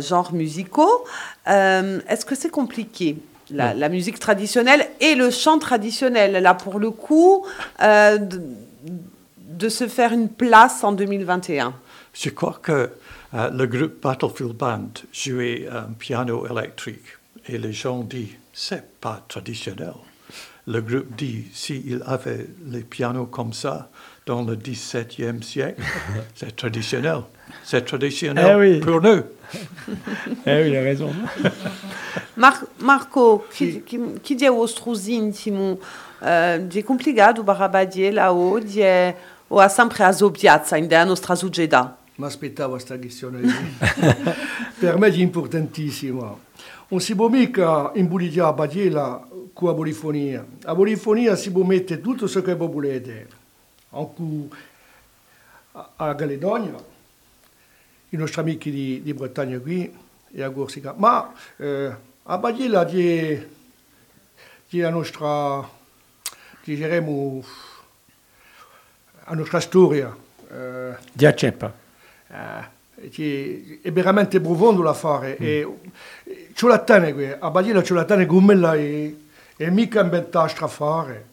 genres musicaux. Euh, Est-ce que c'est compliqué la, la musique traditionnelle et le chant traditionnel, là pour le coup, euh, de, de se faire une place en 2021 Je crois que euh, le groupe Battlefield Band jouait un piano électrique et les gens disent c'est pas traditionnel. Le groupe dit s'il avait les pianos comme ça dans le XVIIe siècle, c'est traditionnel. C'est traditionnel Eh oui. pour nous. Eh oui, il a raison. Mar Marco, que, que, que dia o ostros íntimo uh, de complicado barabadie là haut die o a sempre azobiazza in der nostra sugeda. Mi aspettavo questa questione per me è importantissima. Non si può mica imbulliare la badiela con la polifonia. La polifonia si può mettere tutto ciò che volete. Anche a, a Caledonia, i nostri amici di, di Bretagna qui e a Corsica. Ma eh, la badiela di, di la nostra, diremo, la nostra storia. Eh, Di Acceppa. eh, che è veramente profondo da fare e c'è la tane qui a Badia c'è la tane come la è, è mica inventata a fare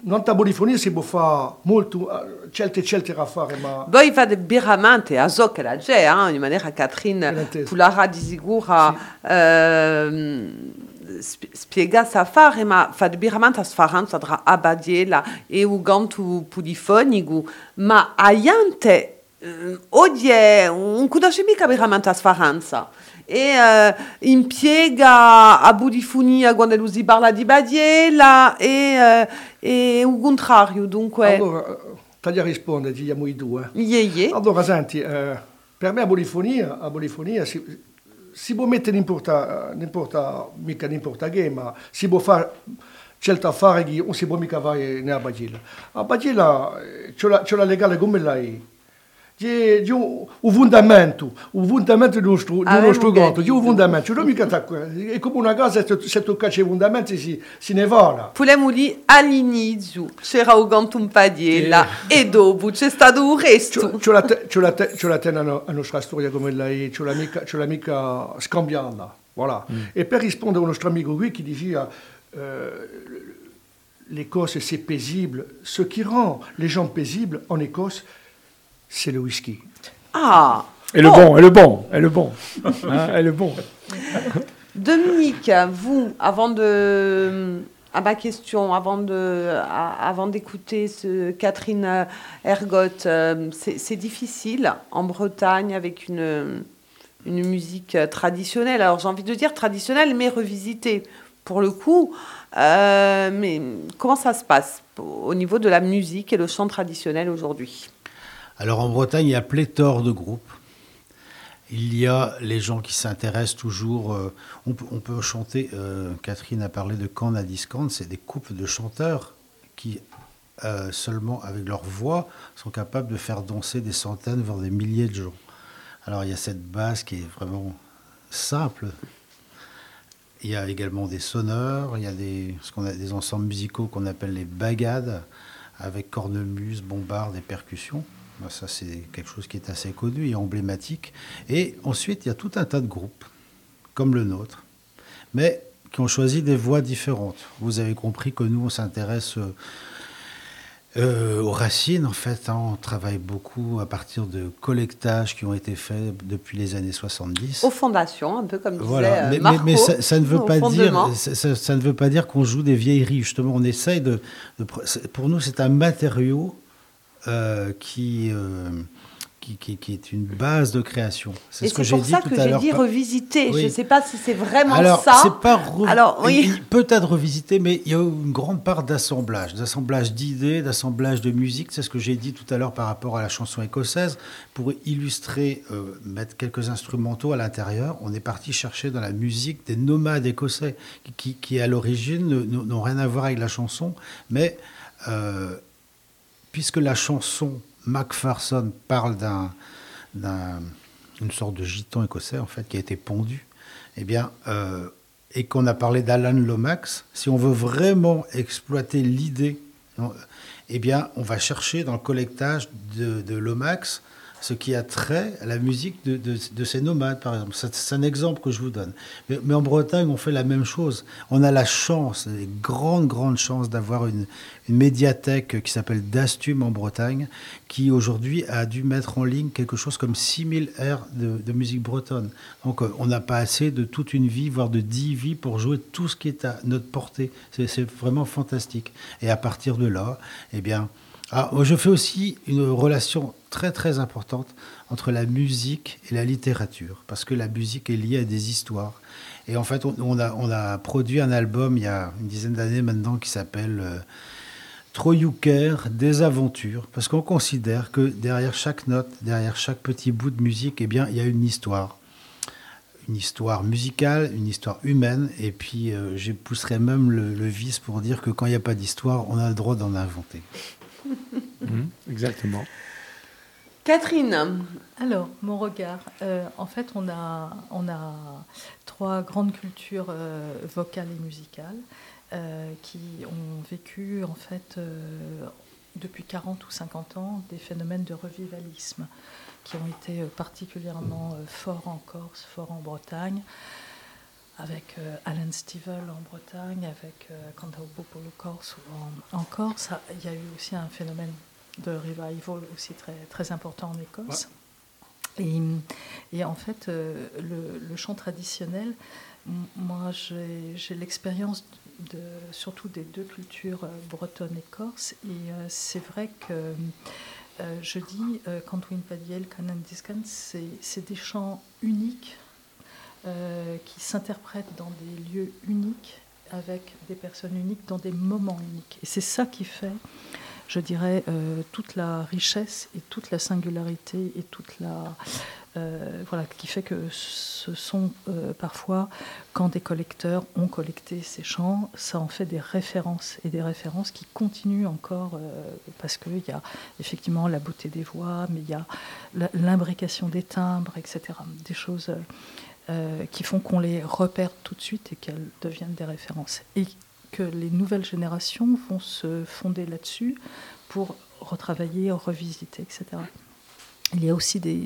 non ta polifonia si può fare molto certe certe a fare ma Poi fa de biramente a zo che la c'è, eh, in maniera Catherine Veramente. Pulara di sp- spiega sa fare, ma fa a sfaranza tra abadiela e ugantu pudifonigu, ma aiante eh, odie un conosce mica veramente a sfaranza. E eh, impiega a budifonia quando lui si parla di badiela e, eh, e il contrario, dunque... allora eh, taglia risponde diciamo i due. Ie, ie. allora senti eh, per me a polifonia a polifonia si, si può mettere n'importa n'importa mica n'importa che ma si può fare certo affare che non si può mica fare né a Bagila a Bagila eh, c'è la, c'è la legale come lei un, un fondamento un fondamento di uno, stru, di Ah, uno avevo strumento c'è un capito. fondamento non mica è come una casa se, se toccaci i fondamenti si, si ne va Pulemo lì all'inizio c'era un gantum padiella e dopo c'è stato un resto. C'è la, la, la tena a nostra storia come lei, c'è l'amica, l'amica scambiata. Voilà. E per rispondere a nostro amico qui qui diceva euh, l'Écosse c'est paisible, ce qui rend les gens paisibles en Écosse, c'est le whisky. Ah Et le bon, et le bon, et le bon. Hein, et le bon. Dominique, vous, avant de. À ma question, avant de, à- avant d'écouter ce Catherine Ergotte, euh, c'est c'est difficile en Bretagne avec une, une musique traditionnelle. Alors j'ai envie de dire traditionnelle, mais revisitée pour le coup. Euh, mais comment ça se passe au niveau de la musique et le chant traditionnel aujourd'hui? Alors en Bretagne, il y a pléthore de groupes. Il y a les gens qui s'intéressent toujours. euh, on, peut, chanter. euh, Catherine a parlé de Can à Discount. C'est des couples de chanteurs qui, euh, seulement avec leur voix, sont capables de faire danser des centaines, voire des milliers de gens. Alors il y a cette base qui est vraiment simple. Il y a également des sonneurs, il y a, des ensembles musicaux qu'on appelle les bagades, avec cornemuse, bombarde et percussions. Ben, Ça, c'est quelque chose qui est assez connu et emblématique. Et ensuite, il y a tout un tas de groupes, comme le nôtre, mais qui ont choisi des voies différentes. Vous avez compris que nous, on s'intéresse euh, euh, aux racines, en fait. hein. on travaille beaucoup à partir de collectages qui ont été faits depuis les années 70. Aux fondations, un peu comme disait Voilà, euh, mais, Marco, mais ça, ça ne veut pas fondement. dire, ça, ne veut pas dire qu'on joue des vieilleries. Justement, on essaye de, pour nous, c'est un matériau qui, euh, qui, qui- qui est une base de création. C'est ce que c'est j'ai pour dit ça tout que à j'ai l'heure. dit Pas- revisiter. Oui. Je ne sais pas si c'est vraiment Alors, ça. c'est pas Alors, oui. il- il peut être revisité, mais il y a une grande part d'assemblage, d'assemblage d'idées, d'assemblage de musique. C'est ce que j'ai dit tout à l'heure par rapport à la chanson écossaise. Pour illustrer, euh, mettre quelques instrumentaux à l'intérieur, on est parti chercher dans la musique des nomades écossais qui, qui, à l'origine, ne- ne- n'ont rien à voir avec la chanson, mais euh, puisque la chanson Macpherson parle d'un d'un- sorte de gitan écossais en fait qui a été pondu, eh euh, et qu'on a parlé d'Alan Lomax, si on veut vraiment exploiter l'idée, on- eh on va chercher dans le collectage de Lomax ce qui a trait à la musique de, ces nomades, par exemple. C'est un exemple que je vous donne. Mais, en Bretagne, on fait la même chose. On a la chance, une grande, grande chance d'avoir une, médiathèque qui s'appelle Dastum en Bretagne, qui aujourd'hui a dû mettre en ligne quelque chose comme 6000 airs de, musique bretonne. Donc euh, on n'a pas assez de toute une vie, voire de 10 vies pour jouer tout ce qui est à notre portée. C'est vraiment fantastique. Et à partir de là, eh bien, ah, je fais aussi une relation très très importante entre la musique et la littérature, parce que la musique est liée à des histoires. Et en fait, on, a, on a produit un album il y a une dizaine d'années maintenant qui s'appelle euh, Troyuker des aventures, parce qu'on considère que derrière chaque note, derrière chaque petit bout de musique, eh bien, il y a une histoire. Une histoire musicale, une histoire humaine, et puis euh, je pousserais même le, vice pour dire que quand il n'y a pas d'histoire, on a le droit d'en inventer. Mhm, exactement. Catherine, Alors, mon regard, euh, en fait, on a, on a trois grandes cultures euh, vocales et musicales euh, qui ont vécu, en fait, depuis 40 ou 50 ans, des phénomènes de revivalisme qui ont été particulièrement forts en Corse, forts en Bretagne, avec Alan Stivell en Bretagne, avec euh, Cantao Popolo Corse en, en Corse. Il y a eu aussi un phénomène de revival aussi très, très important en Écosse. Et, et en fait, euh, le, le chant traditionnel, moi j'ai l'expérience de, surtout des deux cultures euh, bretonne et corse. Et euh, c'est vrai que je dis, quand Padiel, Canan Discan, c'est c'est des chants uniques euh, qui s'interprètent dans des lieux uniques, avec des personnes uniques, dans des moments uniques. Et c'est ça qui fait, je dirais, euh, toute la richesse et toute la singularité et toute la... euh, voilà, qui fait que ce sont euh, parfois, quand des collecteurs ont collecté ces chants, ça en fait des références et des références qui continuent encore parce qu'il y a effectivement la beauté des voix, mais il y a l'imbrication des timbres, etc. Des choses qui font qu'on les repère tout de suite et qu'elles deviennent des références. Que les nouvelles générations vont se fonder là-dessus pour retravailler, revisiter, etc. Il y a aussi des,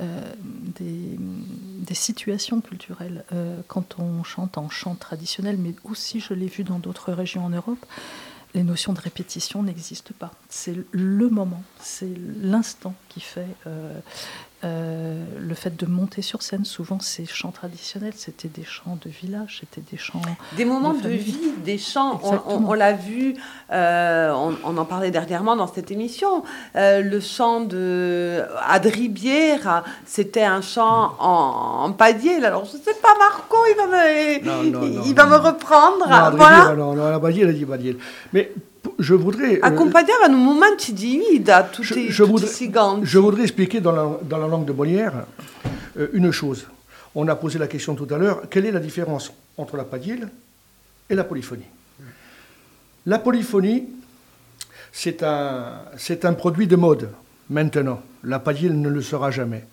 euh, des, situations culturelles euh, quand on chante en chant traditionnel, mais aussi, je l'ai vu dans d'autres régions en Europe, les notions de répétition n'existent pas. C'est le moment, c'est l'instant qui fait euh, euh, le fait de monter sur scène. Souvent, ces chants traditionnels, c'était des chants de village, c'était des chants. des moments de vie, des chants, on, on- Exactement. on l'a vu, euh, on, on en parlait dernièrement dans cette émission, euh, le chant de Adribière, c'était un chant en, en padier. Alors, je ne sais pas, Marco, il va me, Non, non, il, non, il va non. me reprendre. Badiel, dit. Mais je voudrais... un momento di vita, je, je voudrais, je voudrais expliquer dans la, dans la langue de Molière euh, une chose. On a posé la question tout à l'heure, quelle est la différence entre la padielle et la polyphonie? La polyphonie, c'est un, un produit de mode maintenant. La padielle ne le sera jamais.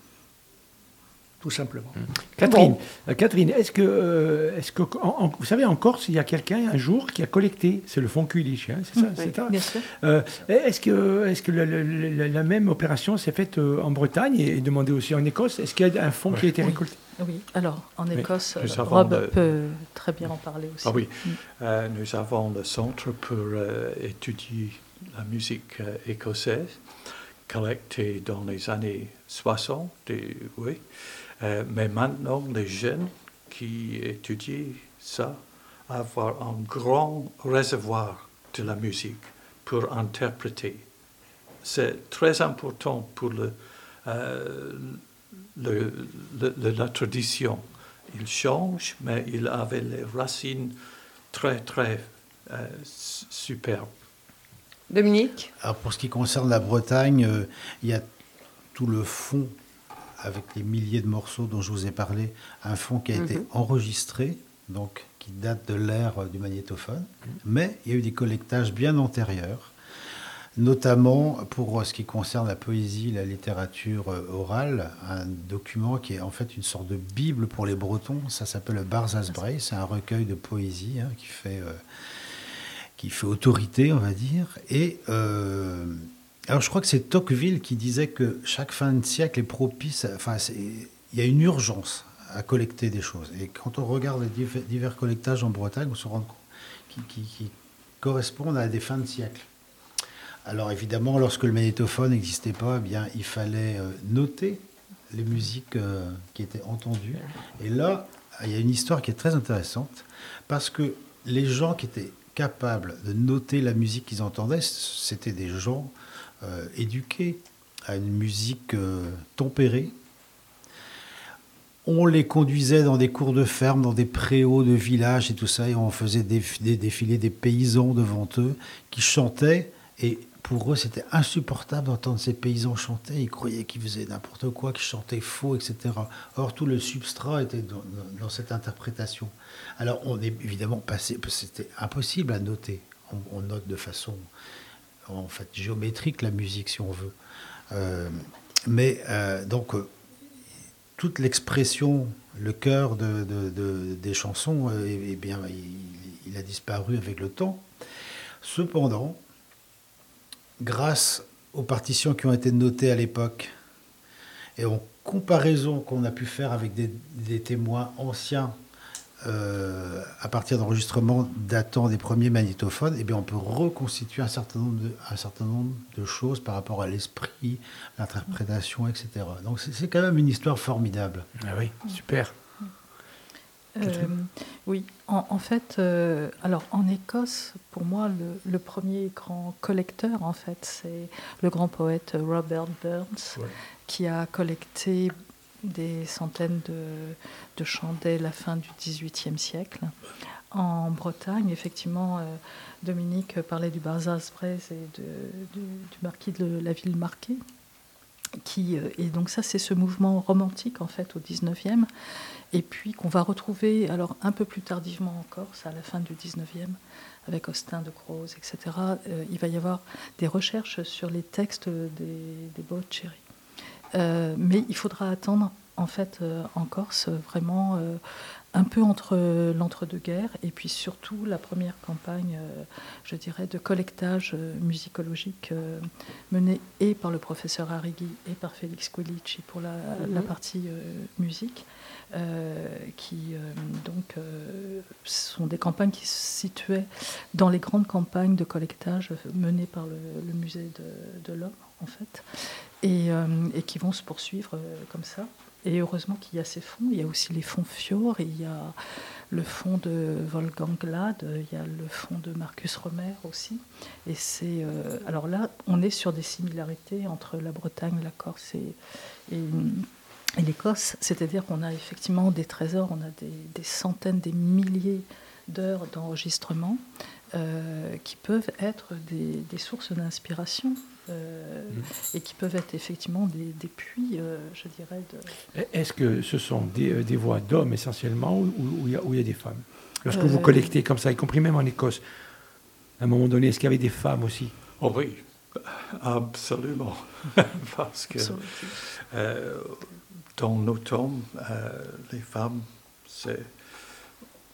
Tout simplement. Catherine, Bon. euh, Catherine, est-ce que, euh, est-ce que en- en- vous savez, en Corse, il y a quelqu'un un jour qui a collecté, c'est le fonculich, hein, c'est ça, Oui, c'est ça bien sûr. Euh, est-ce que, est-ce que la, la- la- la même opération s'est faite euh, en Bretagne et, et demandée aussi en Écosse? Est-ce qu'il y a un fonds qui a été récolté? Oui, alors en Écosse, euh, Rob le- peut très bien en parler aussi. Ah oui, Mm. Euh, nous avons le centre pour euh, étudier la musique euh, écossaise, collecté dans les années 60, et- oui. Euh, mais maintenant, les jeunes qui étudient ça, avoir un grand réservoir de la musique pour interpréter. C'est très important pour le, euh, le- le- le- la tradition. Il change, mais il avait les racines très, très euh, superbes. Dominique? Alors pour ce qui concerne la Bretagne, euh, il y a tout le fond avec les milliers de morceaux dont je vous ai parlé, un fond qui a été Mhm. enregistré, donc qui date de l'ère du magnétophone, mais il y a eu des collectages bien antérieurs, notamment pour euh, ce qui concerne la poésie, la littérature euh, orale, un document qui est en fait une sorte de bible pour les Bretons, ça s'appelle le Barzazbray, c'est un recueil de poésie hein, qui fait... euh, qui fait autorité, on va dire. Et euh, alors, je crois que c'est Tocqueville qui disait que chaque fin de siècle est propice. Enfin, il y a une urgence à collecter des choses. Et quand on regarde les div- divers collectages en Bretagne, on se rend compte qui, qui- qui correspondent à des fins de siècle. Alors évidemment, lorsque le magnétophone n'existait pas, eh bien, il fallait euh, noter les musiques euh, qui étaient entendues. Et là, il y a une histoire qui est très intéressante, parce que les gens qui étaient capables de noter la musique qu'ils entendaient, c'était des gens euh, éduqués à une musique euh, tempérée. On les conduisait dans des cours de ferme, dans des préaux de villages et tout ça, et on faisait des- défiler des paysans devant eux qui chantaient. Et pour eux, c'était insupportable d'entendre ces paysans chanter. Ils croyaient qu'ils faisaient n'importe quoi, qu'ils chantaient faux, etc. Or, tout le substrat était dans, cette interprétation. Alors, on est évidemment passé, c'était impossible à noter. On note de façon, en fait, géométrique la musique, si on veut. Euh, mais euh, donc, euh, toute l'expression, le cœur de, de- de- des chansons, eh, eh bien, il, a disparu avec le temps. Cependant, grâce aux partitions qui ont été notées à l'époque et en comparaison qu'on a pu faire avec des témoins anciens euh, à partir d'enregistrements datant des premiers magnétophones, eh bien, on peut reconstituer un certain, nombre de, un certain nombre de choses par rapport à l'esprit, l'interprétation, etc. Donc c'est quand même une histoire formidable. Ah oui, super. Euh, oui, en, en fait, euh, alors en Écosse, pour moi, le, le premier grand collecteur, en fait, c'est le grand poète Robert Burns, Ouais. qui a collecté des centaines de, chants dès la fin du XVIIIe siècle. En Bretagne, effectivement, euh, Dominique parlait du Barzaz et du, marquis de la ville marquée. Euh, et donc ça, c'est ce mouvement romantique, en fait, au 19e, et puis qu'on va retrouver alors un peu plus tardivement encore, c'est à la fin du 19e, avec Austin de Croze, etc. Euh, il va y avoir des recherches sur les textes des, des. Euh, mais il faudra attendre, en fait, euh, en Corse, vraiment euh, un peu entre l'entre-deux-guerres et puis surtout la première campagne, je dirais, de collectage musicologique menée et par le professeur Arrighi et par Félix Quilici pour la, Mhm. la partie musique, qui donc sont des campagnes qui se situaient dans les grandes campagnes de collectage menées par le, le musée de, de l'homme, en fait, et, euh, et qui vont se poursuivre euh, comme ça. Et heureusement qu'il y a ces fonds. Il y a aussi les fonds Fior, il y a le fonds de Wolfgang Glad, il y a le fonds de Marcus Romer aussi. Et c'est euh, alors là, on est sur des similarités entre la Bretagne, la Corse et, l'Écosse. C'est-à-dire qu'on a effectivement des trésors, on a des, centaines, des milliers d'heures d'enregistrement qui peuvent être des sources d'inspiration. Euh, et qui peuvent être effectivement des, des puits, euh, je dirais, de, Est-ce que ce sont des, euh, des voix d'hommes essentiellement ou il y, y a des femmes? Lorsque Euh, vous collectez comme ça, y compris même en Écosse, à un moment donné, est-ce qu'il y avait des femmes aussi? Oh oui, absolument. Parce que Absolument. euh, dans nos tomes, euh, les femmes, c'est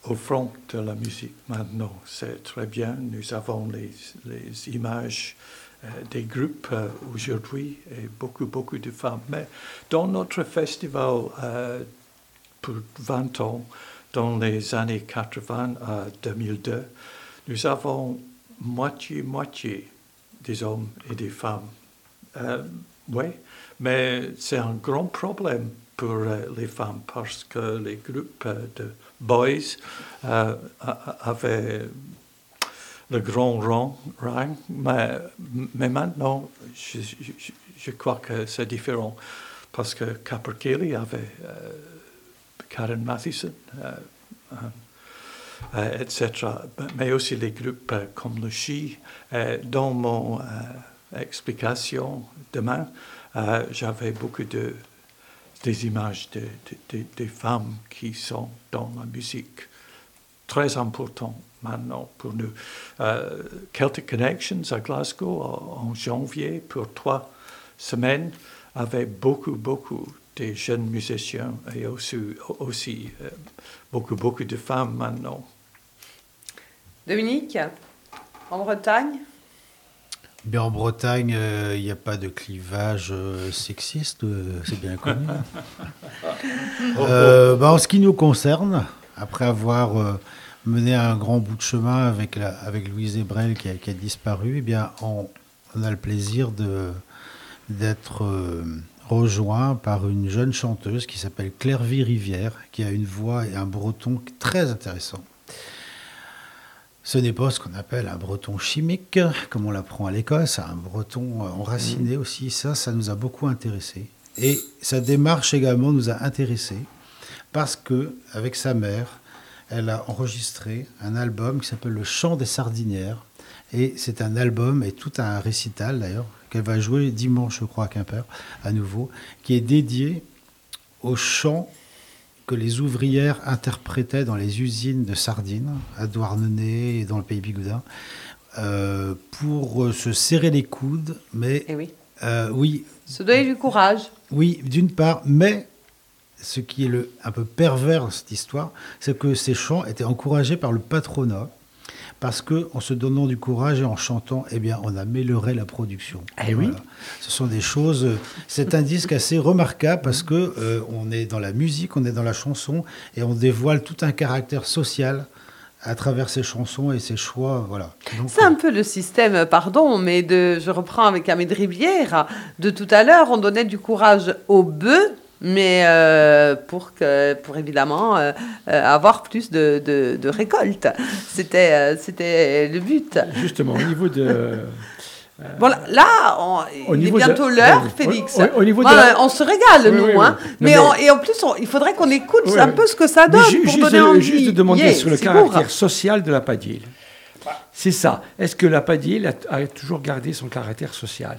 au front de la musique maintenant. C'est très bien. Nous avons les, les images euh, des groupes euh, aujourd'hui et beaucoup, beaucoup de femmes. Mais dans notre festival euh, pour 20 ans, dans les années 80 à 2002, nous avons moitié-moitié des hommes et des femmes. Euh, oui, mais c'est un grand problème pour euh, les femmes parce que les groupes euh, de boys euh, avaient le grand rang, mais, mais maintenant, je, crois que c'est différent parce que Capercaillie avait euh, Karen Matheson, euh, euh, euh, etc. Mais aussi les groupes comme le Chi. Dans mon explication demain, j'avais beaucoup de des images de, de- de- des femmes qui sont dans la musique. Très important maintenant pour nous. Euh, Celtic Connections à Glasgow en, en janvier pour trois semaines avec beaucoup, beaucoup de jeunes musiciens et aussi, aussi euh, beaucoup, beaucoup de femmes maintenant. Dominique, en Bretagne? Bien, en Bretagne, euh, il n'y a pas de clivage euh, sexiste, euh, c'est bien connu. Euh, bah, en ce qui nous concerne, après avoir euh, mené un grand bout de chemin avec, la, avec Louise Ebrel qui a, qui a disparu, eh bien, on, on a le plaisir de- d'être euh, rejoint par une jeune chanteuse qui s'appelle Clairvy Rivière, qui a une voix et un breton très intéressant. Ce n'est pas ce qu'on appelle un breton chimique, comme on l'apprend à l'école, c'est un breton enraciné aussi. Ça, ça nous a beaucoup intéressés. Et sa démarche également nous a intéressés parce que, avec sa mère, elle a enregistré un album qui s'appelle Le Chant des Sardinières. Et c'est un album et tout un récital d'ailleurs qu'elle va jouer dimanche, je crois, à Quimper, à nouveau, qui est dédié au chant que les ouvrières interprétaient dans les usines de sardines à Douarnenez et dans le pays Bigoudin euh, pour euh, se serrer les coudes, mais Eh oui. euh, oui, Se donner du courage. oui, d'une part, mais ce qui est le, un peu pervers dans cette histoire, c'est que ces chants étaient encouragés par le patronat, parce que en se donnant du courage et en chantant, eh bien, on améliorait la production. Eh oui. Ce sont des choses. euh, C'est un disque assez remarquable parce que euh, on est dans la musique, on est dans la chanson, et on dévoile tout un caractère social à travers ces chansons et ces choix. Voilà. C'est un peu le système, pardon, mais de, je reprends avec Amélie Rivière, de tout à l'heure, on donnait du courage aux bœufs, mais euh, pour, que, pour évidemment euh, euh, avoir plus de, de, de récoltes. C'était, c'était le but. Justement, au niveau de. Bon, là, là, on- Au il est de- bientôt l'heure, Félix. au- au niveau de Voilà, la- On se régale, Oui, nous. oui, hein. Non, Mais, mais- on- et en plus, on- il faudrait qu'on écoute un peu ce que ça donne ju- pour juste, donner de, envie. juste de demander Yeah, sur le caractère social de la padille. C'est ça. Est-ce que la padille a, a toujours gardé son caractère social?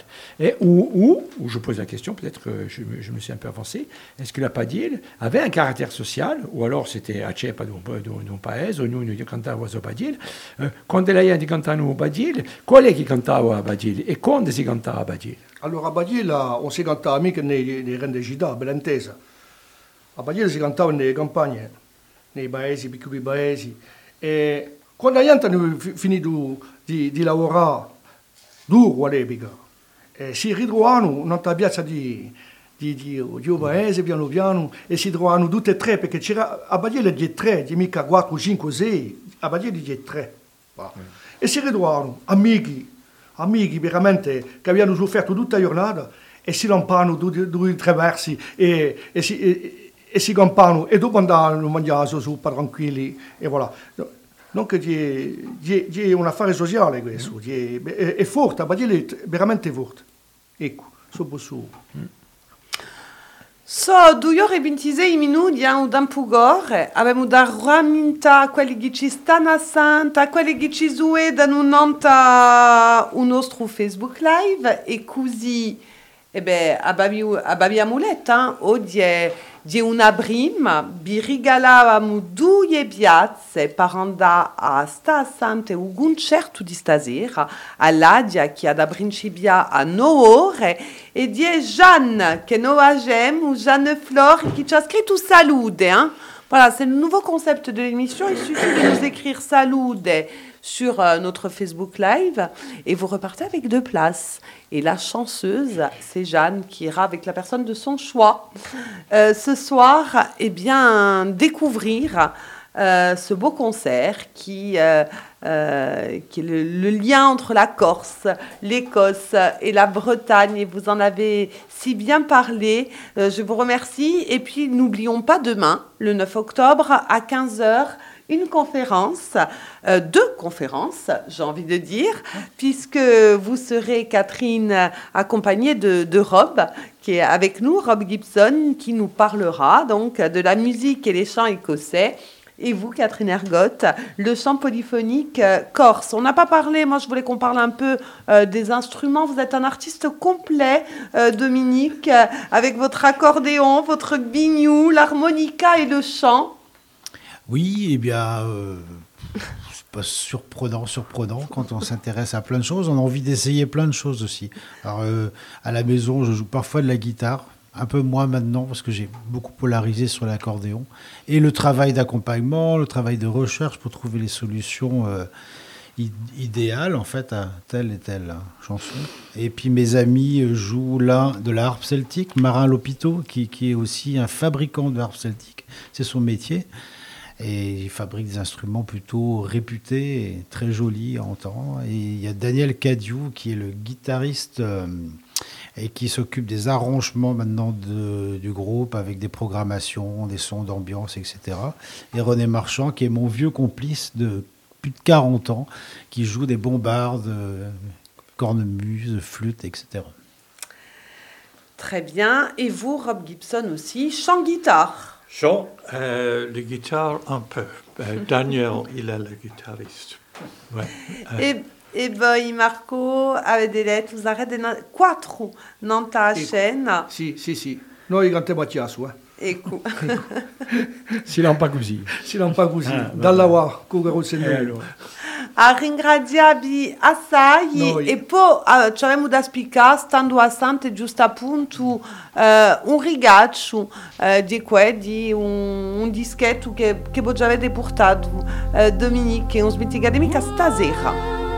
Ou, ou, ou je pose la question, peut-être que je, me- suis un peu avancé, est-ce que la padille avait un caractère social? Ou alors c'était a cepa d'un d'un paese, ognuno di cantava la sua padille eh, Quando lei di cantano padille, qual è che cantava a padille E quando si cantava a padille Allora a Bagliela non si cantava mica nei, nei grandi città, ben intesa. A Bagliela si cantava nelle campagne, nei paesi, piccoli paesi. E quando hanno fi- finito di, di lavorare duro all'epoca, eh, si ritrovano in una piazza di, di, di, di un paese piano piano e si trovano tutte e tre, perché c'era a Bagliela di tre, di mica 4, 5, 6, a Bagliela di tre. Voilà. E si ritrovano amici, amici veramente che avevano sofferto tutta la giornata e si lampano due traversi e, e si, e, e si campano e dopo andavano a mangiare zuppa tranquilli e voilà. Donc è un affare sociale questo, è, è, è forte, ma è veramente forte. Ecco, sopra su. So, due ore e 26 minuti a un pugore, abbiamo da raminta quelli che ci stanno a Santa, quelli un nostro Facebook Live e così e beh, abbiamo, abbiamo letto, eh? Di una prima, vi regalavamo due piazze per andare a sta a Santa un concerto di stasera all'Adia che ha da principiare a 9 ore e di Jeanne che noi abbiamo, Jeanne Flore, qui ci ha scritto salute. Hein? Voilà, c'est le nouveau concept de l'émission. Il suffit de nous écrire salute sur euh, notre Facebook Live et vous repartez avec deux places. Et la chanceuse, c'est Jeanne qui ira avec la personne de son choix. Euh, ce soir, eh bien, découvrir euh, ce beau concert qui, euh, qui est le, le lien entre la Corse, l'Écosse et la Bretagne. Et vous en avez si bien parlé. Je vous remercie. Et puis, n'oublions pas demain, le 9 octobre, à 15h, une conférence, euh, deux conférences, j'ai envie de dire, puisque vous serez, Catherine, accompagnée de, Rob, qui est avec nous, Rob Gibson, qui nous parlera donc de la musique et les chants écossais. Et vous, Catherine Ergotte, le chant polyphonique euh, corse. On n'a pas parlé, moi je voulais qu'on parle un peu euh, des instruments. Vous êtes un artiste complet, Dominique, avec votre accordéon, votre bignou, l'harmonica et le chant. Oui, eh bien, euh, c'est pas surprenant, surprenant quand on s'intéresse à plein de choses. On a envie d'essayer plein de choses aussi. Alors, euh, à la maison, je joue parfois de la guitare, un peu moins maintenant parce que j'ai beaucoup polarisé sur l'accordéon. Et le travail d'accompagnement, le travail de recherche pour trouver les solutions euh, idéales en fait à telle et telle chanson. Et puis mes amis jouent de la harpe celtique, Marin Lopito, qui, qui est aussi un fabricant de harpe celtique. C'est son métier. Et il fabrique des instruments plutôt réputés et très jolis à entendre. Et il y a Daniel Cadieu qui est le guitariste euh, et qui s'occupe des arrangements maintenant du groupe avec des programmations, des sons d'ambiance, etc. Et René Marchand qui est mon vieux complice de plus de 40 ans, qui joue des bombardes, euh, cornemuses, flûtes, etc. Très bien. Et vous, Rob Gibson aussi, chant-guitare. Chant, euh, le guitare un peu. Euh, Daniel, il est le guitariste. Ouais. Euh, E, e poi Marco avete letto usare dei quattro non ta scena. Sì, sì, sì. Noi cantiamo a chiasso, eh. Ecco. Si l'hanno pas così. Si non fa così. Ah, Dalla vabbè. wa, con il Eh, Signore. allora. A ringraziarvi assai Noi. e poi eh, ci avremo da spiegare, stando a Sante giusto appunto, eh, un rigaccio eh, di quelli, un, un dischetto che, che voi già avete portato, eh, Dominique, un smetti accademica stasera.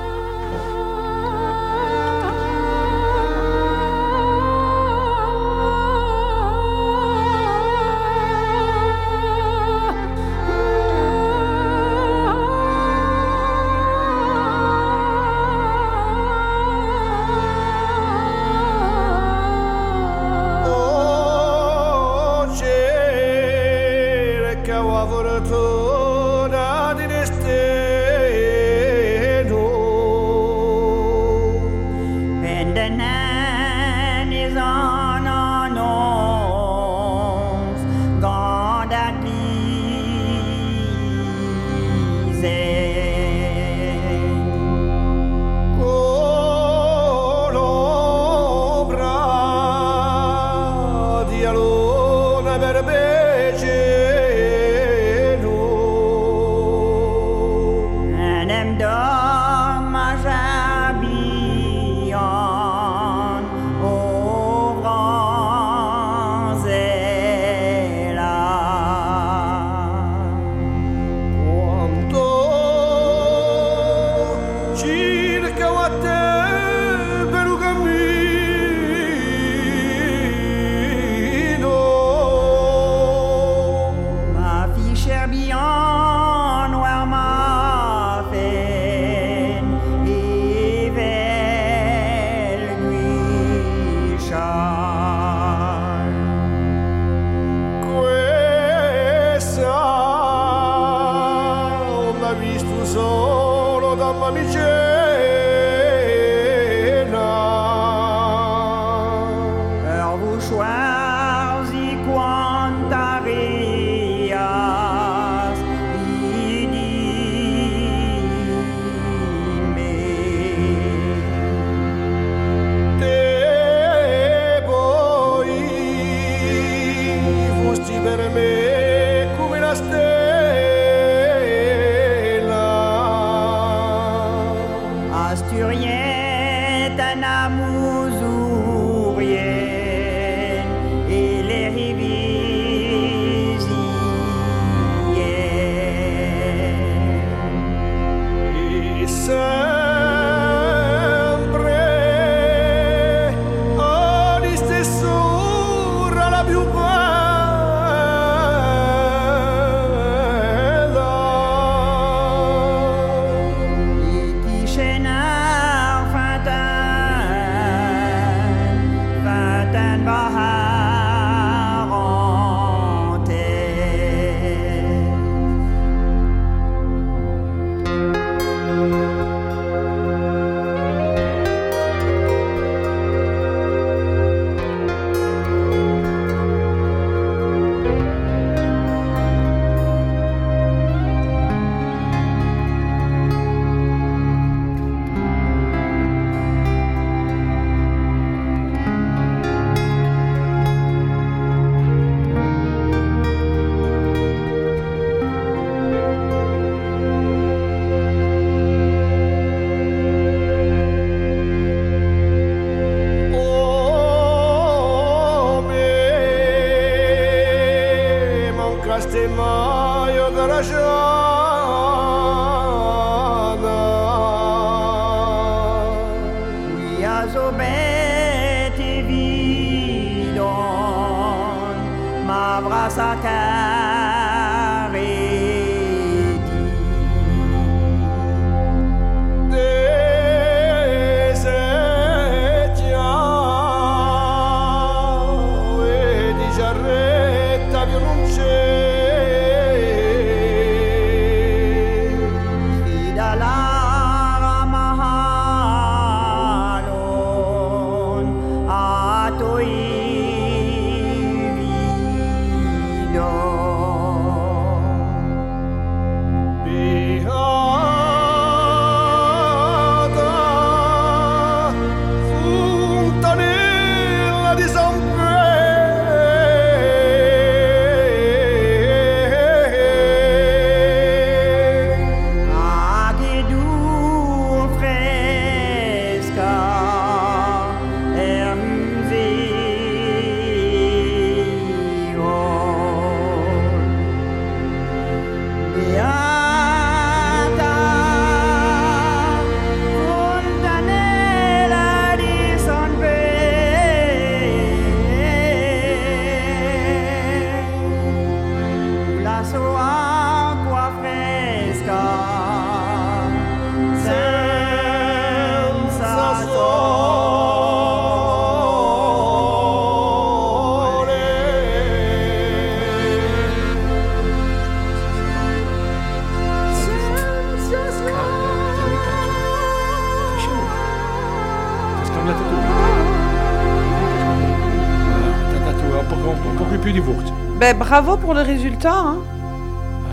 Bravo pour le résultat. hein.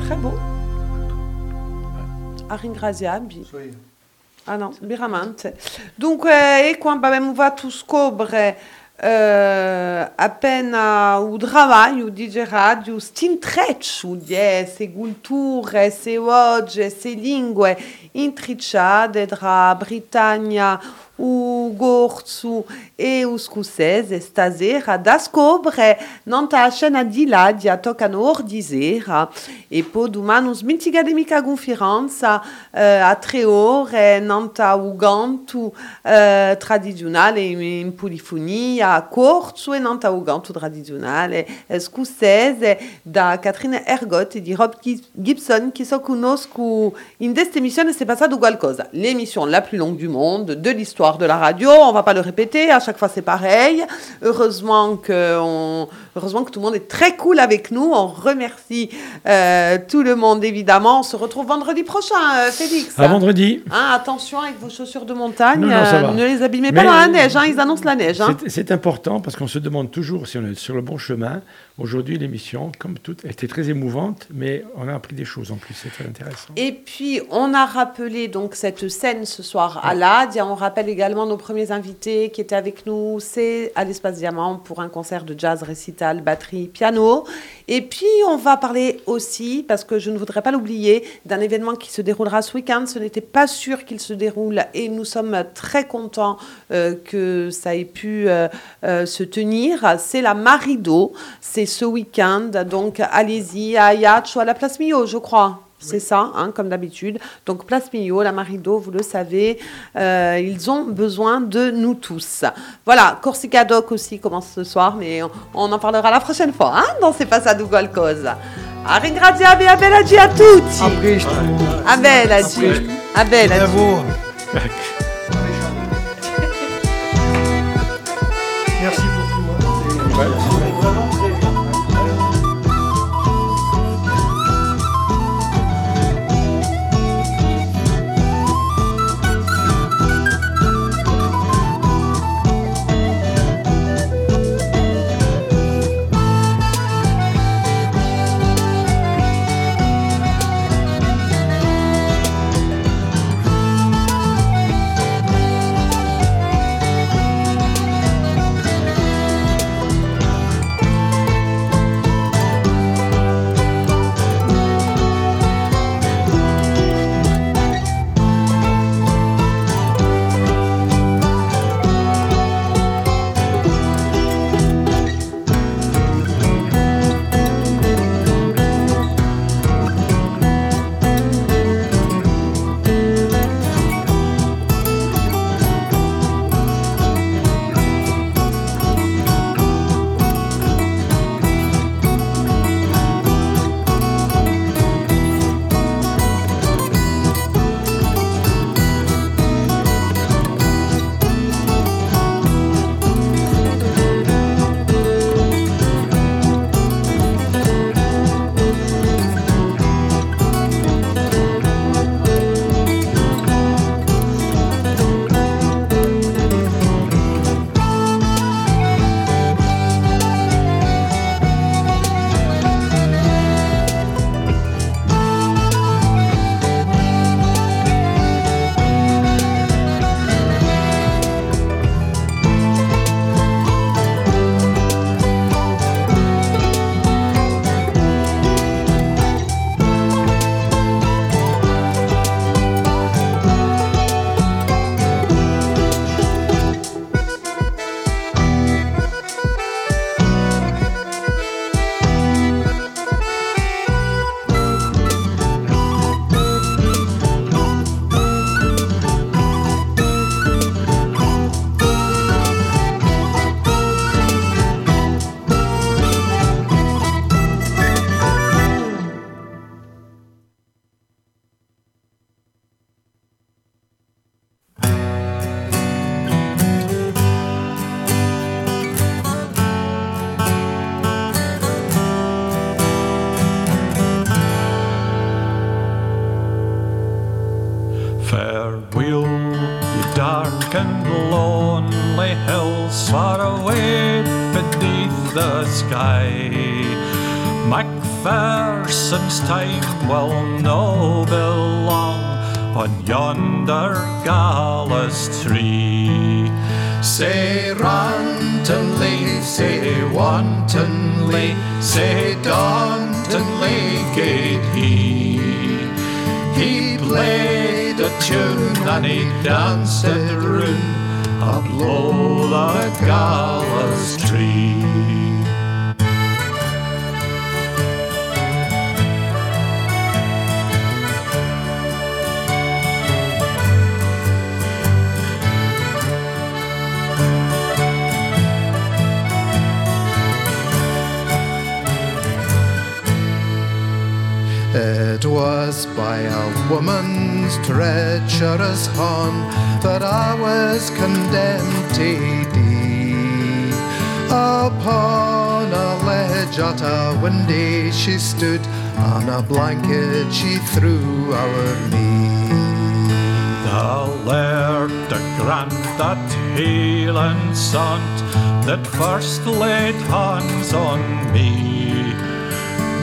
Très beau. A ringraziarvi. Ah no, veramente. Dunque, e quando abbiamo fatto scoprire eh, appena il lavoro di radio, st'intreccio di queste culture, queste oggi, queste lingue intricciate tra Britannia, o gorzo e o scozzese stasera da scoprire non ta scena di là di toccano ordisera e poi domani smintiga di mica conferenza eh, a tre ore non ta o ganto eh, tradizionale in, in polifonia corso e non ta o ganto eh, scozzese da Katrina Ergot e di Rob Gi- Gibson qui so conosco in questa emissione c'est passato qualcosa. L'émission la plus longue du monde de l'histoire de la radio on va pas le répéter à chaque fois c'est pareil heureusement que on heureusement que tout le monde est très cool avec nous on remercie euh, tout le monde évidemment on se retrouve vendredi prochain euh, Félix À vendredi. Hein, attention avec vos chaussures de montagne Non, non, ça euh, ne les abîmez Mais- pas dans la neige hein, ils annoncent la neige hein. C'est important parce qu'on se demande toujours si on est sur le bon chemin. Aujourd'hui, l'émission, comme toute, était très émouvante, mais on a appris des choses en plus. C'est très intéressant. Et puis, on a rappelé donc cette scène ce soir à l'AD. On rappelle également nos premiers invités qui étaient avec nous. C'est à l'Espace Diamant pour un concert de jazz, récital, batterie, piano. Et puis, on va parler aussi, parce que je ne voudrais pas l'oublier, d'un événement qui se déroulera ce week-end. Ce n'était pas sûr qu'il se déroule et nous sommes très contents euh, que ça ait pu euh, euh, se tenir. C'est la Marido. C'est ce week-end. Donc, allez-y à Ayatch ou à la Place Millau, je crois. C'est ça, hein, comme d'habitude. Donc, Place Millau, la Marido, vous le savez, euh, ils ont besoin de nous tous. Voilà, Corsica Doc aussi commence ce soir, mais on, on en parlera la prochaine fois, hein, dans C'est pas ça du qualcosa. A ringraziarvi a bella G a tutti. A presto. A bella G. A bella G. sunset. She stood, on a blanket she threw over me. The laird, the grant, that Hieland sant that first laid hands on me.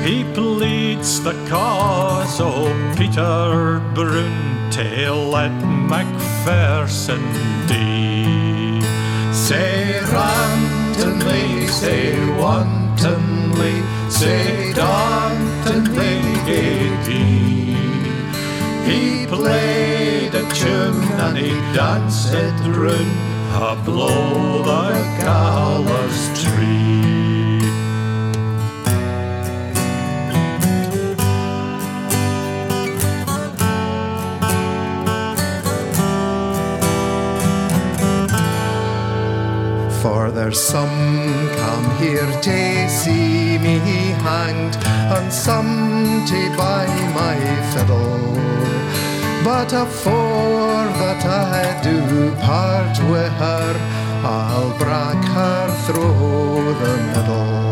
He pleads the cause of Peter Brun till let Macpherson die. Say rantonly, say wantonly, say dauntonly gate he. He played a tune and he danced a rune, a blow the gallows tree. For there's some come here to see hanged and someday by my fiddle. But afore that I do part with her, I'll brack her through the middle.